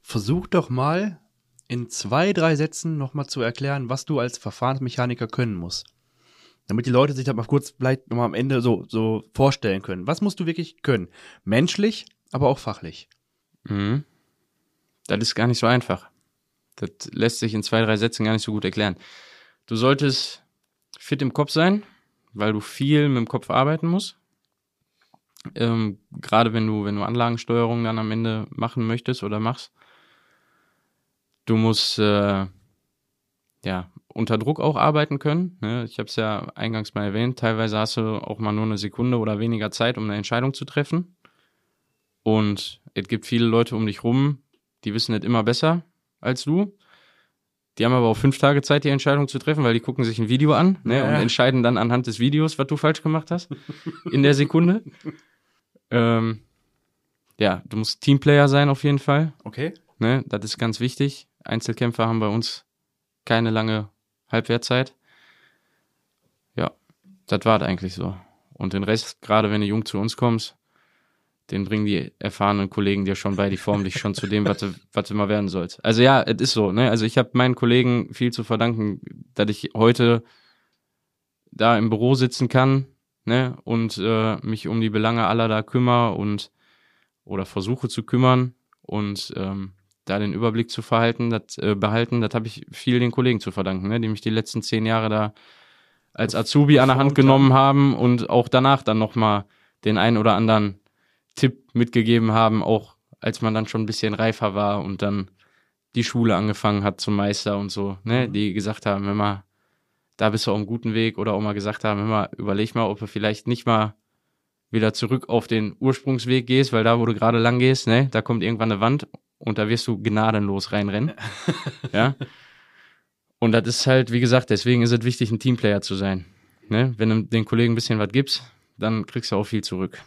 Versuch doch mal in zwei, drei Sätzen nochmal zu erklären, was du als Verfahrensmechaniker können musst. Damit die Leute sich das mal kurz vielleicht nochmal am Ende so, so vorstellen können. Was musst du wirklich können? Menschlich, aber auch fachlich. Mhm. Das ist gar nicht so einfach. Das lässt sich in zwei, drei Sätzen gar nicht so gut erklären. Du solltest fit im Kopf sein, weil du viel mit dem Kopf arbeiten musst. Ähm, Gerade wenn du, wenn du Anlagensteuerung dann am Ende machen möchtest oder machst. Du musst äh, ja unter Druck auch arbeiten können. Ne? Ich habe es ja eingangs mal erwähnt. Teilweise hast du auch mal nur eine Sekunde oder weniger Zeit, um eine Entscheidung zu treffen. Und es gibt viele Leute um dich rum, die wissen nicht immer besser als du. Die haben aber auch fünf Tage Zeit, die Entscheidung zu treffen, weil die gucken sich ein Video an ne, Ja. und entscheiden dann anhand des Videos, was du falsch gemacht hast in der Sekunde. ähm, ja, du musst Teamplayer sein auf jeden Fall. Okay. Ne? Das ist ganz wichtig. Einzelkämpfer haben bei uns keine lange Halbwertzeit. Ja, das war eigentlich so. Und den Rest, gerade wenn du jung zu uns kommst, den bringen die erfahrenen Kollegen dir schon bei, die formen dich schon zu dem, was du, was du mal werden sollst. Also ja, es ist so. Ne? Also ich habe meinen Kollegen viel zu verdanken, dass ich heute da im Büro sitzen kann ne? und äh, mich um die Belange aller da kümmere und oder versuche zu kümmern und ähm, da den Überblick zu verhalten, das, äh, behalten, das habe ich viel den Kollegen zu verdanken, ne? die mich die letzten zehn Jahre da als Azubi an der Hand genommen haben und auch danach dann nochmal den einen oder anderen Tipp mitgegeben haben, auch als man dann schon ein bisschen reifer war und dann die Schule angefangen hat zum Meister und so, ne, Mhm. die gesagt haben, mal, da bist du auf einem guten Weg oder auch mal gesagt haben, mal, überleg mal, ob du vielleicht nicht mal wieder zurück auf den Ursprungsweg gehst, weil da, wo du gerade lang gehst, ne, da kommt irgendwann eine Wand und da wirst du gnadenlos reinrennen. ja. Und das ist halt, wie gesagt, deswegen ist es wichtig, ein Teamplayer zu sein. Ne? Wenn du den Kollegen ein bisschen was gibst, dann kriegst du auch viel zurück.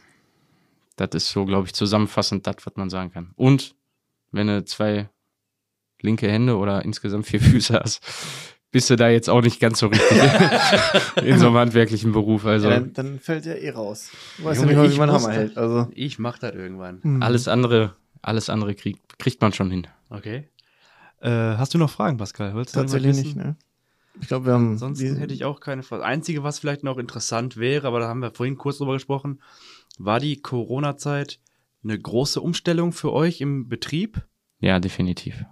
Das ist so, glaube ich, zusammenfassend das, was man sagen kann. Und wenn du zwei linke Hände oder insgesamt vier Füße hast, bist du da jetzt auch nicht ganz so richtig in so einem handwerklichen Beruf. Also Ja, dann, dann fällt ja eh raus. Du weißt Junge, ja nicht wie man Hammer hält. Also. Ich mach das irgendwann. hm. alles andere, alles andere kriegt, kriegt man schon hin. Okay. Äh, hast du noch Fragen, Pascal? Wolltest du Tatsächlich nicht, ne? Ich glaube, wir haben. Ansonsten hätte ich auch keine Frage. Einzige, was vielleicht noch interessant wäre, aber da haben wir vorhin kurz drüber gesprochen, war die Corona-Zeit eine große Umstellung für euch im Betrieb? Ja, definitiv.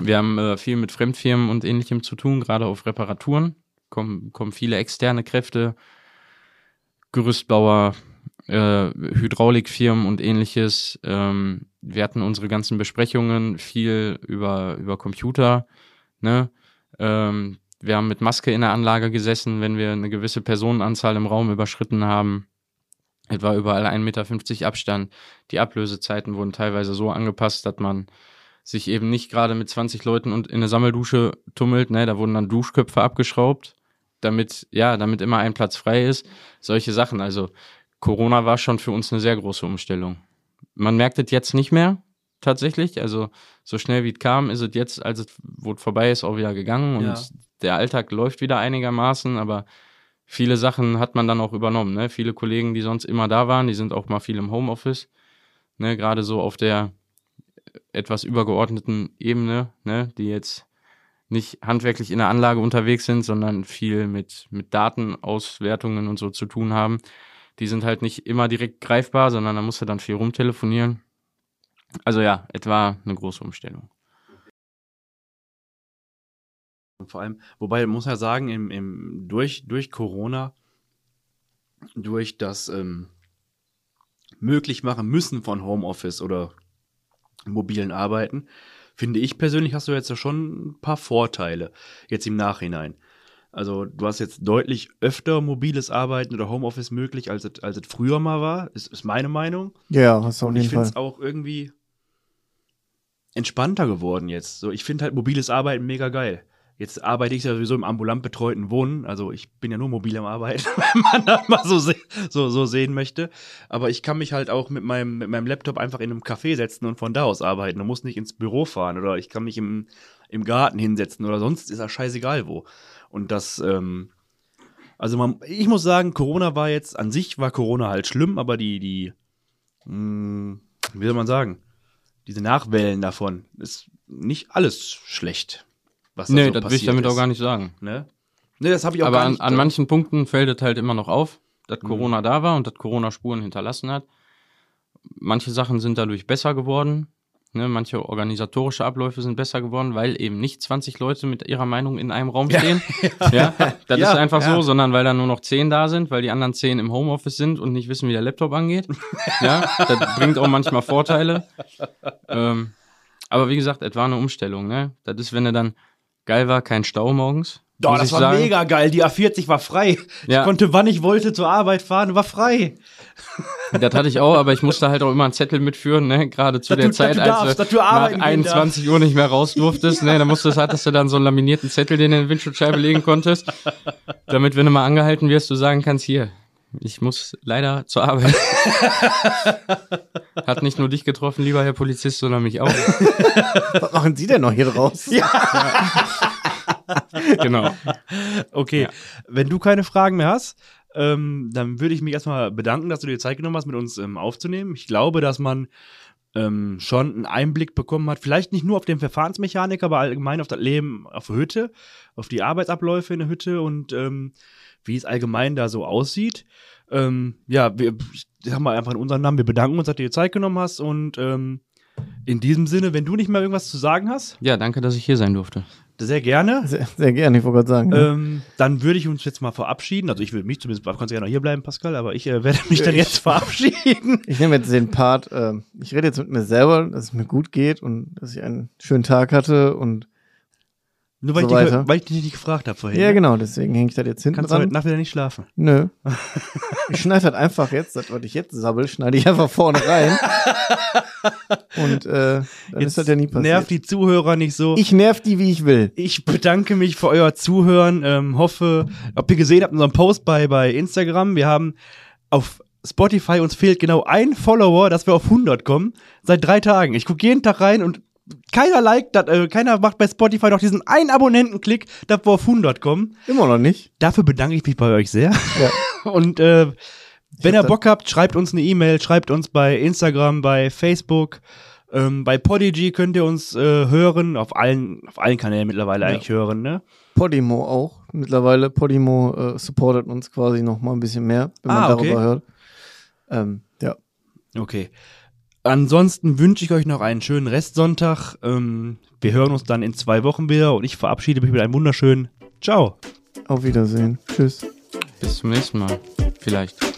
Wir haben äh, viel mit Fremdfirmen und ähnlichem zu tun, gerade auf Reparaturen. Kommen, kommen viele externe Kräfte, Gerüstbauer, äh, Hydraulikfirmen und ähnliches. Ähm, wir hatten unsere ganzen Besprechungen viel über, über Computer. Ne? Ähm, wir haben mit Maske in der Anlage gesessen, wenn wir eine gewisse Personenanzahl im Raum überschritten haben. Es war überall 1,50 Meter Abstand. Die Ablösezeiten wurden teilweise so angepasst, dass man sich eben nicht gerade mit 20 Leuten und in eine Sammeldusche tummelt. Ne? Da wurden dann Duschköpfe abgeschraubt, damit, ja, damit immer ein Platz frei ist. Solche Sachen. Also Corona war schon für uns eine sehr große Umstellung. Man merkt es jetzt nicht mehr, tatsächlich. Also so schnell wie es kam, ist es jetzt, als es wo es vorbei ist, auch wieder gegangen. Und Ja. der Alltag läuft wieder einigermaßen, aber viele Sachen hat man dann auch übernommen. Ne? Viele Kollegen, die sonst immer da waren, die sind auch mal viel im Homeoffice. Ne? Gerade so auf der etwas übergeordneten Ebene, ne? die jetzt nicht handwerklich in der Anlage unterwegs sind, sondern viel mit, mit Datenauswertungen und so zu tun haben. Die sind halt nicht immer direkt greifbar, sondern da musst du dann viel rumtelefonieren. Also ja, etwa eine große Umstellung. Und vor allem, wobei man muss ja sagen, im, im, durch, durch Corona, durch das ähm, möglich machen müssen von Homeoffice oder mobilen Arbeiten, finde ich persönlich, hast du jetzt ja schon ein paar Vorteile jetzt im Nachhinein. Also du hast jetzt deutlich öfter mobiles Arbeiten oder Homeoffice möglich, als es, als es früher mal war, ist, ist meine Meinung. Ja, hast du auf Und ich finde es auch irgendwie entspannter geworden jetzt. So, ich finde halt mobiles Arbeiten mega geil. Jetzt arbeite ich ja sowieso im ambulant betreuten Wohnen. Also ich bin ja nur mobil am Arbeiten, wenn man das mal so, se so, so sehen möchte. Aber ich kann mich halt auch mit meinem, mit meinem Laptop einfach in einem Café setzen und von da aus arbeiten und muss nicht ins Büro fahren oder ich kann mich im, im Garten hinsetzen oder sonst ist das scheißegal wo. Und das, ähm, also man, ich muss sagen, Corona war jetzt, an sich war Corona halt schlimm, aber die, die, mh, wie soll man sagen, diese Nachwellen davon ist nicht alles schlecht. Was da Nee, so das will ich damit ist, auch gar nicht sagen. Ne? Nee, das habe ich auch Aber gar an, nicht. an manchen Punkten fällt es halt immer noch auf, dass Mhm. Corona da war und dass Corona Spuren hinterlassen hat. Manche Sachen sind dadurch besser geworden. Ne, manche organisatorische Abläufe sind besser geworden, weil eben nicht 20 Leute mit ihrer Meinung in einem Raum stehen. Ja, das Ja, ist einfach ja. so, sondern weil da nur noch 10 da sind, weil die anderen 10 im Homeoffice sind und nicht wissen, wie der Laptop angeht. Ja, das bringt auch manchmal Vorteile. Ähm, aber wie gesagt, es war eine Umstellung. Ne? Das ist, wenn er dann geil war, kein Stau morgens. Doch, das war sagen. mega geil. Die A40 war frei. Ja. Ich konnte, wann ich wollte, zur Arbeit fahren, war frei. Das hatte ich auch, aber ich musste halt auch immer einen Zettel mitführen, ne? Gerade zu Dass der du- Zeit, du als darfst, du dass du nach gehen 21 Uhr nicht mehr raus durftest, ne? Da musstest, hattest du dann so einen laminierten Zettel, den du in die Windschutzscheibe legen konntest, damit, wenn du mal angehalten wirst, du sagen kannst, hier, ich muss leider zur Arbeit. Hat nicht nur dich getroffen, lieber Herr Polizist, sondern mich auch. Was machen Sie denn noch hier draus? Genau. Okay, Ja. wenn du keine Fragen mehr hast, ähm, dann würde ich mich erstmal bedanken, dass du dir Zeit genommen hast, mit uns ähm, aufzunehmen. Ich glaube, dass man ähm, schon einen Einblick bekommen hat, vielleicht nicht nur auf den Verfahrensmechaniker, aber allgemein auf das Leben auf der Hütte, auf die Arbeitsabläufe in der Hütte und ähm, wie es allgemein da so aussieht. Ähm, ja, wir, ich sag mal einfach in unserem Namen, wir bedanken uns, dass du dir Zeit genommen hast und ähm, in diesem Sinne, wenn du nicht mehr irgendwas zu sagen hast, Ja, danke, dass ich hier sein durfte. sehr gerne. Sehr, sehr gerne, ich wollte gerade sagen. ne? Ähm, dann würde ich uns jetzt mal verabschieden. Also ich würde mich zumindest, du kannst ja noch hier bleiben, Pascal, aber ich äh, werde mich dann jetzt verabschieden. Ich nehme jetzt den Part, ähm, ich rede jetzt mit mir selber, dass es mir gut geht und dass ich einen schönen Tag hatte und Nur weil, So ich, dich, weil ich dich nicht gefragt habe vorhin. ja, ne? genau, deswegen hänge ich das jetzt hinten Kannst du heute dran. Nacht wieder nicht schlafen. Nö. Ich schneide das einfach jetzt, das, was ich jetzt sabbel, schneide ich einfach vorne rein. Und äh, dann ist das ja nie passiert. Nervt die Zuhörer nicht so. ich nerv die, wie ich will. Ich bedanke mich für euer Zuhören. Ähm, hoffe, ob ihr gesehen habt, unseren Post bei, bei Instagram. Wir haben auf Spotify, uns fehlt genau ein Follower, dass wir auf 100 kommen. Seit drei Tagen. Ich gucke jeden Tag rein und keiner liked das, äh, keiner macht bei Spotify noch diesen einen Abonnentenklick, dass wir auf 100 kommen. Immer noch nicht. Dafür bedanke ich mich bei euch sehr. Ja. Und äh, wenn ihr Bock habt, schreibt uns eine E-Mail, schreibt uns bei Instagram, bei Facebook, ähm, bei Podigy könnt ihr uns äh, hören, auf allen, auf allen Kanälen mittlerweile Ja. eigentlich hören, ne? Podimo auch. Mittlerweile, Podimo äh, supportet uns quasi noch mal ein bisschen mehr, wenn man Ah, okay. darüber hört. Ähm, ja. Okay. Ansonsten wünsche ich euch noch einen schönen Restsonntag. Ähm, wir hören uns dann in zwei Wochen wieder und ich verabschiede mich mit einem wunderschönen Ciao. Auf Wiedersehen. Tschüss. Bis zum nächsten Mal. Vielleicht.